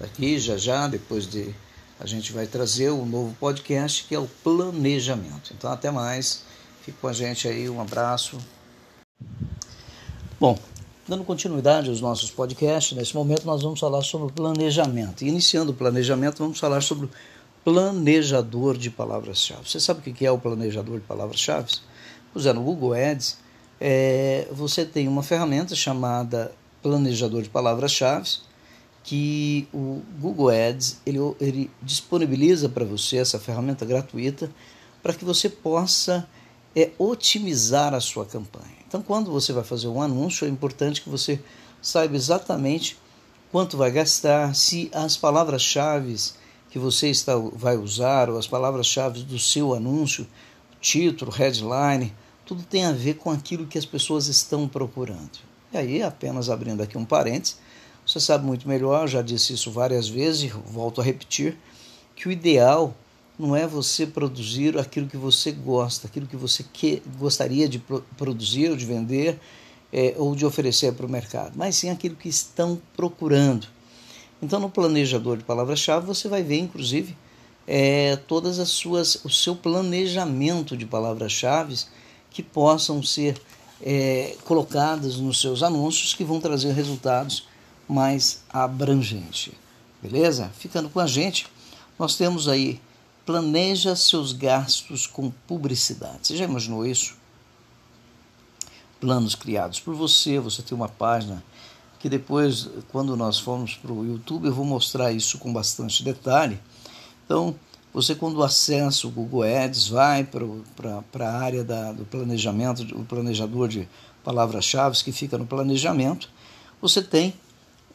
[SPEAKER 1] aqui já já, depois de a gente vai trazer o um novo podcast que é o planejamento. Então até mais, fique com a gente aí, um abraço. Bom, Dando continuidade aos nossos podcasts, nesse momento nós vamos falar sobre planejamento. E iniciando o planejamento, vamos falar sobre planejador de palavras-chave. Você sabe o que é o planejador de palavras-chave? Pois é, no Google Ads, é, você tem uma ferramenta chamada planejador de palavras-chave, que o Google Ads ele, ele disponibiliza para você essa ferramenta gratuita para que você possa é, otimizar a sua campanha. Então, quando você vai fazer um anúncio, é importante que você saiba exatamente quanto vai gastar, se as palavras-chave que você está, vai usar, ou as palavras-chave do seu anúncio, título, headline, tudo tem a ver com aquilo que as pessoas estão procurando. E aí, apenas abrindo aqui um parênteses, você sabe muito melhor, já disse isso várias vezes volto a repetir, que o ideal não é você produzir aquilo que você gosta, aquilo que você que, gostaria de pro, produzir ou de vender é, ou de oferecer para o mercado, mas sim aquilo que estão procurando. Então, no planejador de palavras-chave, você vai ver, inclusive, é, todas as suas, o seu planejamento de palavras-chave que possam ser é, colocadas nos seus anúncios que vão trazer resultados mais abrangentes. Beleza? Ficando com a gente, nós temos aí planeja seus gastos com publicidade. Você já imaginou isso? Planos criados por você, você tem uma página que depois, quando nós formos para o YouTube, eu vou mostrar isso com bastante detalhe. Então, você quando acessa o Google Ads, vai para a área da, do planejamento, o planejador de palavras-chave que fica no planejamento, você tem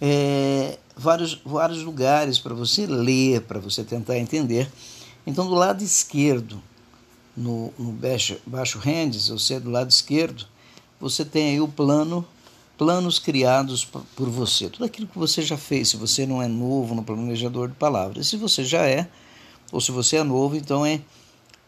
[SPEAKER 1] é, vários, vários lugares para você ler, para você tentar entender então, do lado esquerdo, no, no baixo, baixo rendes, ou seja, do lado esquerdo, você tem aí o plano, planos criados por você. Tudo aquilo que você já fez, se você não é novo no planejador de palavras. Se você já é, ou se você é novo, então é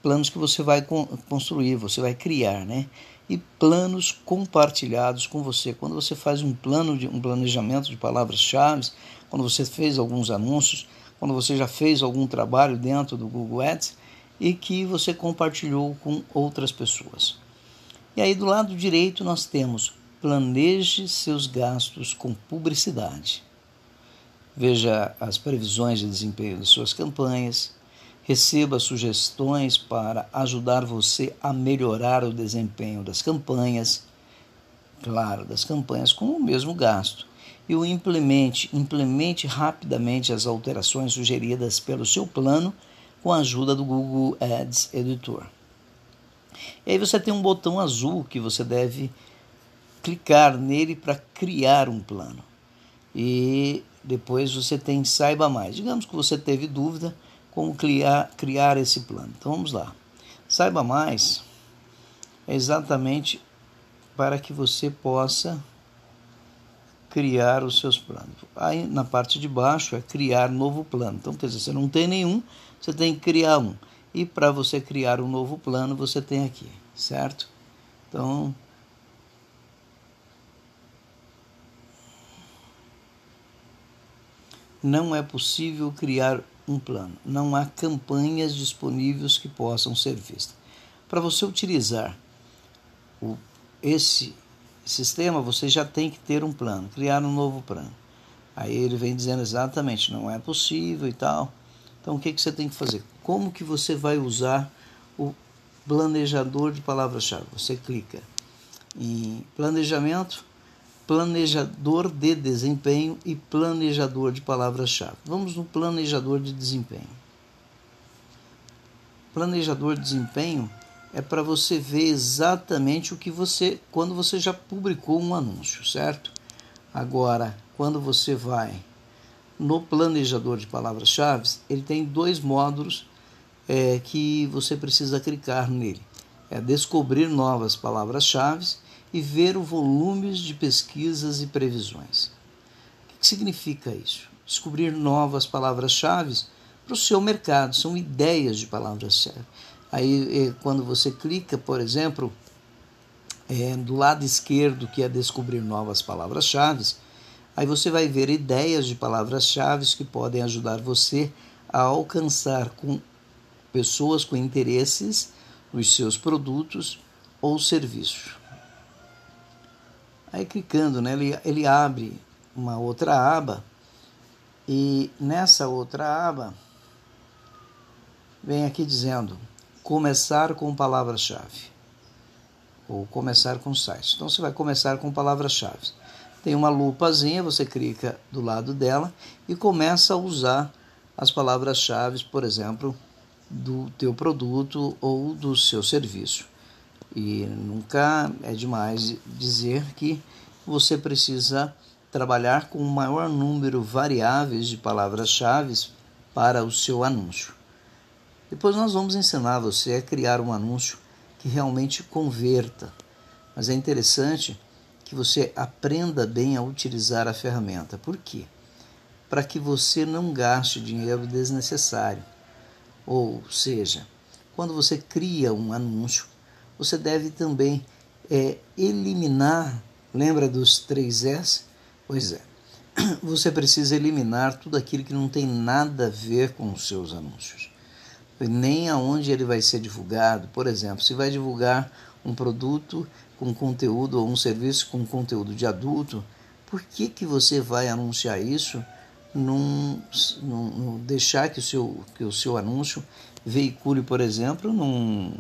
[SPEAKER 1] planos que você vai construir, você vai criar, né? E planos compartilhados com você. Quando você faz um plano de um planejamento de palavras-chave, quando você fez alguns anúncios, quando você já fez algum trabalho dentro do Google Ads e que você compartilhou com outras pessoas. E aí do lado direito nós temos planeje seus gastos com publicidade. Veja as previsões de desempenho de suas campanhas, receba sugestões para ajudar você a melhorar o desempenho das campanhas, claro, das campanhas com o mesmo gasto e o implemente, implemente rapidamente as alterações sugeridas pelo seu plano com a ajuda do Google Ads Editor. E aí você tem um botão azul que você deve clicar nele para criar um plano. E depois você tem saiba mais. Digamos que você teve dúvida como criar, criar esse plano. Então vamos lá. Saiba mais é exatamente para que você possa criar os seus planos. Aí na parte de baixo é criar novo plano. Então, quer dizer, você não tem nenhum, você tem que criar um. E para você criar um novo plano, você tem aqui, certo? Então, não é possível criar um plano. Não há campanhas disponíveis que possam ser vistas. Para você utilizar o, esse sistema, você já tem que ter um plano, criar um novo plano. Aí ele vem dizendo exatamente, não é possível e tal. Então o que, que você tem que fazer? Como que você vai usar o planejador de palavras-chave? Você clica em planejamento, planejador de desempenho e planejador de palavras-chave. Vamos no planejador de desempenho. Planejador de desempenho é para você ver exatamente o que você, quando você já publicou um anúncio, certo? Agora, quando você vai no planejador de palavras-chave, ele tem dois módulos é, que você precisa clicar nele. É descobrir novas palavras-chave e ver o volume de pesquisas e previsões. O que significa isso? Descobrir novas palavras-chave para o seu mercado, são ideias de palavras-chave Aí, eh, quando você clica, por exemplo, é, do lado esquerdo, que é descobrir novas palavras-chave, aí você vai ver ideias de palavras-chave que podem ajudar você a alcançar com pessoas com interesses nos seus produtos ou serviços. Aí clicando, né, ele, ele abre uma outra aba e nessa outra aba vem aqui dizendo começar com palavras-chave ou começar com sites. Então você vai começar com palavras-chave. Tem uma lupazinha, você clica do lado dela e começa a usar as palavras-chave, por exemplo, do teu produto ou do seu serviço. E nunca é demais dizer que você precisa trabalhar com o maior número variáveis de palavras-chave para o seu anúncio. Depois nós vamos ensinar você a criar um anúncio que realmente converta. Mas é interessante que você aprenda bem a utilizar a ferramenta. Por quê? Para que você não gaste dinheiro desnecessário. Ou seja, quando você cria um anúncio, você deve também é, eliminar, lembra dos três S? Pois é, você precisa eliminar tudo aquilo que não tem nada a ver com os seus anúncios, nem aonde ele vai ser divulgado. Por exemplo, se vai divulgar um produto com conteúdo ou um serviço com conteúdo de adulto, por que, que você vai anunciar isso? Num, num, num deixar que o, seu, que o seu anúncio veicule, por exemplo, num,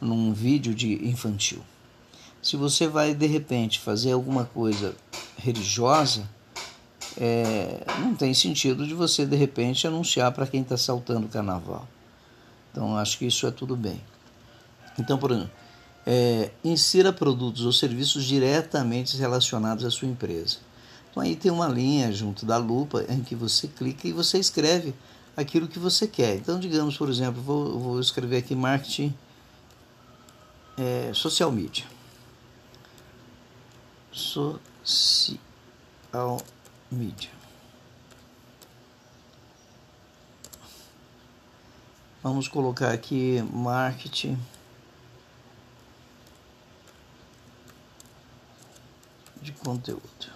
[SPEAKER 1] num vídeo de infantil. Se você vai de repente fazer alguma coisa religiosa, é, não tem sentido de você de repente anunciar para quem está saltando o carnaval. Então acho que isso é tudo bem. Então, por exemplo, é, insira produtos ou serviços diretamente relacionados à sua empresa. Então aí tem uma linha junto da lupa em que você clica e você escreve aquilo que você quer. Então, digamos, por exemplo, vou, vou escrever aqui marketing é, social media. Social media. Vamos colocar aqui marketing. de conteúdo.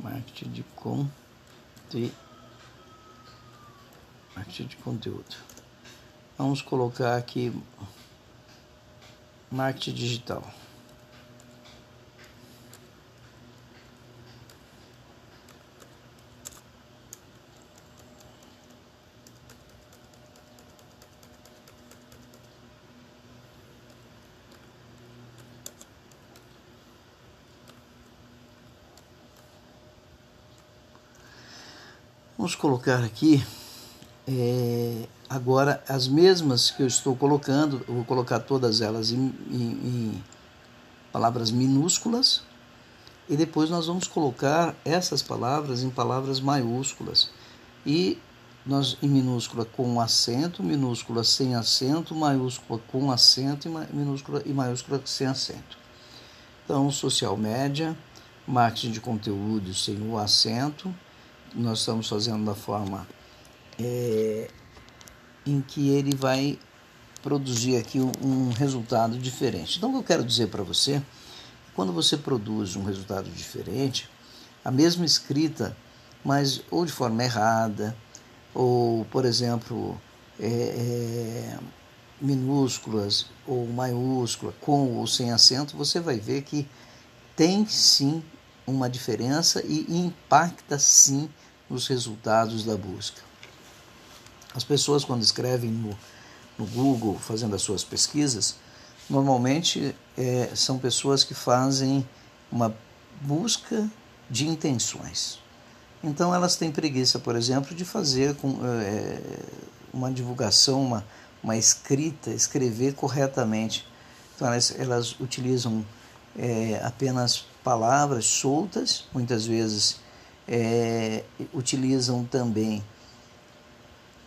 [SPEAKER 1] Marketing de conteúdo. Marketing de conteúdo. Vamos colocar aqui marketing digital. Vamos colocar aqui é, agora as mesmas que eu estou colocando, eu vou colocar todas elas em, em, em palavras minúsculas e depois nós vamos colocar essas palavras em palavras maiúsculas e nós em minúscula com acento, minúscula sem acento, maiúscula com acento e minúscula e maiúscula sem acento. Então, social média, marketing de conteúdo sem o acento, nós estamos fazendo da forma é, em que ele vai produzir aqui um, resultado diferente. Então, o que eu quero dizer para você, quando você produz um resultado diferente, a mesma escrita, mas ou de forma errada, ou, por exemplo, é, é, minúsculas ou maiúscula, com ou sem acento, você vai ver que tem sim uma diferença e impacta sim os resultados da busca. As pessoas, quando escrevem no, no Google, fazendo as suas pesquisas, normalmente é, são pessoas que fazem uma busca de intenções. Então, elas têm preguiça, por exemplo, de fazer com, é, uma divulgação, uma, uma escrita, escrever corretamente. Então, elas, elas utilizam é, apenas palavras soltas, muitas vezes é, utilizam também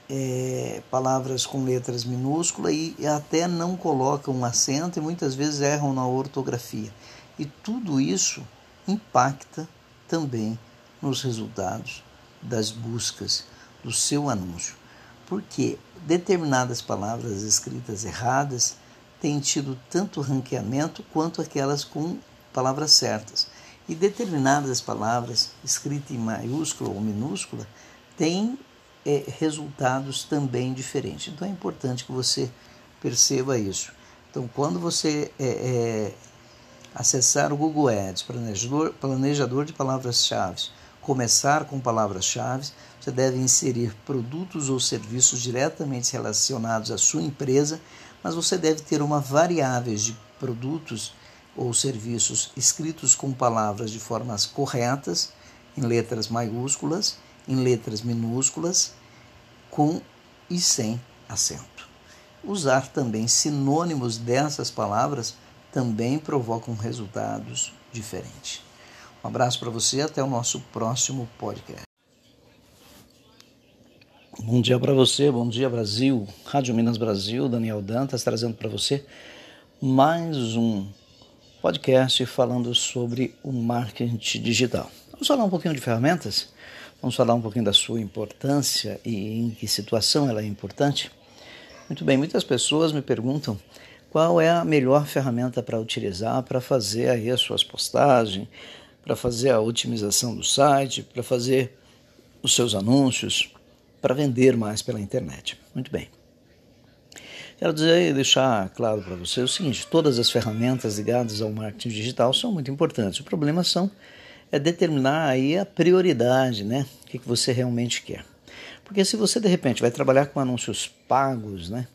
[SPEAKER 1] é, palavras com letras minúsculas e até não colocam um acento e muitas vezes erram na ortografia. E tudo isso impacta também nos resultados das buscas do seu anúncio, porque determinadas palavras escritas erradas têm tido tanto ranqueamento quanto aquelas com palavras certas. E determinadas palavras escritas em maiúscula ou minúscula têm é, resultados também diferentes. Então é importante que você perceba isso. Então, quando você é, é, acessar o Google Ads, planejador, planejador de palavras-chave, começar com palavras-chave, você deve inserir produtos ou serviços diretamente relacionados à sua empresa, mas você deve ter uma variável de produtos ou serviços escritos com palavras de formas corretas, em letras maiúsculas, em letras minúsculas, com e sem acento. Usar também sinônimos dessas palavras também provocam resultados diferentes. Um abraço para você, até o nosso próximo podcast. Bom dia para você, bom dia Brasil, Rádio Minas Brasil, Daniel Dantas trazendo para você mais um podcast falando sobre o marketing digital. Vamos falar um pouquinho de ferramentas, vamos falar um pouquinho da sua importância e em que situação ela é importante. Muito bem, muitas pessoas me perguntam qual é a melhor ferramenta para utilizar para fazer aí as suas postagens, para fazer a otimização do site, para fazer os seus anúncios, para vender mais pela internet. Muito bem. Quero dizer deixar claro para você o seguinte: todas as ferramentas ligadas ao marketing digital são muito importantes. O problema são é determinar aí a prioridade, né? O que, que você realmente quer. Porque se você de repente vai trabalhar com anúncios pagos, né?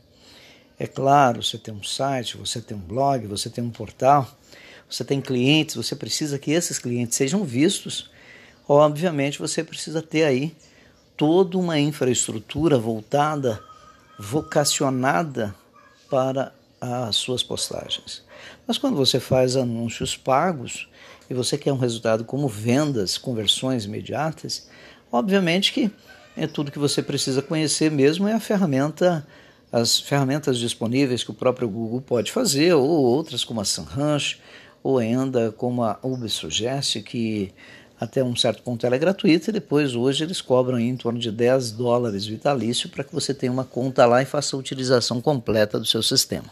[SPEAKER 1] É claro, você tem um site, você tem um blog, você tem um portal, você tem clientes, você precisa que esses clientes sejam vistos, obviamente você precisa ter aí toda uma infraestrutura voltada, vocacionada para as suas postagens. Mas quando você faz anúncios pagos e você quer um resultado como vendas, conversões imediatas, obviamente que é tudo que você precisa conhecer mesmo é a ferramenta as ferramentas disponíveis que o próprio Google pode fazer, ou outras como a SEMrush, ou ainda como a Ubersuggest, que até um certo ponto ela é gratuita e depois hoje eles cobram em torno de 10 dólares vitalício para que você tenha uma conta lá e faça a utilização completa do seu sistema.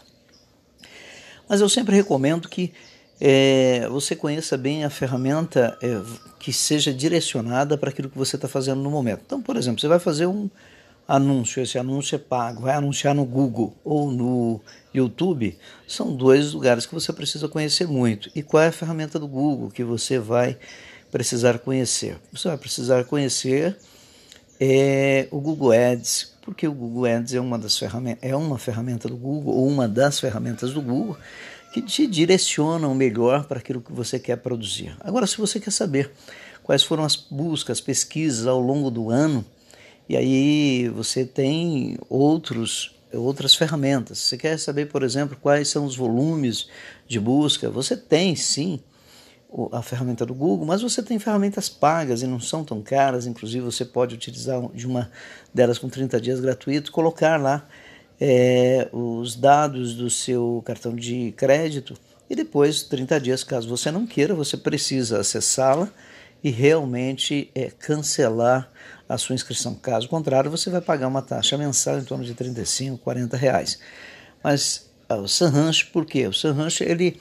[SPEAKER 1] Mas eu sempre recomendo que é, você conheça bem a ferramenta é, que seja direcionada para aquilo que você está fazendo no momento. Então, por exemplo, você vai fazer um anúncio, esse anúncio é pago, vai anunciar no Google ou no YouTube, são dois lugares que você precisa conhecer muito. E qual é a ferramenta do Google que você vai precisar conhecer? Você vai precisar conhecer é, o Google Ads, porque o Google Ads é uma das ferramentas, é uma ferramenta do Google ou uma das ferramentas do Google que te direcionam melhor para aquilo que você quer produzir. Agora, se você quer saber quais foram as buscas, pesquisas ao longo do ano, e aí você tem outros outras ferramentas. Você quer saber, por exemplo, quais são os volumes de busca? Você tem sim a ferramenta do Google, mas você tem ferramentas pagas e não são tão caras. Inclusive, você pode utilizar de uma delas com 30 dias gratuito, colocar lá é, os dados do seu cartão de crédito e depois, 30 dias, caso você não queira, você precisa acessá-la e realmente é, cancelar a sua inscrição. Caso contrário, você vai pagar uma taxa mensal em torno de 35, 40 reais. Mas ah, o Sanranch, por quê? O Sanranch, ele,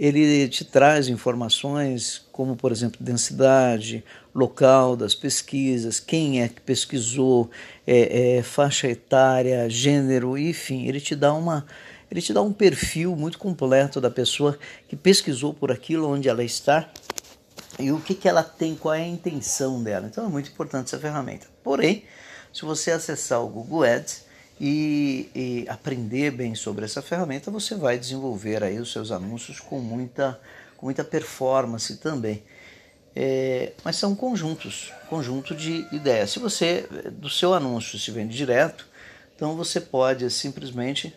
[SPEAKER 1] ele te traz informações como, por exemplo, densidade, local das pesquisas, quem é que pesquisou, é, é, faixa etária, gênero, enfim, ele te dá uma ele te dá um perfil muito completo da pessoa que pesquisou por aquilo onde ela está e o que, que ela tem, qual é a intenção dela. Então é muito importante essa ferramenta. Porém, se você acessar o Google Ads e, e, aprender bem sobre essa ferramenta, você vai desenvolver aí os seus anúncios com muita, com muita performance também. É, mas são conjuntos, conjunto de ideias. Se você, do seu anúncio, se vende direto, então você pode simplesmente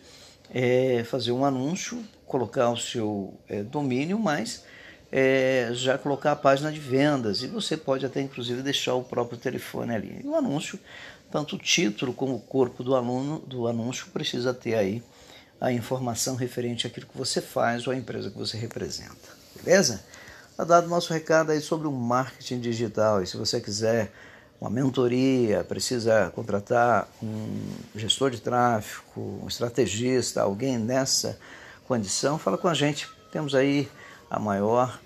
[SPEAKER 1] é, fazer um anúncio, colocar o seu é, domínio, mas é, já colocar a página de vendas e você pode até inclusive deixar o próprio telefone ali. O anúncio, tanto o título como o corpo do aluno do anúncio precisa ter aí a informação referente àquilo que você faz ou à empresa que você representa. Beleza? Está dado nosso recado aí sobre o marketing digital. E se você quiser uma mentoria, precisa contratar um gestor de tráfego, um estrategista, alguém nessa condição, fala com a gente. Temos aí a maior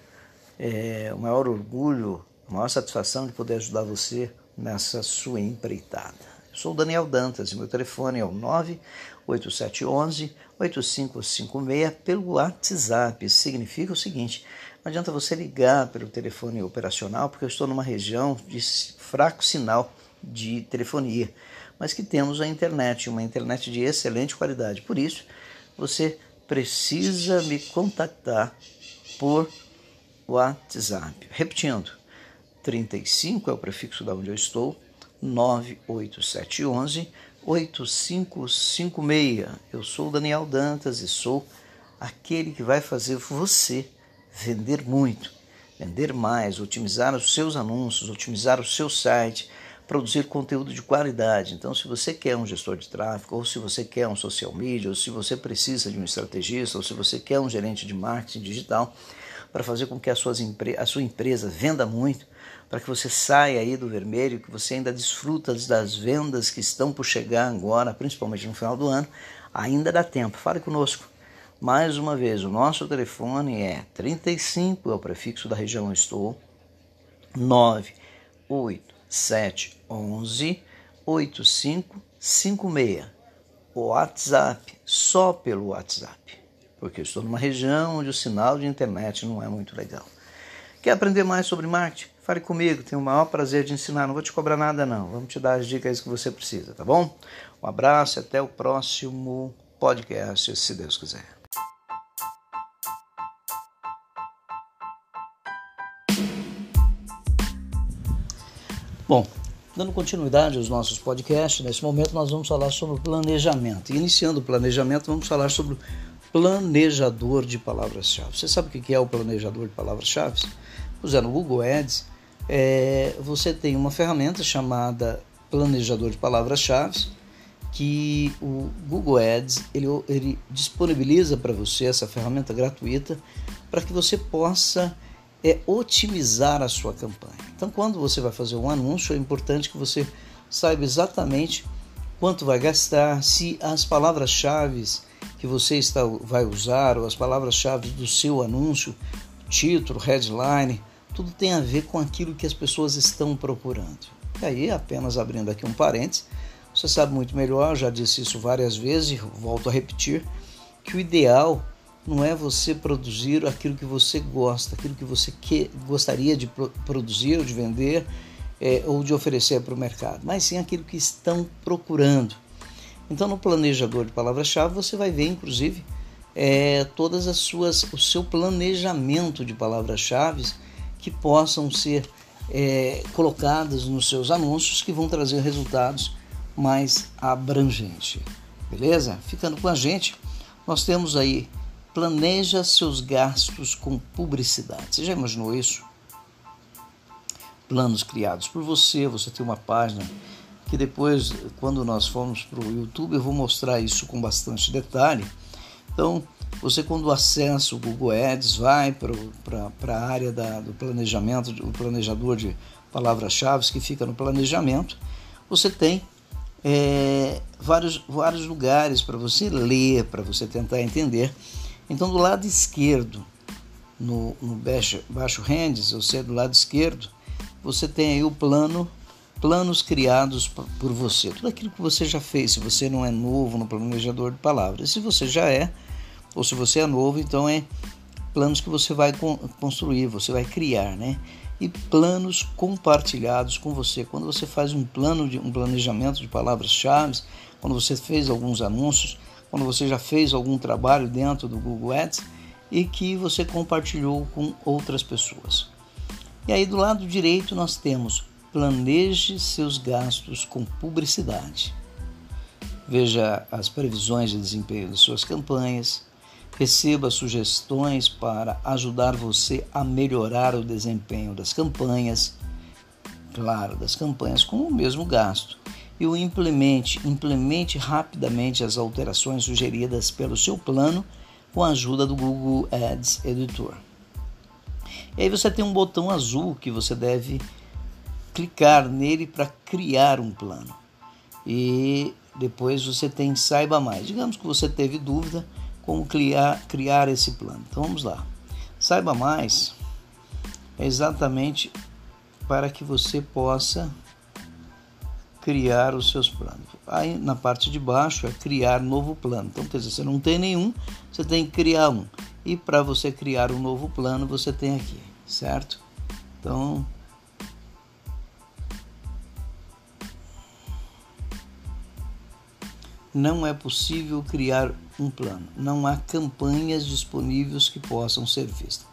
[SPEAKER 1] é, o maior orgulho, a maior satisfação de poder ajudar você nessa sua empreitada. Sou Daniel Dantas e meu telefone é o 98711 8556 pelo WhatsApp. Significa o seguinte: não adianta você ligar pelo telefone operacional, porque eu estou numa região de fraco sinal de telefonia, mas que temos a internet, uma internet de excelente qualidade. Por isso, você precisa me contactar por WhatsApp. Repetindo, 35 é o prefixo da onde eu estou, 98711 8556. Eu sou Daniel Dantas e sou aquele que vai fazer você vender muito, vender mais, otimizar os seus anúncios, otimizar o seu site, produzir conteúdo de qualidade. Então, se você quer um gestor de tráfego, ou se você quer um social media, ou se você precisa de um estrategista, ou se você quer um gerente de marketing digital, para fazer com que suas, a sua empresa venda muito, para que você saia aí do vermelho, que você ainda desfruta das vendas que estão por chegar agora, principalmente no final do ano, ainda dá tempo. Fale conosco. Mais uma vez, o nosso telefone é 35, é o prefixo da região estou, 98711 8556. O WhatsApp, só pelo WhatsApp, porque eu estou numa região onde o sinal de internet não é muito legal. Quer aprender mais sobre marketing? Fale comigo, tenho o maior prazer de ensinar. Não vou te cobrar nada, não. Vamos te dar as dicas que você precisa, tá bom? Um abraço e até o próximo podcast, se Deus quiser. Bom, dando continuidade aos nossos podcasts, nesse momento nós vamos falar sobre planejamento. E iniciando o planejamento, vamos falar sobre o planejador de palavras-chave. Você sabe o que é o planejador de palavras-chave? Usando no Google Ads, é, você tem uma ferramenta chamada planejador de palavras-chave que o Google Ads ele, ele disponibiliza para você essa ferramenta gratuita para que você possa é, otimizar a sua campanha. Então, quando você vai fazer um anúncio, é importante que você saiba exatamente quanto vai gastar, se as palavras-chave que você está, vai usar ou as palavras-chave do seu anúncio, título, headline, tudo tem a ver com aquilo que as pessoas estão procurando. E aí, apenas abrindo aqui um parênteses, você sabe muito melhor, já disse isso várias vezes e volto a repetir, que o ideal não é você produzir aquilo que você gosta, aquilo que você que, gostaria de produzir ou de vender é, ou de oferecer para o mercado, mas sim aquilo que estão procurando. Então, no planejador de palavras-chave, você vai ver, inclusive, é, todas as suas, o seu planejamento de palavras-chave que possam ser é, colocadas nos seus anúncios que vão trazer resultados mais abrangentes. Beleza? Ficando com a gente, nós temos aí planeja seus gastos com publicidade. Você já imaginou isso? Planos criados por você, você tem uma página que depois, quando nós formos para o YouTube, eu vou mostrar isso com bastante detalhe. Então, você quando acessa o Google Ads, vai para a área da, do planejamento, o planejador de palavras-chave que fica no planejamento, você tem é, vários, vários lugares para você ler, para você tentar entender. Então, do lado esquerdo, no, no baixo, baixo rendes, ou seja, do lado esquerdo, você tem aí o plano, planos criados por você. Tudo aquilo que você já fez, se você não é novo no planejador de palavras. E se você já é, ou se você é novo, então é planos que você vai construir, você vai criar, né? E planos compartilhados com você. Quando você faz um plano de um planejamento de palavras-chave, quando você fez alguns anúncios, quando você já fez algum trabalho dentro do Google Ads e que você compartilhou com outras pessoas. E aí do lado direito nós temos planeje seus gastos com publicidade. Veja as previsões de desempenho de suas campanhas, Receba sugestões para ajudar você a melhorar o desempenho das campanhas, claro, das campanhas com o mesmo gasto. E o implemente, implemente rapidamente as alterações sugeridas pelo seu plano com a ajuda do Google Ads Editor. E aí você tem um botão azul que você deve clicar nele para criar um plano. E depois você tem saiba mais. Digamos que você teve dúvida, como criar, criar esse plano. Então vamos lá. Saiba mais é exatamente para que você possa criar os seus planos. Aí na parte de baixo é criar novo plano. Então, quer dizer, você não tem nenhum, você tem que criar um. E para você criar um novo plano, você tem aqui, certo? Então, não é possível criar um plano. Não há campanhas disponíveis que possam ser vistas.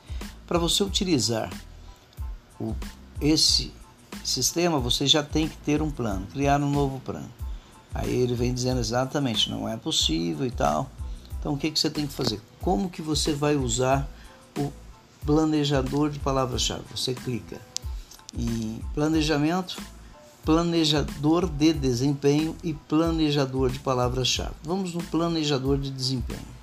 [SPEAKER 1] Para você utilizar o, esse sistema, você já tem que ter um plano, criar um novo plano. Aí ele vem dizendo exatamente, não é possível e tal. Então o que, que você tem que fazer? Como que você vai usar o planejador de palavras-chave? Você clica em planejamento, planejador de desempenho e planejador de palavras-chave. Vamos no planejador de desempenho.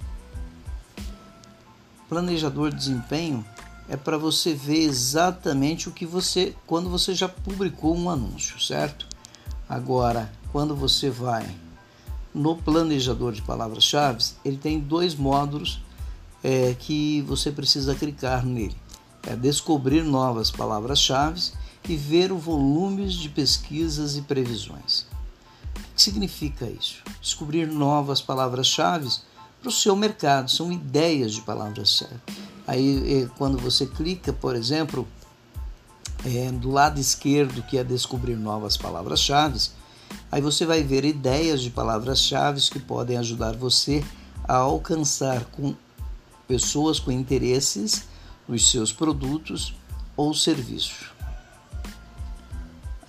[SPEAKER 1] Planejador de desempenho é para você ver exatamente o que você quando você já publicou um anúncio, certo? Agora, quando você vai no planejador de palavras-chave, ele tem dois módulos é, que você precisa clicar nele. É descobrir novas palavras-chave e ver o volume de pesquisas e previsões. O que significa isso? Descobrir novas palavras-chave para o seu mercado, são ideias de palavras-chave. Aí, é, quando você clica, por exemplo, é, do lado esquerdo, que é descobrir novas palavras-chave, aí você vai ver ideias de palavras-chave que podem ajudar você a alcançar com pessoas com interesses nos seus produtos ou serviços.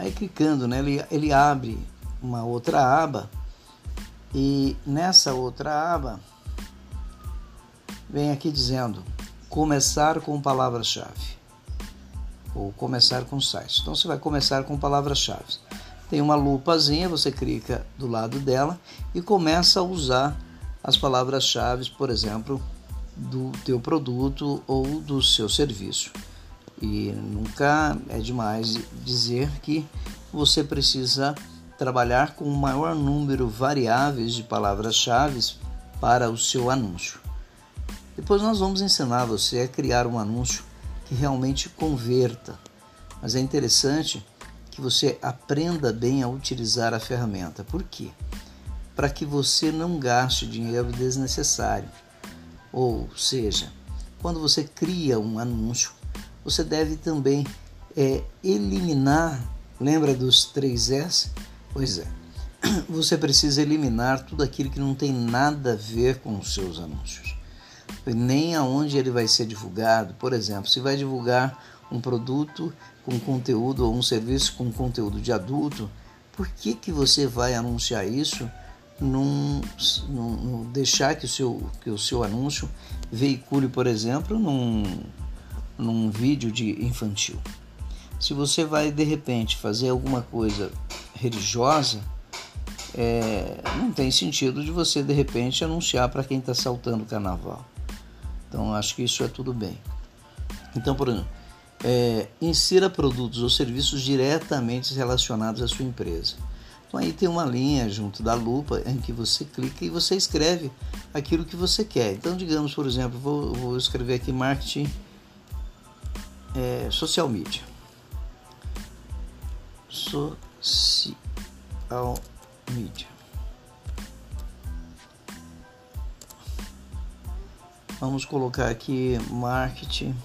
[SPEAKER 1] Aí clicando, né, ele, ele abre uma outra aba e nessa outra aba vem aqui dizendo começar com palavras-chave ou começar com sites. Então você vai começar com palavras-chave. Tem uma lupazinha, você clica do lado dela e começa a usar as palavras-chave, por exemplo, do teu produto ou do seu serviço. E nunca é demais dizer que você precisa trabalhar com o maior número variáveis de palavras-chave para o seu anúncio. Depois nós vamos ensinar você a criar um anúncio que realmente converta. Mas é interessante que você aprenda bem a utilizar a ferramenta. Por quê? Para que você não gaste dinheiro desnecessário. Ou seja, quando você cria um anúncio, você deve também é, eliminar. Lembra dos três S? Pois é. Você precisa eliminar tudo aquilo que não tem nada a ver com os seus anúncios nem aonde ele vai ser divulgado. Por exemplo, se vai divulgar um produto com conteúdo ou um serviço com conteúdo de adulto, por que, que você vai anunciar isso? Num, num, deixar que o, seu, que o seu anúncio veicule, por exemplo, num, num vídeo de infantil. Se você vai de repente fazer alguma coisa religiosa, é, não tem sentido de você de repente anunciar para quem está saltando o carnaval. Então acho que isso é tudo bem. Então, por exemplo, é, insira produtos ou serviços diretamente relacionados à sua empresa. Então aí tem uma linha junto da lupa em que você clica e você escreve aquilo que você quer. Então, digamos, por exemplo, vou, vou escrever aqui marketing é, social media. Social media. Vamos colocar aqui marketing.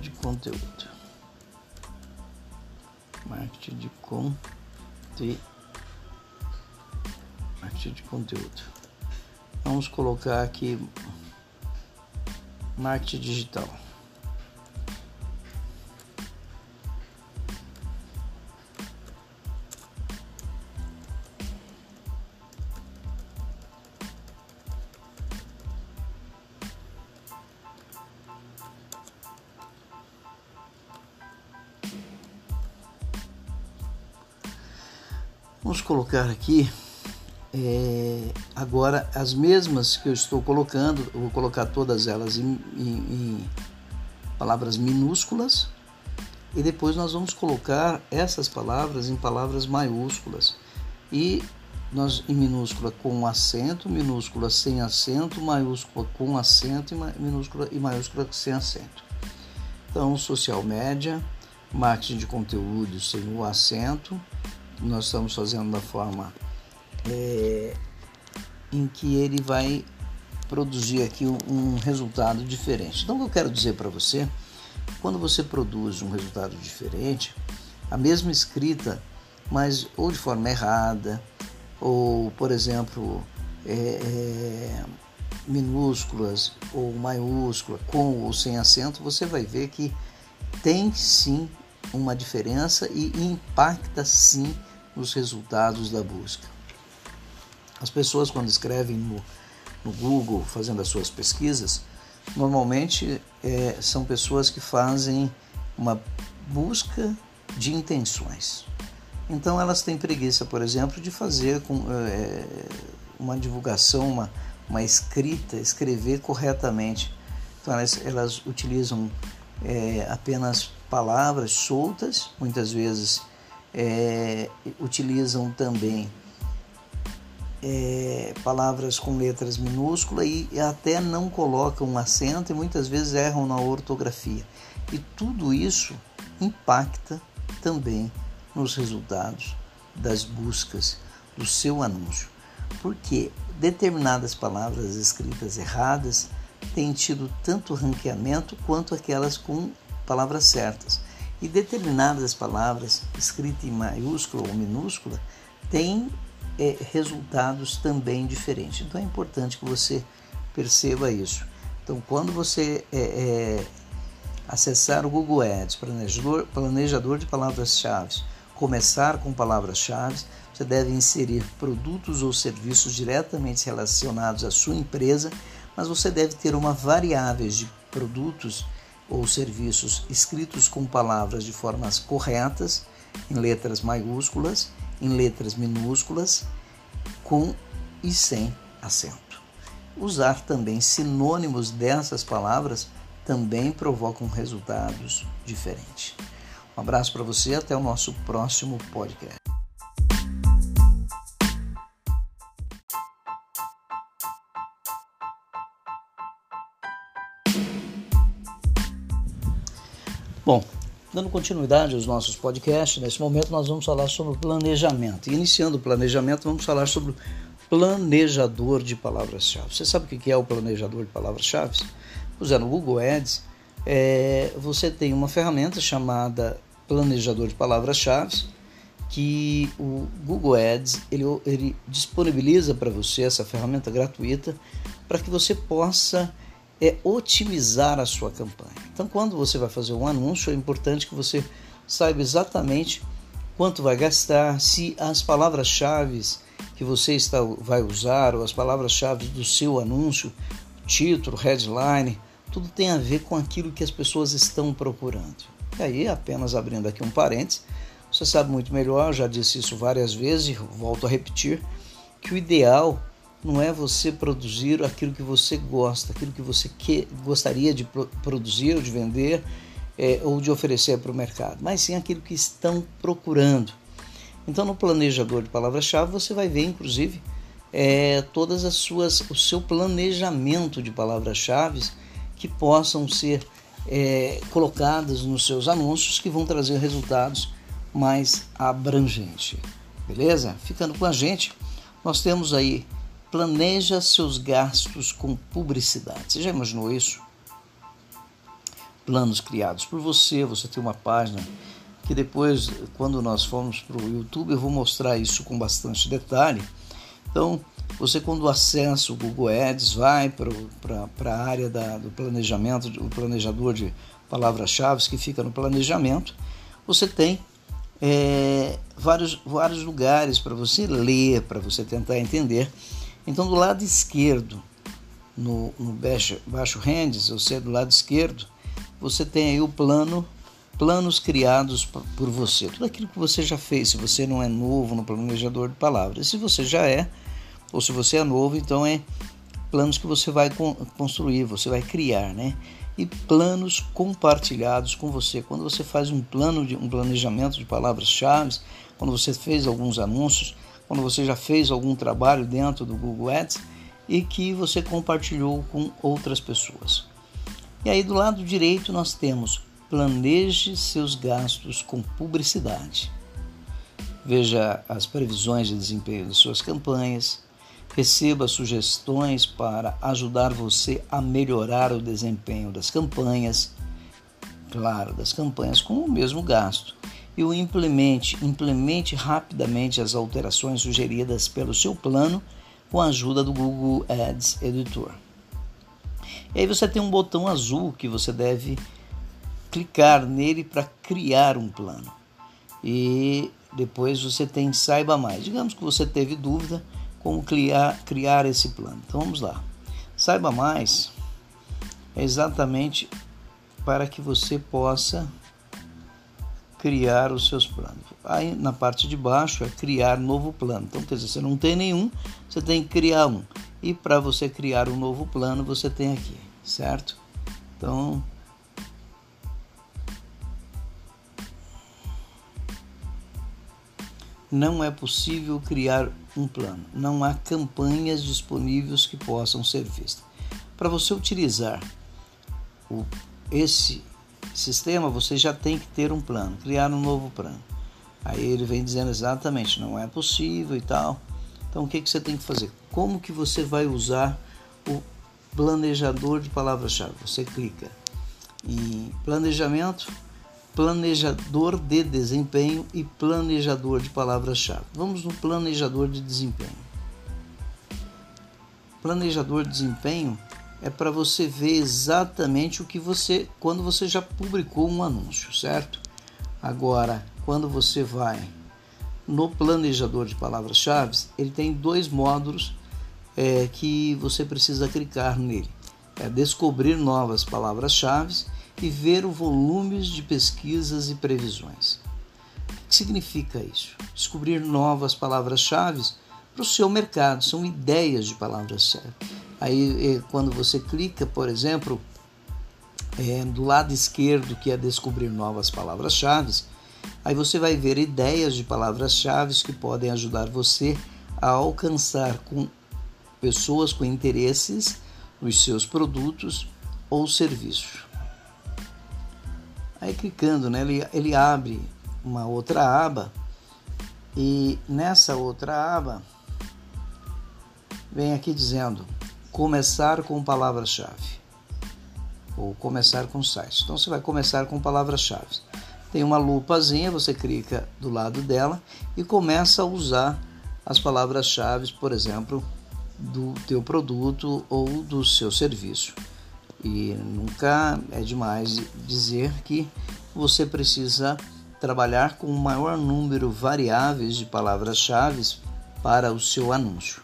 [SPEAKER 1] De conteúdo. Marketing de conteúdo. Marketing de conteúdo. Vamos colocar aqui marketing digital. Vamos colocar aqui é, agora as mesmas que eu estou colocando, eu vou colocar todas elas em, em, em palavras minúsculas e depois nós vamos colocar essas palavras em palavras maiúsculas e nós em minúscula com acento, minúscula sem acento, maiúscula com acento e minúscula e maiúscula sem acento. Então, social média, marketing de conteúdo sem o acento, nós estamos fazendo da forma é, em que ele vai produzir aqui um, resultado diferente. Então, o que eu quero dizer para você, quando você produz um resultado diferente, a mesma escrita, mas ou de forma errada, ou, por exemplo, é, é, minúsculas ou maiúscula, com ou sem acento, você vai ver que tem sim uma diferença e impacta sim nos resultados da busca. As pessoas, quando escrevem no, no Google, fazendo as suas pesquisas, normalmente é, são pessoas que fazem uma busca de intenções. Então elas têm preguiça, por exemplo, de fazer com, é, uma divulgação, uma, uma escrita, escrever corretamente. Então elas, elas utilizam é, apenas palavras soltas, muitas vezes é, utilizam também é, palavras com letras minúsculas e até não colocam um acento e muitas vezes erram na ortografia. E tudo isso impacta também nos resultados das buscas do seu anúncio, porque determinadas palavras escritas erradas têm tido tanto ranqueamento quanto aquelas com palavras certas. E determinadas palavras escritas em maiúscula ou minúscula têm é, resultados também diferentes. Então é importante que você perceba isso. Então, quando você é, é, acessar o Google Ads, planejador, planejador de palavras-chave, começar com palavras-chave, você deve inserir produtos ou serviços diretamente relacionados à sua empresa, mas você deve ter uma variável de produtos ou serviços escritos com palavras de formas corretas, em letras maiúsculas, em letras minúsculas, com e sem acento. Usar também sinônimos dessas palavras também provocam resultados diferentes. Um abraço para você, até o nosso próximo podcast. Bom, dando continuidade aos nossos podcasts, nesse momento nós vamos falar sobre planejamento. E iniciando o planejamento, vamos falar sobre o planejador de palavras-chave. Você sabe o que é o planejador de palavras-chave? Usando no Google Ads, é, você tem uma ferramenta chamada planejador de palavras-chave que o Google Ads ele, ele disponibiliza para você essa ferramenta gratuita para que você possa é otimizar a sua campanha. Então, quando você vai fazer um anúncio, é importante que você saiba exatamente quanto vai gastar, se as palavras-chave que você está, vai usar, ou as palavras-chave do seu anúncio, título, headline, tudo tem a ver com aquilo que as pessoas estão procurando. E aí, apenas abrindo aqui um parênteses, você sabe muito melhor, já disse isso várias vezes e volto a repetir, que o ideal não é você produzir aquilo que você gosta, aquilo que você que, gostaria de produzir ou de vender é, ou de oferecer para o mercado, mas sim aquilo que estão procurando. Então, no planejador de palavras-chave, você vai ver, inclusive, é, todas as suas, o seu planejamento de palavras-chave que possam ser é, colocadas nos seus anúncios que vão trazer resultados mais abrangentes. Beleza? Ficando com a gente, nós temos aí planeja seus gastos com publicidade. Você já imaginou isso? Planos criados por você, você tem uma página que depois, quando nós formos para o YouTube, eu vou mostrar isso com bastante detalhe. Então, você quando acessa o Google Ads, vai para a área da, do planejamento, o planejador de palavras-chave que fica no planejamento, você tem é, vários, vários lugares para você ler, para você tentar entender então, do lado esquerdo, no, no baixo, baixo rendes, ou seja, do lado esquerdo, você tem aí o plano, planos criados por você. Tudo aquilo que você já fez, se você não é novo no planejador de palavras. Se você já é, ou se você é novo, então é planos que você vai construir, você vai criar, né? E planos compartilhados com você. Quando você faz um plano de um planejamento de palavras-chave, quando você fez alguns anúncios, quando você já fez algum trabalho dentro do Google Ads e que você compartilhou com outras pessoas. E aí do lado direito nós temos planeje seus gastos com publicidade. Veja as previsões de desempenho de suas campanhas, receba sugestões para ajudar você a melhorar o desempenho das campanhas, claro, das campanhas com o mesmo gasto e o implemente. Implemente rapidamente as alterações sugeridas pelo seu plano com a ajuda do Google Ads Editor. E aí você tem um botão azul que você deve clicar nele para criar um plano. E depois você tem saiba mais. Digamos que você teve dúvida como criar, criar esse plano. Então vamos lá. Saiba mais é exatamente para que você possa criar os seus planos. Aí na parte de baixo é criar novo plano. Então, quer dizer, você não tem nenhum, você tem que criar um. E para você criar um novo plano, você tem aqui, certo? Então, não é possível criar um plano. Não há campanhas disponíveis que possam ser vistas. Para você utilizar o, esse sistema, você já tem que ter um plano, criar um novo plano. Aí ele vem dizendo exatamente, não é possível e tal. Então o que, que você tem que fazer? Como que você vai usar o planejador de palavras-chave? Você clica em planejamento, planejador de desempenho e planejador de palavras-chave. Vamos no planejador de desempenho. Planejador de desempenho é para você ver exatamente o que você quando você já publicou um anúncio, certo? Agora, quando você vai no planejador de palavras-chave, ele tem dois módulos é, que você precisa clicar nele. É descobrir novas palavras-chave e ver o volume de pesquisas e previsões. O que significa isso? Descobrir novas palavras-chave para o seu mercado, são ideias de palavras-chave. Aí, quando você clica, por exemplo, é, do lado esquerdo, que é descobrir novas palavras-chave, aí você vai ver ideias de palavras-chave que podem ajudar você a alcançar com pessoas com interesses nos seus produtos ou serviços. Aí clicando, né, ele, ele abre uma outra aba e nessa outra aba vem aqui dizendo começar com palavras-chave ou começar com sites. Então você vai começar com palavras-chave. Tem uma lupazinha, você clica do lado dela e começa a usar as palavras-chave, por exemplo, do teu produto ou do seu serviço. E nunca é demais dizer que você precisa trabalhar com o maior número variáveis de palavras-chave para o seu anúncio.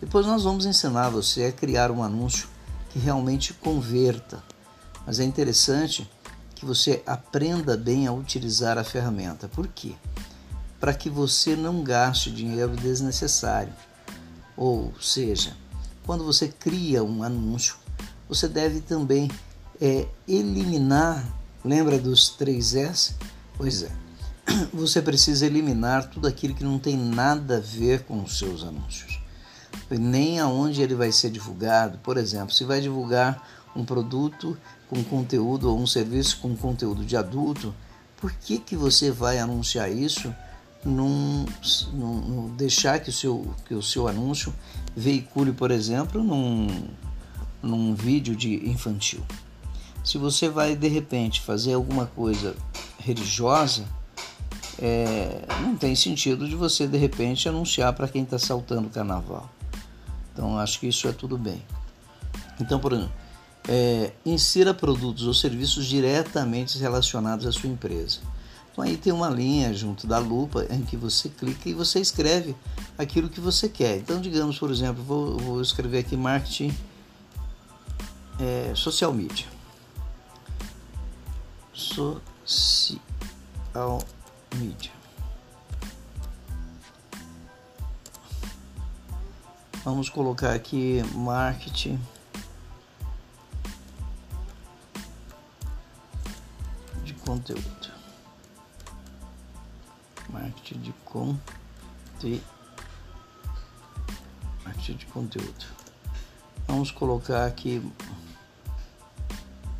[SPEAKER 1] Depois nós vamos ensinar você a criar um anúncio que realmente converta. Mas é interessante que você aprenda bem a utilizar a ferramenta. Por quê? Para que você não gaste dinheiro desnecessário. Ou seja, quando você cria um anúncio, você deve também é, eliminar, lembra dos três S? Pois é, você precisa eliminar tudo aquilo que não tem nada a ver com os seus anúncios, nem aonde ele vai ser divulgado. Por exemplo, se vai divulgar um produto com conteúdo ou um serviço com conteúdo de adulto, por que, que você vai anunciar isso? Num, num, deixar que o, seu, que o seu anúncio veicule, por exemplo, num, num vídeo de infantil. Se você vai de repente fazer alguma coisa religiosa, é, não tem sentido de você de repente anunciar para quem está saltando o carnaval. Então acho que isso é tudo bem. Então, por exemplo, é, insira produtos ou serviços diretamente relacionados à sua empresa. Então aí tem uma linha junto da lupa em que você clica e você escreve aquilo que você quer. Então, digamos, por exemplo, vou, vou escrever aqui marketing é, social media. Social media. Vamos colocar aqui marketing. de conteúdo. Marketing de conteúdo. Marketing de conteúdo. Vamos colocar aqui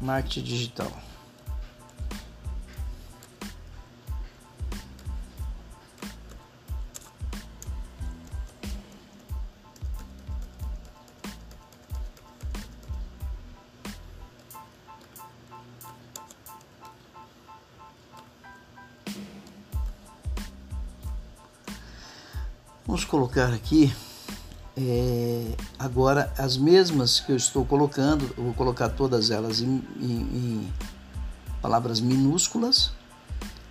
[SPEAKER 1] marketing digital. Vamos colocar aqui é, agora as mesmas que eu estou colocando, eu vou colocar todas elas em, em, em palavras minúsculas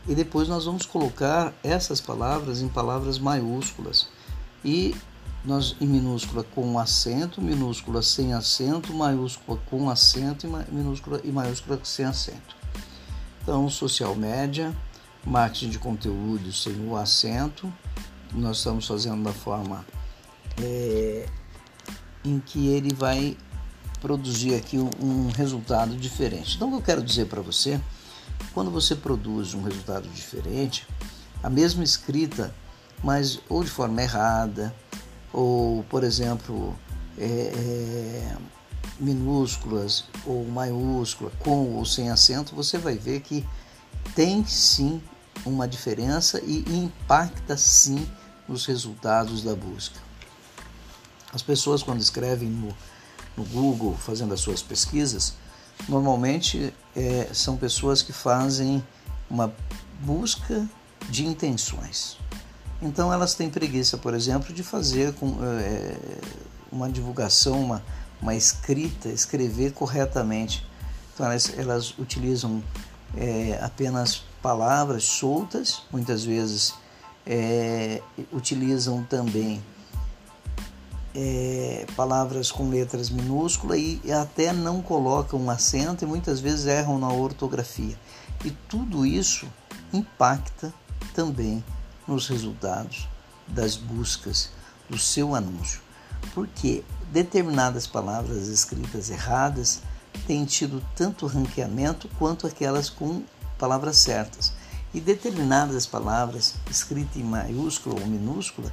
[SPEAKER 1] e depois nós vamos colocar essas palavras em palavras maiúsculas e nós em minúscula com acento, minúscula sem acento, maiúscula com acento e minúscula e maiúscula sem acento. Então, social média, marketing de conteúdo sem o acento, nós estamos fazendo da forma é, em que ele vai produzir aqui um, resultado diferente. Então, o que eu quero dizer para você, quando você produz um resultado diferente, a mesma escrita, mas ou de forma errada, ou, por exemplo, é, é, minúsculas ou maiúscula, com ou sem acento, você vai ver que tem sim uma diferença e impacta sim nos resultados da busca. As pessoas, quando escrevem no, no Google, fazendo as suas pesquisas, normalmente é, são pessoas que fazem uma busca de intenções. Então elas têm preguiça, por exemplo, de fazer com, é, uma divulgação, uma, uma escrita, escrever corretamente. Então elas, elas utilizam é, apenas palavras soltas, muitas vezes é, utilizam também é, palavras com letras minúsculas e até não colocam um acento e muitas vezes erram na ortografia. E tudo isso impacta também nos resultados das buscas do seu anúncio, porque determinadas palavras escritas erradas têm tido tanto ranqueamento quanto aquelas com palavras certas. E determinadas palavras escritas em maiúscula ou minúscula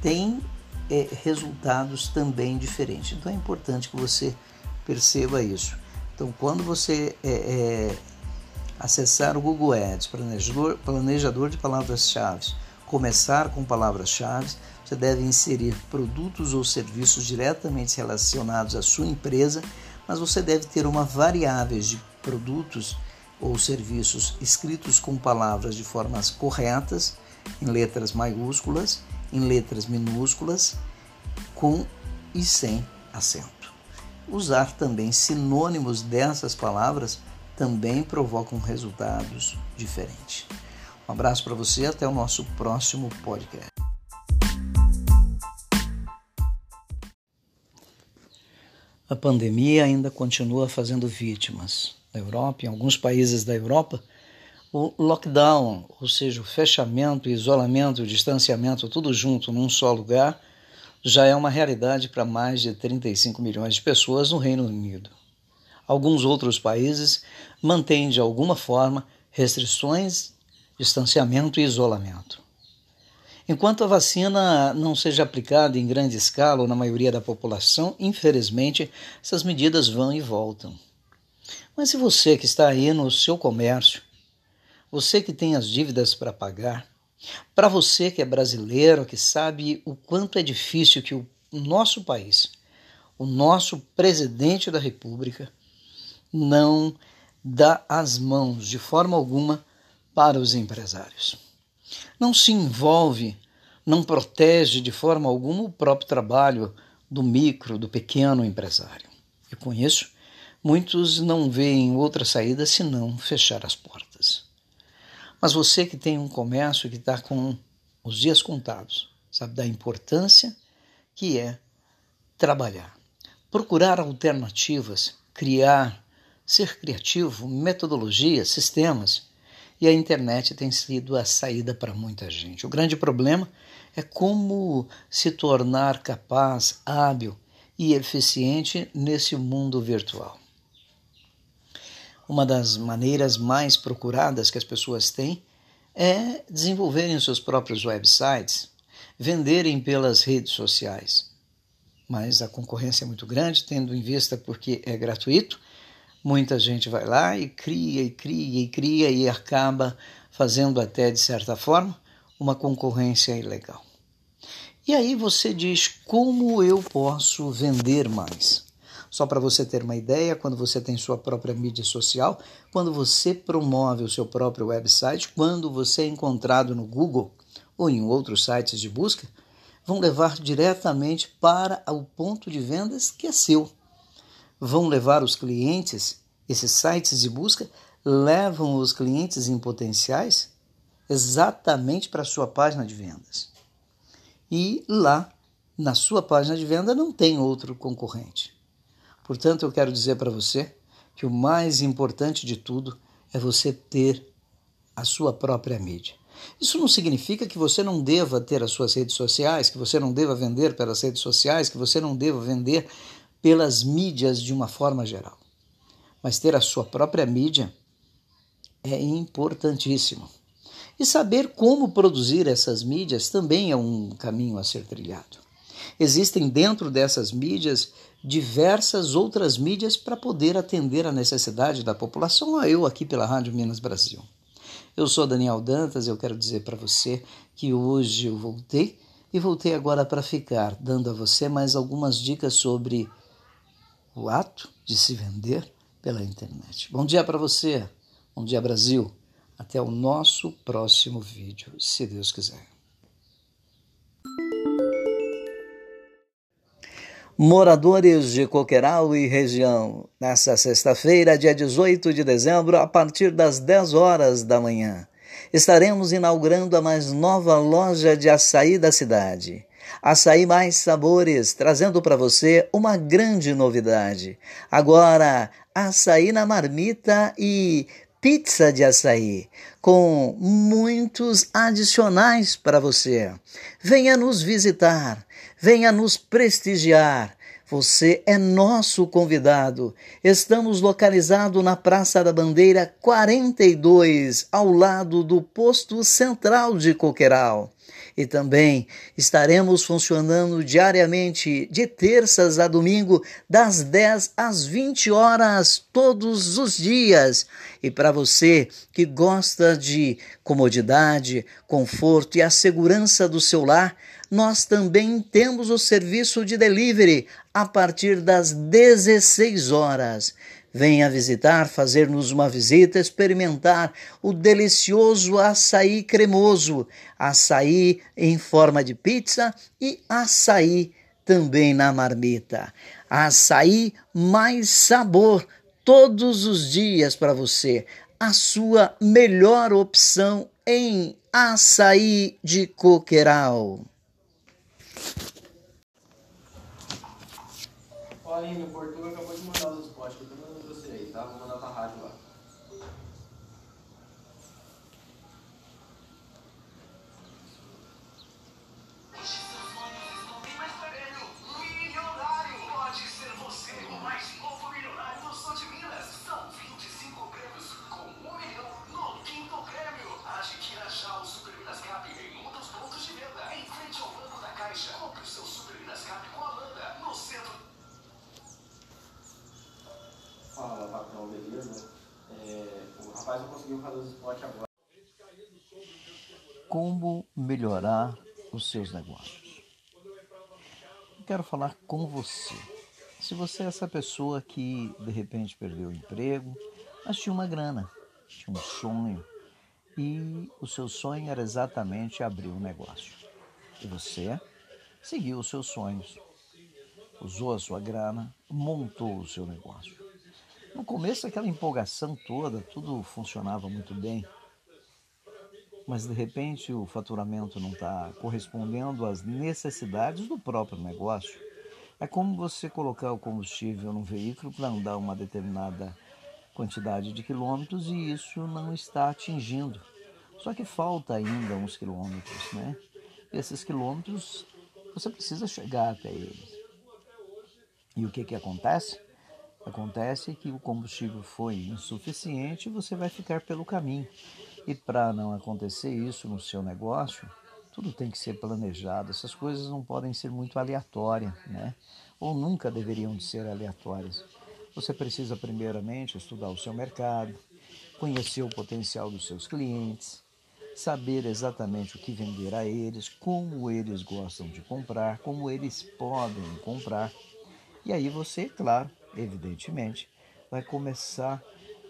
[SPEAKER 1] têm é, resultados também diferentes. Então é importante que você perceba isso. Então, quando você é, é, acessar o Google Ads, planejador, planejador de palavras-chave, começar com palavras-chave, você deve inserir produtos ou serviços diretamente relacionados à sua empresa, mas você deve ter uma variável de produtos ou serviços escritos com palavras de formas corretas, em letras maiúsculas, em letras minúsculas, com e sem acento. Usar também sinônimos dessas palavras também provocam resultados diferentes. Um abraço para você, até o nosso próximo podcast. A pandemia ainda continua fazendo vítimas. Na Europa, em alguns países da Europa, o lockdown, ou seja, o fechamento, isolamento, distanciamento, tudo junto num só lugar, já é uma realidade para mais de 35 milhões de pessoas no Reino Unido. Alguns outros países mantêm de alguma forma restrições distanciamento e isolamento. Enquanto a vacina não seja aplicada em grande escala ou na maioria da população, infelizmente, essas medidas vão e voltam. Mas se você que está aí no seu comércio, você que tem as dívidas para pagar, para você que é brasileiro, que sabe o quanto é difícil que o nosso país, o nosso presidente da República, não dá as mãos de forma alguma para os empresários. Não se envolve, não protege de forma alguma o próprio trabalho do micro, do pequeno empresário. E com isso, muitos não veem outra saída senão fechar as portas. Mas você que tem um comércio que está com os dias contados, sabe da importância que é trabalhar, procurar alternativas, criar, ser criativo, metodologias, sistemas e a internet tem sido a saída para muita gente. O grande problema é como se tornar capaz, hábil e eficiente nesse mundo virtual. Uma das maneiras mais procuradas que as pessoas têm é desenvolverem os seus próprios websites, venderem pelas redes sociais. Mas a concorrência é muito grande, tendo em vista porque é gratuito Muita gente vai lá e cria e cria e cria e acaba fazendo até de certa forma uma concorrência ilegal. E aí você diz como eu posso vender mais? Só para você ter uma ideia, quando você tem sua própria mídia social, quando você promove o seu próprio website, quando você é encontrado no Google ou em outros sites de busca, vão levar diretamente para o ponto de vendas que é seu. Vão levar os clientes, esses sites de busca levam os clientes em potenciais exatamente para a sua página de vendas. E lá, na sua página de venda, não tem outro concorrente. Portanto, eu quero dizer para você que o mais importante de tudo é você ter a sua própria mídia. Isso não significa que você não deva ter as suas redes sociais, que você não deva vender pelas redes sociais, que você não deva vender pelas mídias de uma forma geral. Mas ter a sua própria mídia é importantíssimo. E saber como produzir essas mídias também é um caminho a ser trilhado. Existem dentro dessas mídias diversas outras mídias para poder atender a necessidade da população, eu aqui pela Rádio Minas Brasil. Eu sou Daniel Dantas e eu quero dizer para você que hoje eu voltei e voltei agora para ficar, dando a você mais algumas dicas sobre o ato de se vender pela internet. Bom dia para você, bom dia Brasil. Até o nosso próximo vídeo, se Deus quiser. Moradores de Coqueiral e região, nesta sexta-feira, dia 18 de dezembro, a partir das 10 horas da manhã, estaremos inaugurando a mais nova loja de açaí da cidade. Açaí Mais Sabores, trazendo para você uma grande novidade. Agora, açaí na marmita e pizza de açaí, com muitos adicionais para você. Venha nos visitar, venha nos prestigiar. Você é nosso convidado. Estamos localizados na Praça da Bandeira 42, ao lado do posto central de Coqueiral. E também estaremos funcionando diariamente, de terças a domingo, das 10 às 20 horas, todos os dias. E para você que gosta de comodidade, conforto e a segurança do seu lar, nós também temos o serviço de delivery a partir das 16 horas. Venha visitar, fazer-nos uma visita, experimentar o delicioso açaí cremoso, açaí em forma de pizza e açaí também na marmita. Açaí mais sabor todos os dias para você. A sua melhor opção em açaí de coqueiral. Olha, meu Como melhorar os seus negócios? Eu quero falar com você. Se você é essa pessoa que de repente perdeu o emprego, mas tinha uma grana, tinha um sonho, e o seu sonho era exatamente abrir um negócio. E você seguiu os seus sonhos, usou a sua grana, montou o seu negócio. No começo, aquela empolgação toda, tudo funcionava muito bem. Mas de repente o faturamento não está correspondendo às necessidades do próprio negócio. É como você colocar o combustível no veículo para andar uma determinada quantidade de quilômetros e isso não está atingindo. Só que falta ainda uns quilômetros, né? E esses quilômetros você precisa chegar até eles. E o que, que acontece? Acontece que o combustível foi insuficiente e você vai ficar pelo caminho. E para não acontecer isso no seu negócio, tudo tem que ser planejado. Essas coisas não podem ser muito aleatórias, né? Ou nunca deveriam de ser aleatórias. Você precisa primeiramente estudar o seu mercado, conhecer o potencial dos seus clientes, saber exatamente o que vender a eles, como eles gostam de comprar, como eles podem comprar. E aí você, claro, evidentemente, vai começar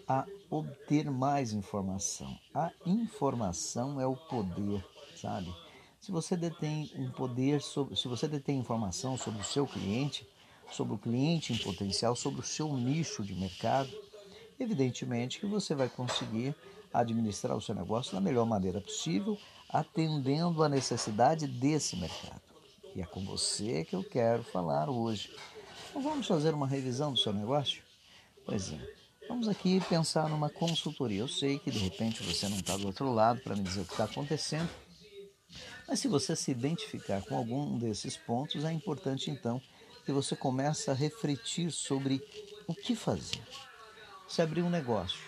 [SPEAKER 1] a obter mais informação. A informação é o poder, sabe? Se você detém um poder sobre, se você detém informação sobre o seu cliente, sobre o cliente em potencial, sobre o seu nicho de mercado, evidentemente que você vai conseguir administrar o seu negócio da melhor maneira possível, atendendo à necessidade desse mercado. E é com você que eu quero falar hoje. Então vamos fazer uma revisão do seu negócio? Pois é. Vamos aqui pensar numa consultoria. Eu sei que de repente você não está do outro lado para me dizer o que está acontecendo, mas se você se identificar com algum desses pontos, é importante então que você comece a refletir sobre o que fazer. Você abriu um negócio.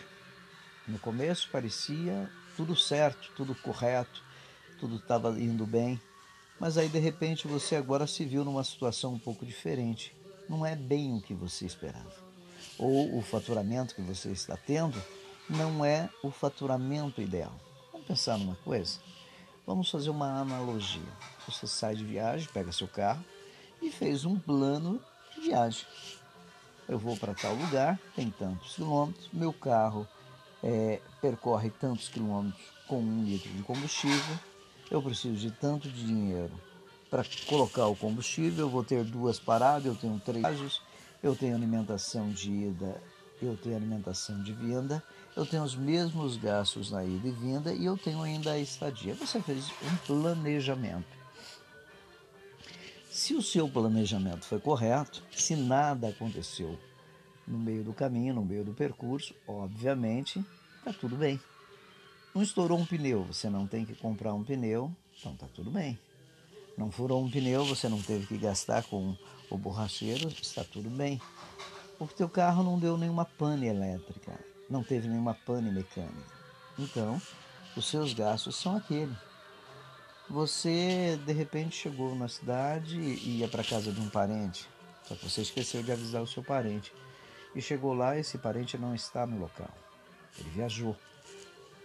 [SPEAKER 1] No começo parecia tudo certo, tudo correto, tudo estava indo bem, mas aí de repente você agora se viu numa situação um pouco diferente. Não é bem o que você esperava ou o faturamento que você está tendo não é o faturamento ideal. Vamos pensar numa coisa? Vamos fazer uma analogia. Você sai de viagem, pega seu carro e fez um plano de viagem. Eu vou para tal lugar, tem tantos quilômetros, meu carro é, percorre tantos quilômetros com um litro de combustível, eu preciso de tanto de dinheiro para colocar o combustível, eu vou ter duas paradas, eu tenho três eu tenho alimentação de ida, eu tenho alimentação de vinda, eu tenho os mesmos gastos na ida e vinda e eu tenho ainda a estadia. Você fez um planejamento. Se o seu planejamento foi correto, se nada aconteceu no meio do caminho, no meio do percurso, obviamente está tudo bem. Não estourou um pneu, você não tem que comprar um pneu, então está tudo bem. Não furou um pneu, você não teve que gastar com o borracheiro, está tudo bem. O teu carro não deu nenhuma pane elétrica, não teve nenhuma pane mecânica. Então, os seus gastos são aquele. Você de repente chegou na cidade e ia para casa de um parente, só que você esqueceu de avisar o seu parente. E chegou lá, esse parente não está no local. Ele viajou.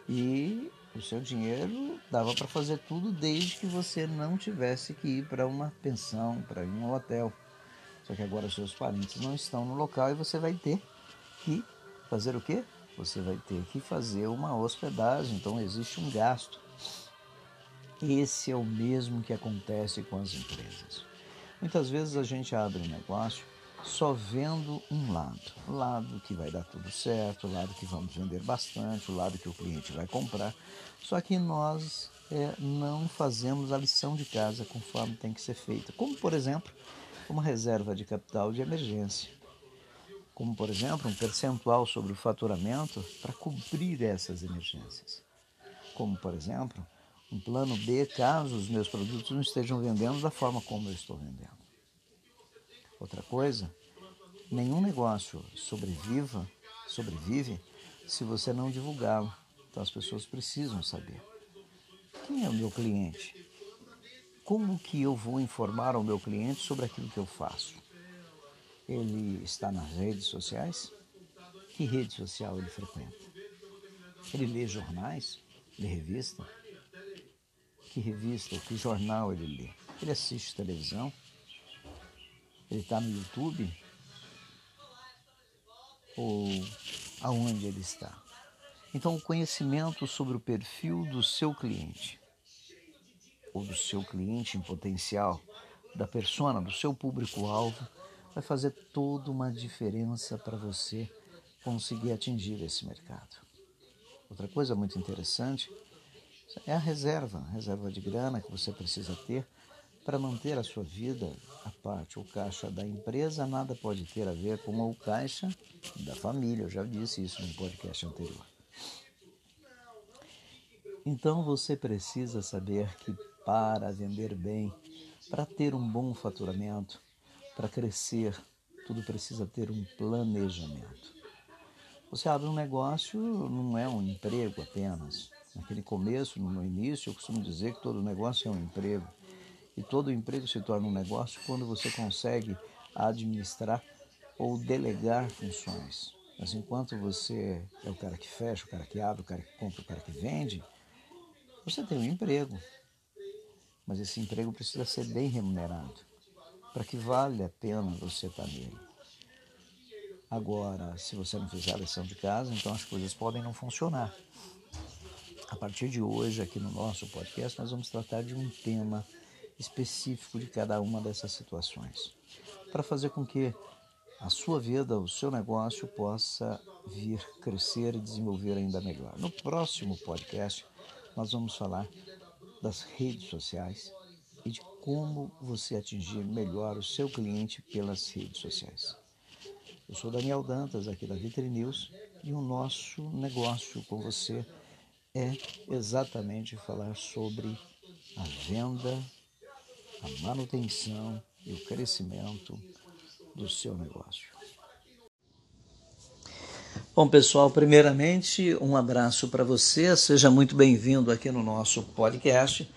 [SPEAKER 1] E o seu dinheiro dava para fazer tudo desde que você não tivesse que ir para uma pensão, para um hotel. Só que agora seus parentes não estão no local e você vai ter que fazer o quê? Você vai ter que fazer uma hospedagem, então existe um gasto. Esse é o mesmo que acontece com as empresas. Muitas vezes a gente abre um negócio só vendo um lado. O lado que vai dar tudo certo, o lado que vamos vender bastante, o lado que o cliente vai comprar. Só que nós é, não fazemos a lição de casa conforme tem que ser feita. Como, por exemplo, uma reserva de capital de emergência. Como, por exemplo, um percentual sobre o faturamento para cobrir essas emergências. Como, por exemplo, um plano B caso os meus produtos não estejam vendendo da forma como eu estou vendendo. Outra coisa, nenhum negócio sobreviva, sobrevive se você não divulgá-lo. Então as pessoas precisam saber. Quem é o meu cliente? Como que eu vou informar ao meu cliente sobre aquilo que eu faço? Ele está nas redes sociais? Que rede social ele frequenta? Ele lê jornais? Lê revista? Que revista, que jornal ele lê? Ele assiste televisão? Ele está no YouTube? Ou aonde ele está? Então, o conhecimento sobre o perfil do seu cliente, ou do seu cliente em potencial, da persona, do seu público-alvo, vai fazer toda uma diferença para você conseguir atingir esse mercado. Outra coisa muito interessante é a reserva, a reserva de grana que você precisa ter para manter a sua vida, a parte, o caixa da empresa nada pode ter a ver com o caixa da família. Eu já disse isso no podcast anterior. Então você precisa saber que para vender bem, para ter um bom faturamento, para crescer, tudo precisa ter um planejamento. Você abre um negócio, não é um emprego apenas. Naquele começo, no início, eu costumo dizer que todo negócio é um emprego. E todo emprego se torna um negócio quando você consegue administrar ou delegar funções. Mas enquanto você é o cara que fecha, o cara que abre, o cara que compra, o cara que vende, você tem um emprego. Mas esse emprego precisa ser bem remunerado para que valha a pena você estar nele. Agora, se você não fizer a lição de casa, então as coisas podem não funcionar. A partir de hoje, aqui no nosso podcast, nós vamos tratar de um tema específico de cada uma dessas situações, para fazer com que a sua vida, o seu negócio possa vir crescer e desenvolver ainda melhor. No próximo podcast, nós vamos falar das redes sociais e de como você atingir melhor o seu cliente pelas redes sociais. Eu sou Daniel Dantas, aqui da Vitri News, e o nosso negócio com você é exatamente falar sobre a venda, a manutenção e o crescimento do seu negócio. Bom, pessoal, primeiramente, um abraço para você, seja muito bem-vindo aqui no nosso podcast.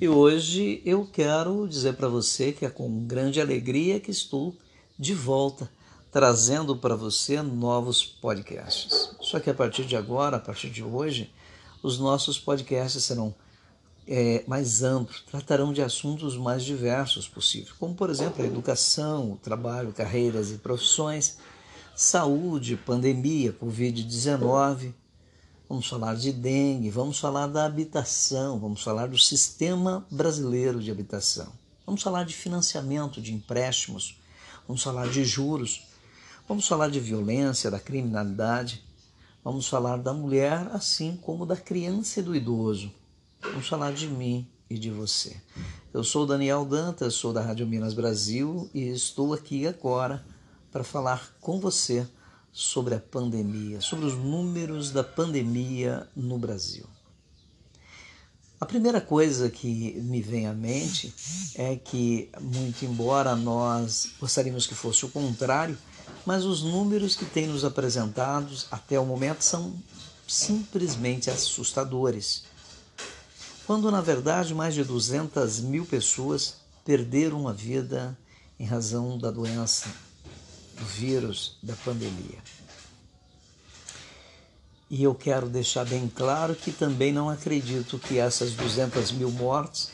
[SPEAKER 1] E hoje eu quero dizer para você que é com grande alegria que estou de volta trazendo para você novos podcasts. Só que a partir de agora, a partir de hoje, os nossos podcasts serão é, mais amplos, tratarão de assuntos mais diversos possível, como por exemplo a educação, o trabalho, carreiras e profissões, saúde, pandemia, Covid-19. Vamos falar de dengue, vamos falar da habitação, vamos falar do sistema brasileiro de habitação. Vamos falar de financiamento de empréstimos, vamos falar de juros, vamos falar de violência, da criminalidade, Vamos falar da mulher assim como da criança e do idoso. Vamos falar de mim e de você. Eu sou Daniel Dantas, sou da Rádio Minas Brasil e estou aqui agora para falar com você sobre a pandemia, sobre os números da pandemia no Brasil. A primeira coisa que me vem à mente é que, muito embora nós gostaríamos que fosse o contrário, mas os números que tem nos apresentados até o momento são simplesmente assustadores. Quando, na verdade, mais de 200 mil pessoas perderam a vida em razão da doença, do vírus, da pandemia. E eu quero deixar bem claro que também não acredito que essas 200 mil mortes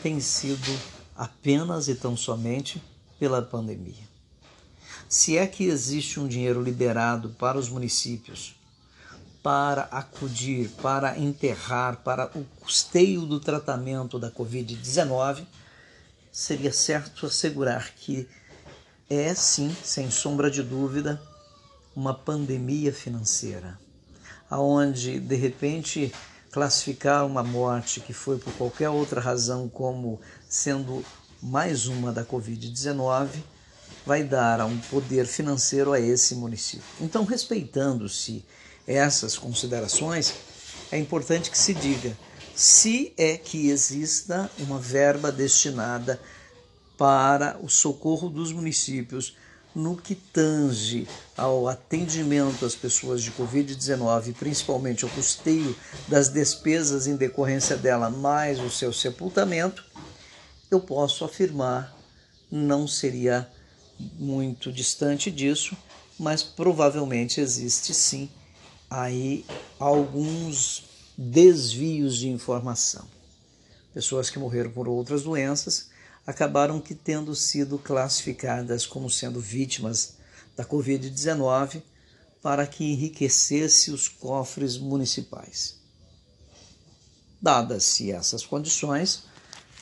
[SPEAKER 1] tenham sido apenas e tão somente pela pandemia. Se é que existe um dinheiro liberado para os municípios para acudir, para enterrar, para o custeio do tratamento da Covid-19, seria certo assegurar que é sim, sem sombra de dúvida, uma pandemia financeira, aonde de repente classificar uma morte que foi por qualquer outra razão como sendo mais uma da Covid-19 vai dar um poder financeiro a esse município. Então, respeitando-se essas considerações, é importante que se diga se é que exista uma verba destinada para o socorro dos municípios no que tange ao atendimento às pessoas de Covid-19, principalmente ao custeio das despesas em decorrência dela, mais o seu sepultamento, eu posso afirmar não seria muito distante disso, mas provavelmente existe sim aí alguns desvios de informação. Pessoas que morreram por outras doenças acabaram que tendo sido classificadas como sendo vítimas da COVID-19 para que enriquecesse os cofres municipais. Dadas-se essas condições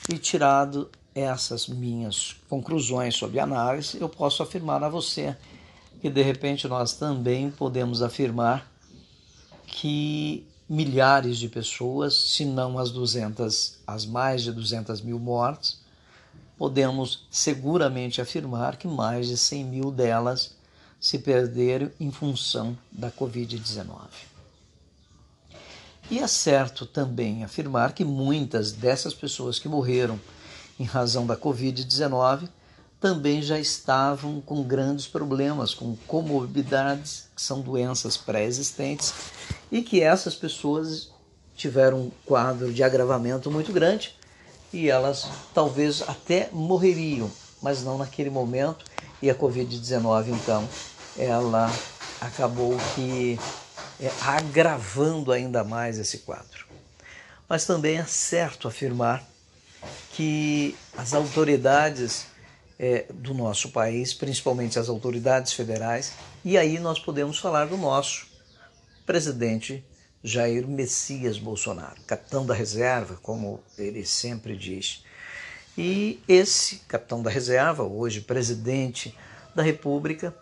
[SPEAKER 1] e tirado essas minhas conclusões sobre análise, eu posso afirmar a você que de repente nós também podemos afirmar que milhares de pessoas, se não as 200, as mais de 200 mil mortes, podemos seguramente afirmar que mais de 100 mil delas se perderam em função da Covid-19. E é certo também afirmar que muitas dessas pessoas que morreram em razão da Covid-19, também já estavam com grandes problemas, com comorbidades, que são doenças pré-existentes, e que essas pessoas tiveram um quadro de agravamento muito grande e elas talvez até morreriam, mas não naquele momento. E a Covid-19, então, ela acabou que é, agravando ainda mais esse quadro. Mas também é certo afirmar que as autoridades é, do nosso país, principalmente as autoridades federais, e aí nós podemos falar do nosso presidente Jair Messias Bolsonaro, capitão da reserva, como ele sempre diz. E esse capitão da reserva, hoje presidente da República,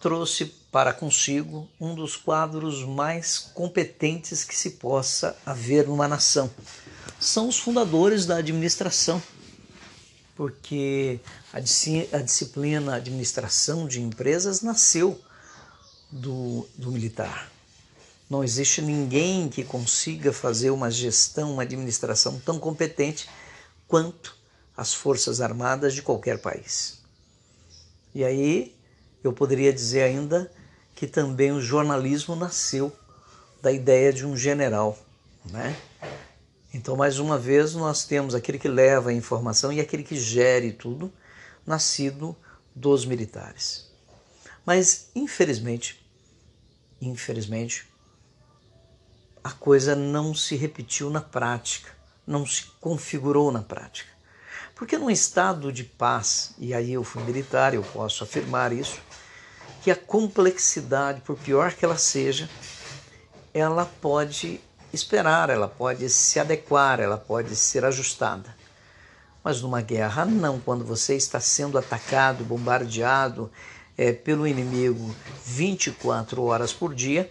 [SPEAKER 1] trouxe para consigo um dos quadros mais competentes que se possa haver numa nação. São os fundadores da administração, porque a, disciplina administração de empresas nasceu do, do militar. Não existe ninguém que consiga fazer uma gestão, uma administração tão competente quanto as Forças Armadas de qualquer país. E aí eu poderia dizer ainda que também o jornalismo nasceu da ideia de um general, né? Então, mais uma vez, nós temos aquele que leva a informação e aquele que gere tudo, nascido dos militares. Mas, infelizmente, infelizmente, a coisa não se repetiu na prática, não se configurou na prática. Porque num estado de paz, e aí eu fui militar, eu posso afirmar isso, que a complexidade, por pior que ela seja, ela pode esperar, ela pode se adequar, ela pode ser ajustada. Mas numa guerra, não. Quando você está sendo atacado, bombardeado é, pelo inimigo 24 horas por dia,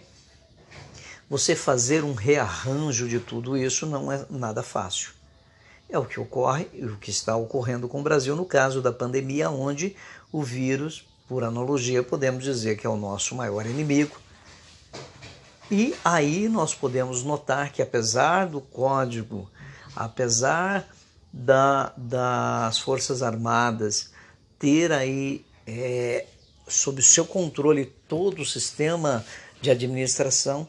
[SPEAKER 1] você fazer um rearranjo de tudo isso não é nada fácil. É o que ocorre, o que está ocorrendo com o Brasil no caso da pandemia, onde o vírus, por analogia, podemos dizer que é o nosso maior inimigo, e aí nós podemos notar que, apesar do código, apesar da, das Forças Armadas ter aí é, sob seu controle todo o sistema de administração,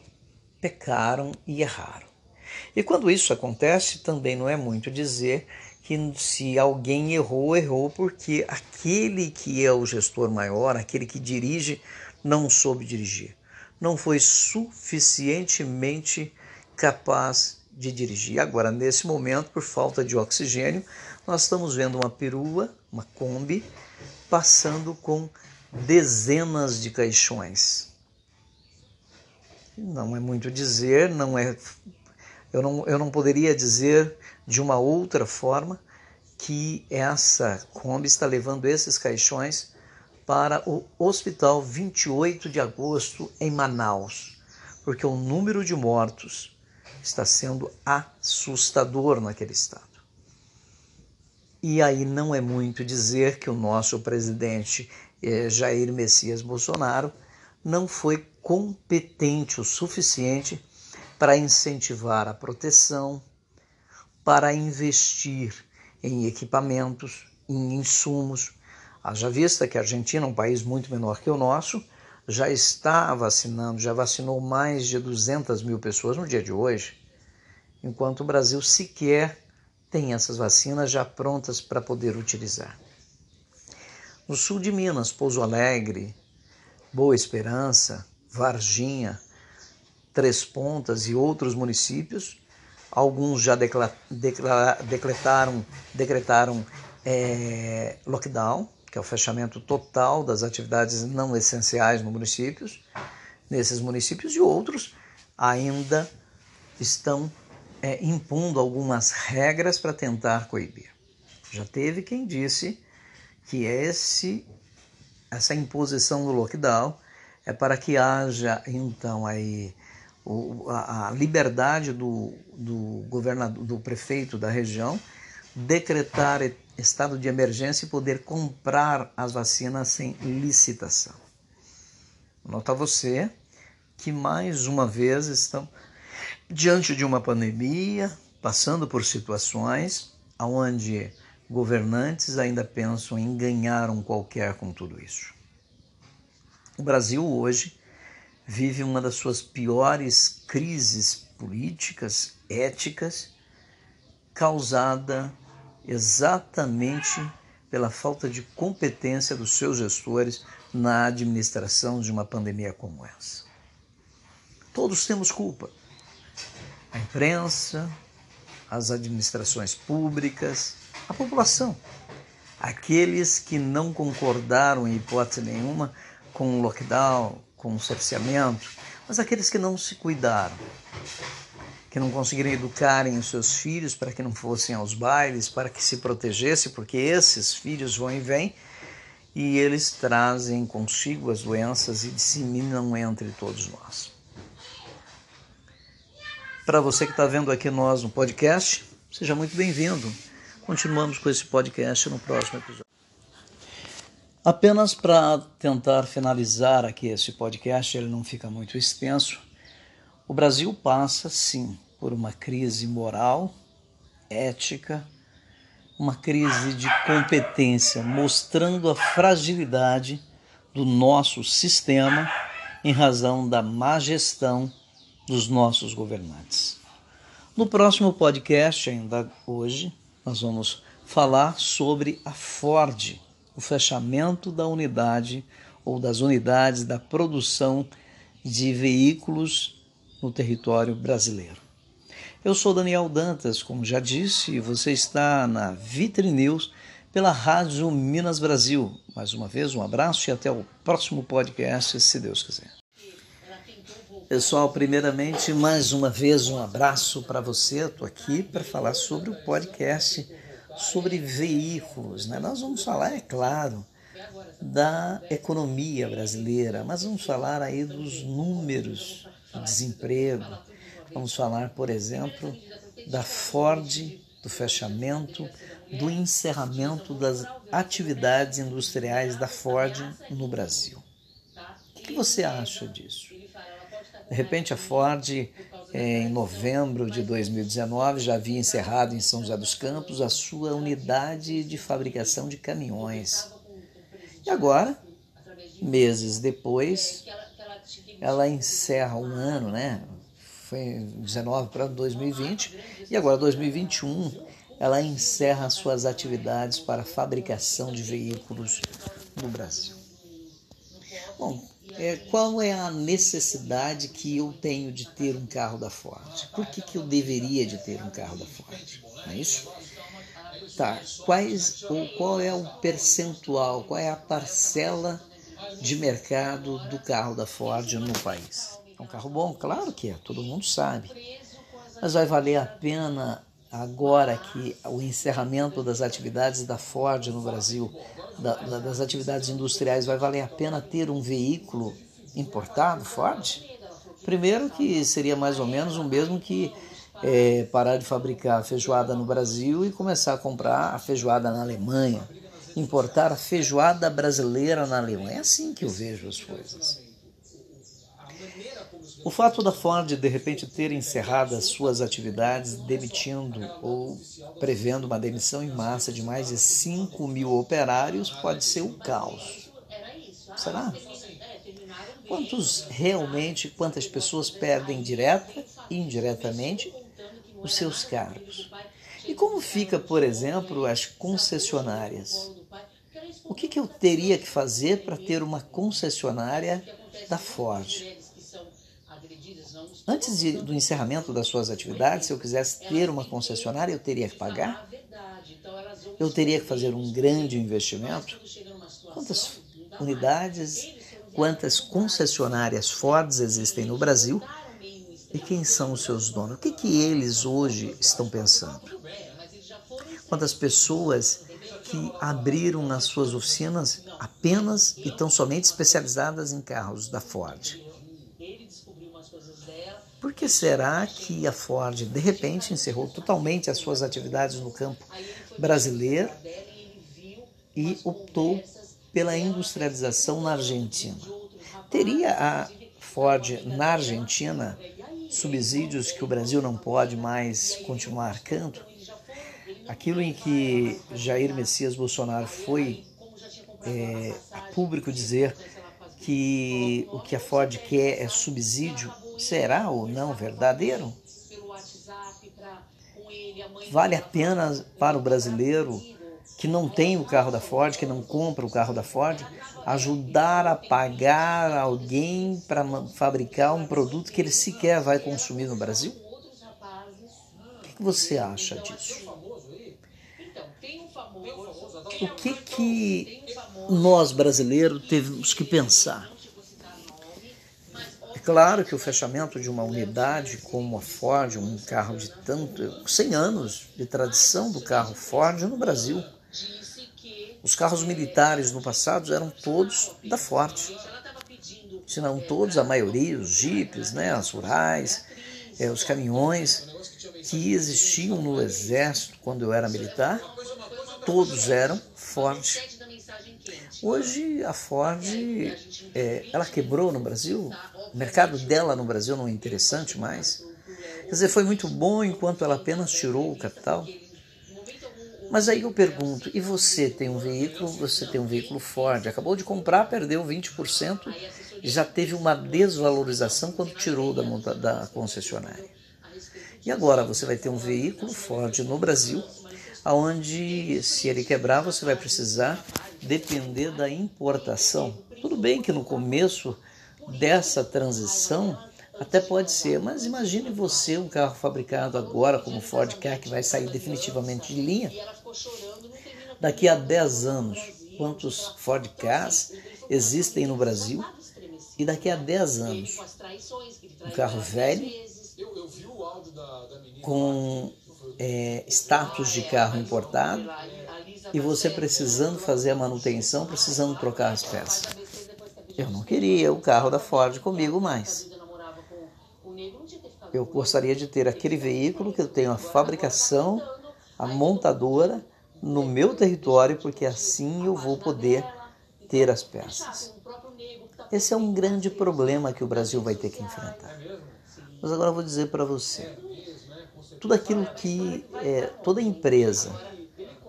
[SPEAKER 1] pecaram e erraram. E quando isso acontece, também não é muito dizer que se alguém errou, errou porque aquele que é o gestor maior, aquele que dirige, não soube dirigir não foi suficientemente capaz de dirigir. Agora, nesse momento, por falta de oxigênio, nós estamos vendo uma perua, uma Kombi, passando com dezenas de caixões. Não é muito dizer, não é eu não, eu não poderia dizer de uma outra forma que essa Kombi está levando esses caixões para o Hospital 28 de Agosto em Manaus, porque o número de mortos está sendo assustador naquele estado. E aí não é muito dizer que o nosso presidente eh, Jair Messias Bolsonaro não foi competente o suficiente para incentivar a proteção, para investir em equipamentos, em insumos, Haja vista que a Argentina, um país muito menor que o nosso, já está vacinando, já vacinou mais de 200 mil pessoas no dia de hoje, enquanto o Brasil sequer tem essas vacinas já prontas para poder utilizar. No sul de Minas, Pouso Alegre, Boa Esperança, Varginha, Três Pontas e outros municípios, alguns já decretaram, decretaram é, lockdown, que é o fechamento total das atividades não essenciais municípios, nesses municípios e outros ainda estão é, impondo algumas regras para tentar coibir. Já teve quem disse que esse essa imposição do lockdown é para que haja então aí o, a, a, liberdade do, do governador, do prefeito da região decretar estado de emergência e poder comprar as vacinas sem licitação. Nota você que mais uma vez estão diante de uma pandemia, passando por situações onde governantes ainda pensam em ganhar um qualquer com tudo isso. O Brasil hoje vive uma das suas piores crises políticas, éticas, causada exatamente pela falta de competência dos seus gestores na administração de uma pandemia como essa. Todos temos culpa. A imprensa, as administrações públicas, a população. Aqueles que não concordaram em hipótese nenhuma com o lockdown, com o cerceamento, Mas aqueles que não se cuidaram, que não conseguiram educarem os seus filhos para que não fossem aos bailes, para que se protegesse, porque esses filhos vão e vêm e eles trazem consigo as doenças e disseminam entre todos nós. Para você que está vendo aqui nós no podcast, seja muito bem-vindo. Continuamos com esse podcast no próximo episódio. Apenas para tentar finalizar aqui esse podcast, ele não fica muito extenso. O Brasil passa, sim, por uma crise moral, ética, uma crise de competência, mostrando a fragilidade do nosso sistema em razão da má gestão dos nossos governantes. No próximo podcast, ainda hoje, nós vamos falar sobre a Ford o fechamento da unidade ou das unidades da produção de veículos no território brasileiro. Eu sou Daniel Dantas, como já disse, e você está na Vitre News pela Rádio Minas Brasil. Mais uma vez, um abraço e até o próximo podcast, se Deus quiser. Pessoal, primeiramente, mais uma vez um abraço para você. Estou aqui para falar sobre o podcast sobre veículos. Né? Nós vamos falar, é claro, da economia brasileira, mas vamos falar aí dos números do desemprego. Vamos falar, por exemplo, da Ford, do fechamento, do encerramento das atividades industriais da Ford no Brasil. O que você acha disso? De repente a Ford em novembro de 2019, já havia encerrado em São José dos Campos a sua unidade de fabricação de caminhões. E agora, meses depois, ela encerra um ano, né? Foi 19 para 2020 e agora 2021 ela encerra suas atividades para fabricação de veículos no Brasil. Bom, é, qual é a necessidade que eu tenho de ter um carro da Ford? Por que, que eu deveria de ter um carro da Ford? Não é isso? Tá, quais, ou qual é o percentual, qual é a parcela de mercado do carro da Ford no país? É um carro bom? Claro que é, todo mundo sabe. Mas vai valer a pena agora que o encerramento das atividades da Ford no Brasil, da, das atividades industriais, vai valer a pena ter um veículo importado Ford? Primeiro que seria mais ou menos o mesmo que é, parar de fabricar feijoada no Brasil e começar a comprar a feijoada na Alemanha, importar a feijoada brasileira na Alemanha. É assim que eu vejo as coisas. O fato da Ford de repente ter encerrado as suas atividades, demitindo ou prevendo uma demissão em massa de mais de 5 mil operários, pode ser o caos. Será? Quantos realmente, quantas pessoas perdem direta e indiretamente os seus cargos? E como fica, por exemplo, as concessionárias? O que, que eu teria que fazer para ter uma concessionária da Ford? Antes de, do encerramento das suas atividades, se eu quisesse ter uma concessionária, eu teria que pagar? Eu teria que fazer um grande investimento? Quantas unidades, quantas concessionárias Fords existem no Brasil? E quem são os seus donos? O que, que eles hoje estão pensando? Quantas pessoas que abriram as suas oficinas apenas e tão somente especializadas em carros da Ford? Por que será que a Ford, de repente, encerrou totalmente as suas atividades no campo brasileiro e optou pela industrialização na Argentina? Teria a Ford na Argentina subsídios que o Brasil não pode mais continuar arcando? Aquilo em que Jair Messias Bolsonaro foi é, a público dizer que o que a Ford quer é subsídio será ou não verdadeiro? Vale a pena para o brasileiro que não tem o carro da Ford, que não compra o carro da Ford, ajudar a pagar alguém para fabricar um produto que ele sequer vai consumir no Brasil? O que você acha disso? O que, que nós brasileiros temos que pensar? Claro que o fechamento de uma unidade como a Ford, um carro de tanto 100 anos de tradição do carro Ford no Brasil. Os carros militares no passado eram todos da Ford. Se não todos, a maioria, os jipes, né, as rurais, eh, os caminhões que existiam no exército quando eu era militar, todos eram Ford. Hoje a Ford, é, ela quebrou no Brasil, o mercado dela no Brasil não é interessante mais. Quer dizer, foi muito bom enquanto ela apenas tirou o capital. Mas aí eu pergunto, e você tem um veículo, você tem um veículo Ford, acabou de comprar, perdeu 20% e já teve uma desvalorização quando tirou da, da concessionária. E agora você vai ter um veículo Ford no Brasil, aonde se ele quebrar você vai precisar depender da importação. Tudo bem que no começo dessa transição até pode ser, mas imagine você um carro fabricado agora como Ford Ka que vai sair definitivamente de linha. Daqui a 10 anos, quantos Ford Cars existem no Brasil? E daqui a 10 anos, um carro velho com é, status de carro importado e você precisando fazer a manutenção, precisando trocar as peças. Eu não queria o carro da Ford comigo mais. Eu gostaria de ter aquele veículo que eu tenho a fabricação, a montadora no meu território, porque assim eu vou poder ter as peças. Esse é um grande problema que o Brasil vai ter que enfrentar. Mas agora eu vou dizer para você: tudo aquilo que é, toda empresa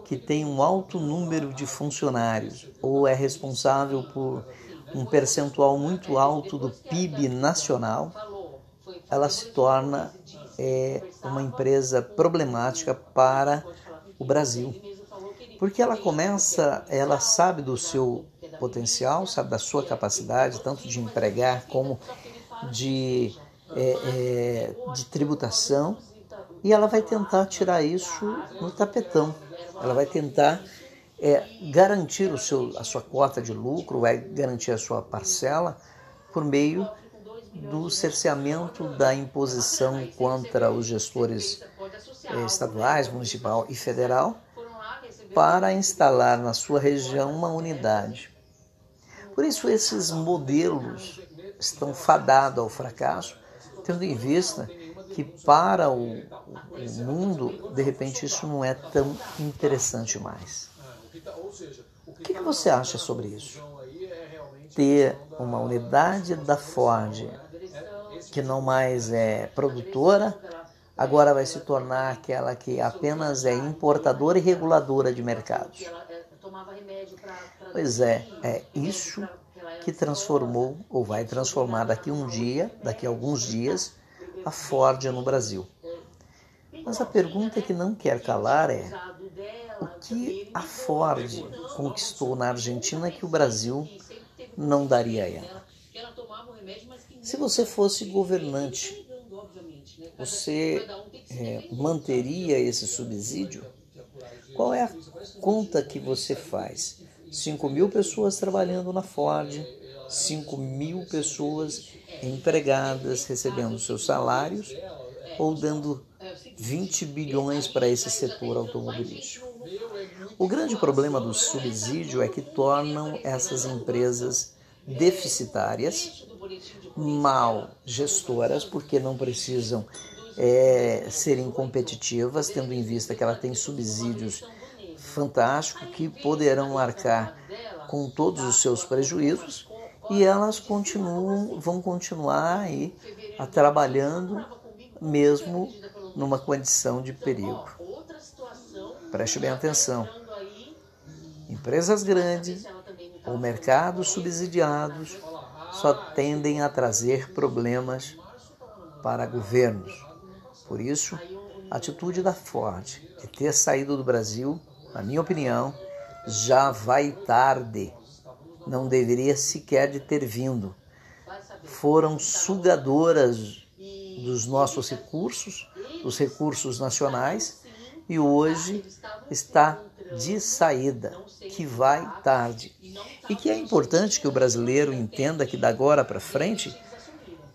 [SPEAKER 1] que tem um alto número de funcionários ou é responsável por um percentual muito alto do PIB nacional, ela se torna é, uma empresa problemática para o Brasil. Porque ela começa, ela sabe do seu potencial, sabe da sua capacidade, tanto de empregar como de, é, é, de tributação, e ela vai tentar tirar isso no tapetão. Ela vai tentar é, garantir o seu, a sua cota de lucro, vai garantir a sua parcela por meio do cerceamento da imposição contra os gestores é, estaduais, municipal e federal para instalar na sua região uma unidade. Por isso, esses modelos estão fadados ao fracasso, tendo em vista que para o, o mundo, de repente, isso não é tão interessante mais. O que, que você acha sobre isso? Ter uma unidade da Ford que não mais é produtora, agora vai se tornar aquela que apenas é importadora e reguladora de mercados. Pois é, é isso que transformou ou vai transformar daqui um dia, daqui a alguns dias, a Ford no Brasil. Mas a pergunta que não quer calar é: o que a Ford conquistou na Argentina que o Brasil não daria a ela? Se você fosse governante, você é, manteria esse subsídio? Qual é a conta que você faz? 5 mil pessoas trabalhando na Ford, 5 mil pessoas empregadas recebendo seus salários ou dando 20 bilhões para esse setor automobilístico. O grande problema do subsídio é que tornam essas empresas deficitárias, mal gestoras, porque não precisam é, serem competitivas, tendo em vista que ela tem subsídios fantásticos que poderão arcar com todos os seus prejuízos e elas continuam, vão continuar aí a trabalhando mesmo numa condição de perigo. Preste bem atenção. Empresas grandes ou mercados subsidiados só tendem a trazer problemas para governos. Por isso, a atitude da Ford de ter saído do Brasil, na minha opinião, já vai tarde não deveria sequer de ter vindo. Foram sugadoras dos nossos recursos, dos recursos nacionais, e hoje está de saída, que vai tarde. E que é importante que o brasileiro entenda que da agora para frente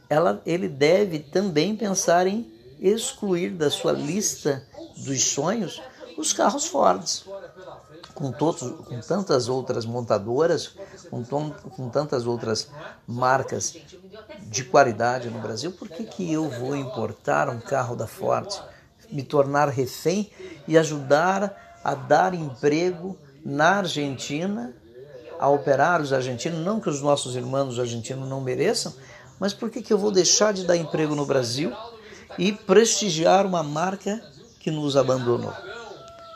[SPEAKER 1] ela, ele deve também pensar em excluir da sua lista dos sonhos os carros Fords. Com, todos, com tantas outras montadoras, com, tom, com tantas outras marcas de qualidade no Brasil, por que, que eu vou importar um carro da Ford, me tornar refém e ajudar a dar emprego na Argentina, a operários argentinos? Não que os nossos irmãos argentinos não mereçam, mas por que, que eu vou deixar de dar emprego no Brasil e prestigiar uma marca que nos abandonou?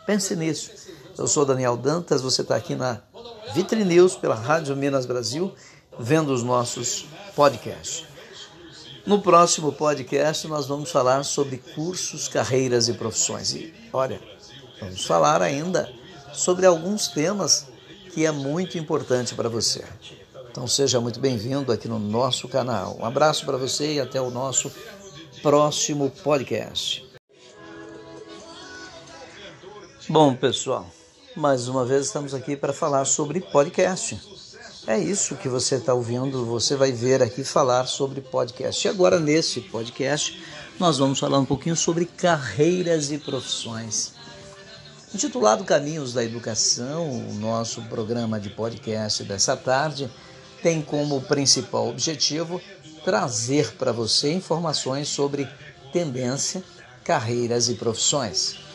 [SPEAKER 1] Pense nisso. Eu sou Daniel Dantas, você está aqui na Vitre News pela Rádio Minas Brasil, vendo os nossos podcasts. No próximo podcast nós vamos falar sobre cursos, carreiras e profissões. E olha, vamos falar ainda sobre alguns temas que é muito importante para você. Então seja muito bem-vindo aqui no nosso canal. Um abraço para você e até o nosso próximo podcast. Bom, pessoal, mais uma vez estamos aqui para falar sobre podcast. É isso que você está ouvindo, você vai ver aqui falar sobre podcast. E agora, nesse podcast, nós vamos falar um pouquinho sobre carreiras e profissões. Intitulado Caminhos da Educação, o nosso programa de podcast dessa tarde tem como principal objetivo trazer para você informações sobre tendência, carreiras e profissões.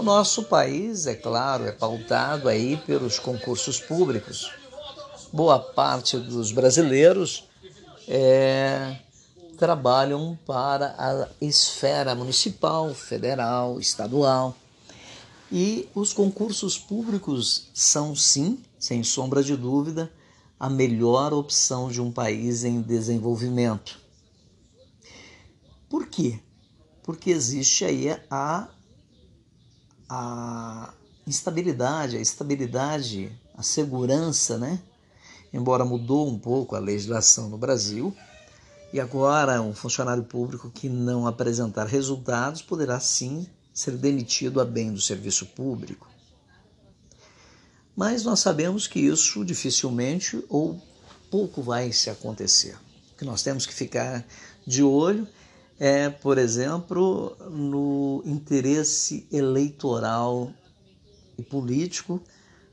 [SPEAKER 1] O nosso país, é claro, é pautado aí pelos concursos públicos. Boa parte dos brasileiros é, trabalham para a esfera municipal, federal, estadual. E os concursos públicos são, sim, sem sombra de dúvida, a melhor opção de um país em desenvolvimento. Por quê? Porque existe aí a, a instabilidade, a estabilidade, a segurança, né? Embora mudou um pouco a legislação no Brasil, e agora um funcionário público que não apresentar resultados poderá sim ser demitido a bem do serviço público. Mas nós sabemos que isso dificilmente ou pouco vai se acontecer. Que nós temos que ficar de olho é, por exemplo, no interesse eleitoral e político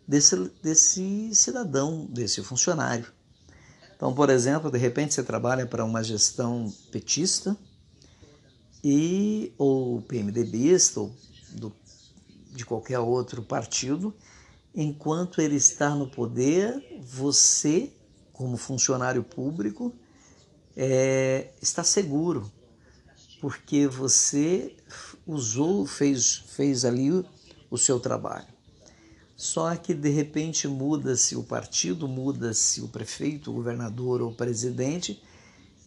[SPEAKER 1] desse, desse cidadão, desse funcionário. Então, por exemplo, de repente você trabalha para uma gestão petista e ou PMDBista ou do, de qualquer outro partido enquanto ele está no poder, você, como funcionário público, é, está seguro, porque você usou, fez, fez ali o, seu trabalho. Só que de repente muda-se o partido, muda-se o prefeito, o governador ou o presidente,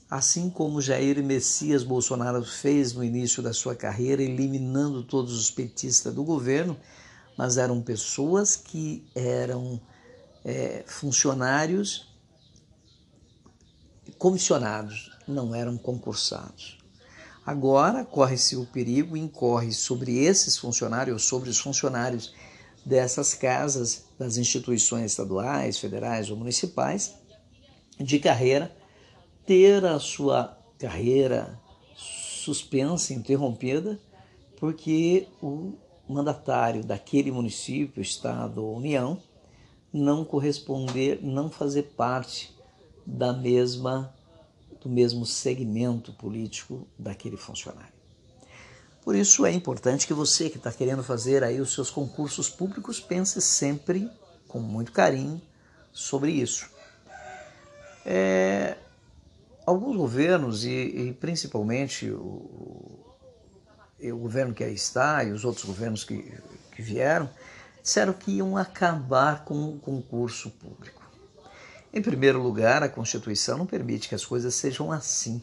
[SPEAKER 1] assim como Jair Messias Bolsonaro fez no início da sua carreira, eliminando todos os petistas do governo mas eram pessoas que eram é, funcionários comissionados, não eram concursados. Agora corre-se o perigo, incorre sobre esses funcionários, sobre os funcionários dessas casas, das instituições estaduais, federais ou municipais, de carreira, ter a sua carreira suspensa, interrompida, porque o mandatário daquele município, estado ou união não corresponder, não fazer parte da mesma do mesmo segmento político daquele funcionário. Por isso é importante que você que está querendo fazer aí os seus concursos públicos pense sempre com muito carinho sobre isso. É, alguns governos e, e principalmente o, o governo que aí está e os outros governos que, que vieram, disseram que iam acabar com o concurso público. Em primeiro lugar, a Constituição não permite que as coisas sejam assim.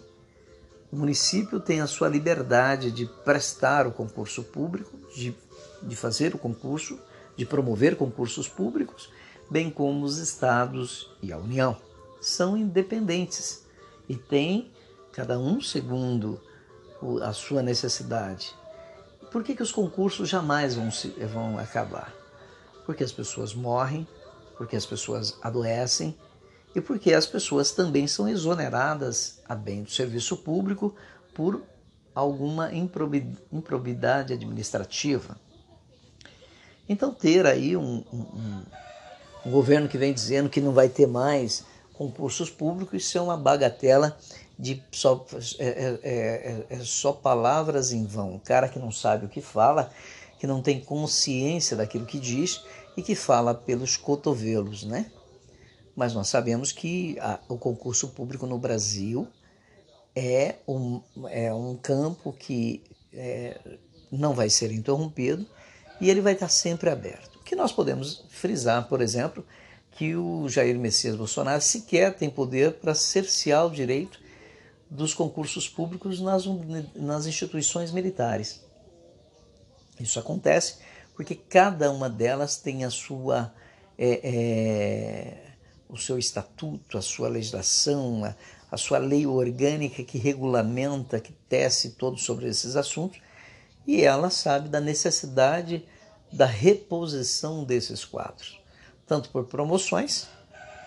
[SPEAKER 1] O município tem a sua liberdade de prestar o concurso público, de, de fazer o concurso, de promover concursos públicos, bem como os estados e a União. São independentes e têm, cada um segundo a sua necessidade. Por que, que os concursos jamais vão, se, vão acabar? Porque as pessoas morrem, porque as pessoas adoecem e porque as pessoas também são exoneradas a bem do serviço público por alguma improbidade administrativa. Então, ter aí um, um, um, governo que vem dizendo que não vai ter mais concursos públicos, isso é uma bagatela de só, é, é, é, é só palavras em vão. Um cara que não sabe o que fala, que não tem consciência daquilo que diz e que fala pelos cotovelos, né? Mas nós sabemos que a, o concurso público no Brasil é um, é um campo que é, não vai ser interrompido e ele vai estar sempre aberto. Que nós podemos frisar, por exemplo, que o Jair Messias Bolsonaro sequer tem poder para cercear o direito dos concursos públicos nas, nas instituições militares. Isso acontece porque cada uma delas tem a sua é, é, o seu estatuto, a sua legislação, a, a sua lei orgânica que regulamenta, que tece todos sobre esses assuntos, e ela sabe da necessidade da reposição desses quadros, tanto por promoções,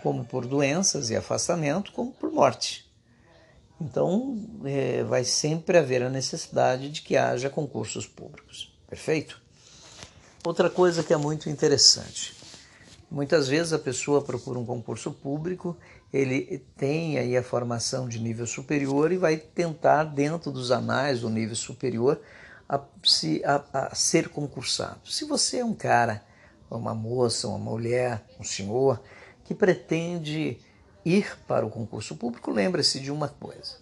[SPEAKER 1] como por doenças e afastamento, como por morte. Então, é, vai sempre haver a necessidade de que haja concursos públicos. Perfeito? Outra coisa que é muito interessante. Muitas vezes a pessoa procura um concurso público, ele tem aí a formação de nível superior e vai tentar, dentro dos anais do nível superior, a, se, a, a ser concursado. Se você é um cara, uma moça, uma mulher, um senhor, que pretende ir para o concurso público, lembre-se de uma coisa.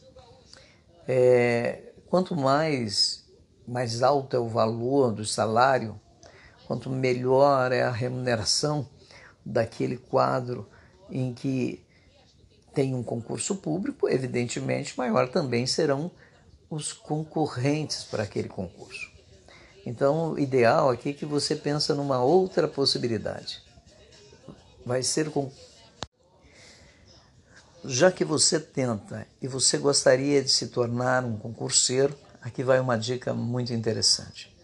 [SPEAKER 1] É, quanto mais, mais alto é o valor do salário, quanto melhor é a remuneração, daquele quadro em que tem um concurso público, evidentemente maior também serão os concorrentes para aquele concurso. Então, o ideal aqui é que você pensa numa outra possibilidade. Vai ser com já que você tenta e você gostaria de se tornar um concurseiro, aqui vai uma dica muito interessante.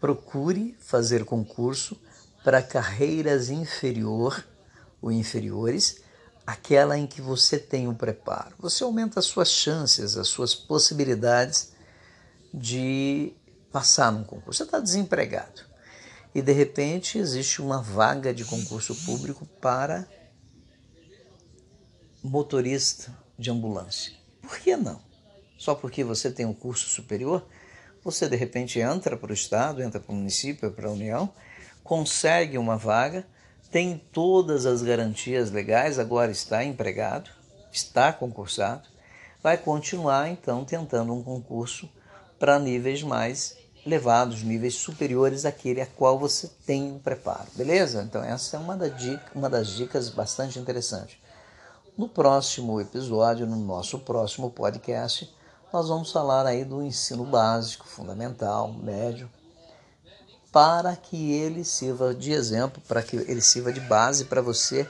[SPEAKER 1] Procure fazer concurso para carreiras inferior ou inferiores, aquela em que você tem um preparo. Você aumenta as suas chances, as suas possibilidades de passar num concurso. Você está desempregado e de repente existe uma vaga de concurso público para motorista de ambulância. Por que não? Só porque você tem um curso superior, você de repente entra para o Estado, entra para o município, para a União consegue uma vaga, tem todas as garantias legais, agora está empregado, está concursado, vai continuar então tentando um concurso para níveis mais elevados, níveis superiores àquele a qual você tem um preparo, beleza? Então essa é uma, da dica, uma das dicas bastante interessantes. No próximo episódio, no nosso próximo podcast, nós vamos falar aí do ensino básico, fundamental, médio, para que ele sirva de exemplo, para que ele sirva de base para você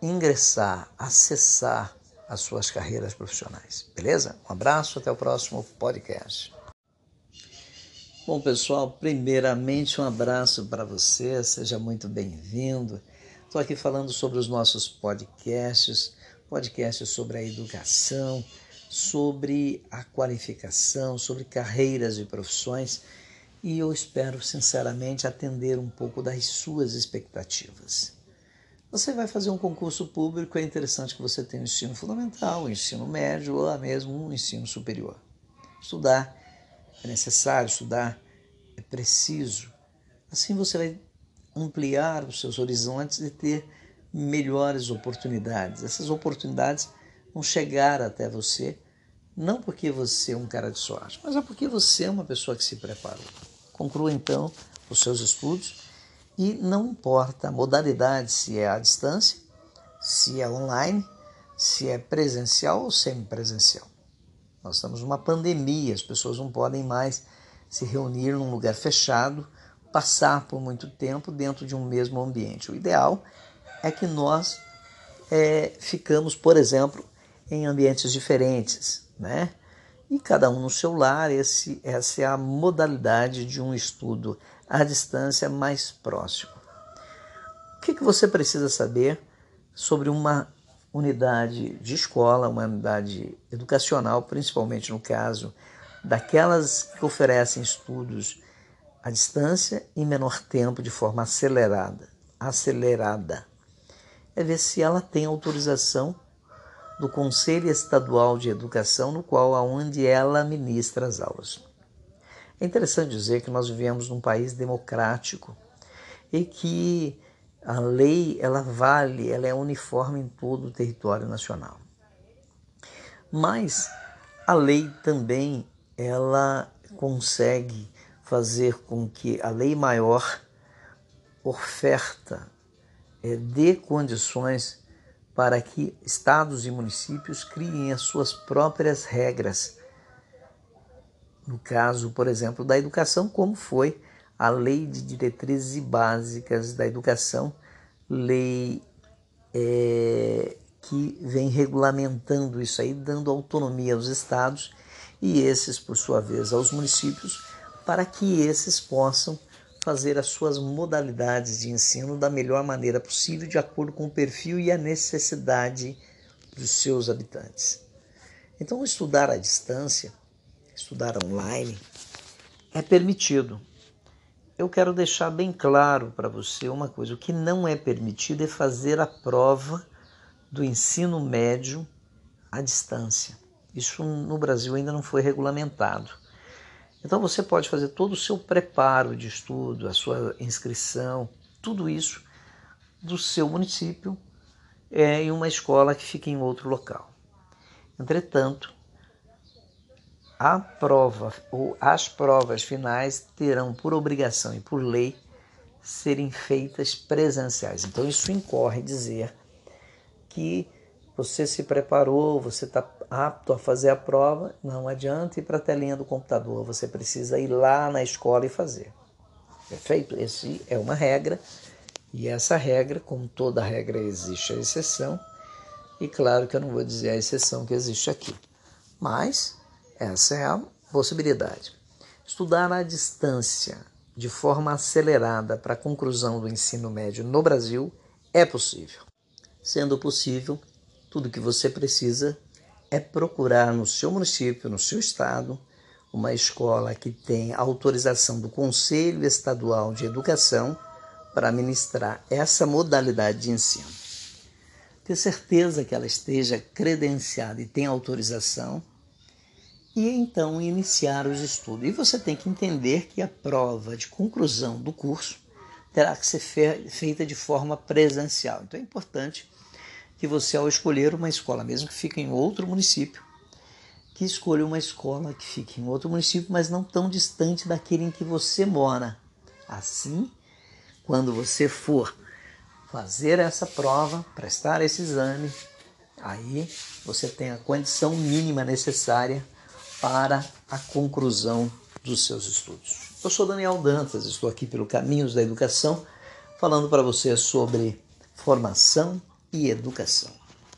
[SPEAKER 1] ingressar, acessar as suas carreiras profissionais. Beleza? Um abraço, até o próximo podcast. Bom, pessoal, primeiramente um abraço para você, seja muito bem-vindo. Estou aqui falando sobre os nossos podcasts, podcasts sobre a educação, sobre a qualificação, sobre carreiras e profissões e eu espero sinceramente atender um pouco das suas expectativas. Você vai fazer um concurso público, é interessante que você tenha um ensino fundamental, um ensino médio ou mesmo um ensino superior. Estudar é necessário, estudar é preciso. Assim você vai ampliar os seus horizontes e ter melhores oportunidades. Essas oportunidades vão chegar até você não porque você é um cara de sorte, mas é porque você é uma pessoa que se preparou. Conclua então os seus estudos e não importa a modalidade, se é à distância, se é online, se é presencial ou semipresencial. Nós estamos numa pandemia, as pessoas não podem mais se reunir num lugar fechado, passar por muito tempo dentro de um mesmo ambiente. O ideal é que nós é, ficamos, por exemplo, em ambientes diferentes, né? E cada um no seu lar. Esse, essa é a modalidade de um estudo à distância mais próximo. O que, que você precisa saber sobre uma unidade de escola, uma unidade educacional, principalmente no caso daquelas que oferecem estudos à distância em menor tempo de forma acelerada, acelerada. É ver se ela tem autorização do Conselho Estadual de Educação, no qual aonde ela ministra as aulas. É interessante dizer que nós vivemos num país democrático e que a lei ela vale, ela é uniforme em todo o território nacional. Mas a lei também ela consegue fazer com que a lei maior oferta é, dê condições para que estados e municípios criem as suas próprias regras. No caso, por exemplo, da educação, como foi a Lei de Diretrizes Básicas da Educação, lei é, que vem regulamentando isso aí, dando autonomia aos estados e esses, por sua vez, aos municípios, para que esses possam fazer as suas modalidades de ensino da melhor maneira possível, de acordo com o perfil e a necessidade dos seus habitantes. Então, estudar à distância, estudar online, é permitido, eu quero deixar bem claro para você uma coisa: o que não é permitido é fazer a prova do ensino médio à distância. Isso no Brasil ainda não foi regulamentado. Então você pode fazer todo o seu preparo de estudo, a sua inscrição, tudo isso do seu município é, em uma escola que fica em outro local. Entretanto, a prova ou as provas finais terão por obrigação e por lei serem feitas presenciais. Então isso incorre dizer que você se preparou, você está apto a fazer a prova, não adianta ir para a telinha do computador, você precisa ir lá na escola e fazer. Perfeito? Esse é uma regra, e essa regra, como toda regra, existe a exceção, e claro que eu não vou dizer a exceção que existe aqui. Mas essa é a possibilidade. Estudar à distância, de forma acelerada, para a conclusão do ensino médio no Brasil é possível. Sendo possível, tudo que você precisa é procurar no seu município, no seu estado, uma escola que tem autorização do Conselho Estadual de Educação para ministrar essa modalidade de ensino. Ter certeza que ela esteja credenciada e tem autorização e então iniciar os estudos. E você tem que entender que a prova de conclusão do curso terá que ser feita de forma presencial. Então é importante que você, ao escolher uma escola, mesmo que fique em outro município, que escolha uma escola que fique em outro município, mas não tão distante daquele em que você mora. Assim, quando você for fazer essa prova, prestar esse exame, aí você tem a condição mínima necessária para a conclusão dos seus estudos. Eu sou Daniel Dantas, estou aqui pelo Caminhos da Educação, falando para você sobre formação e educação.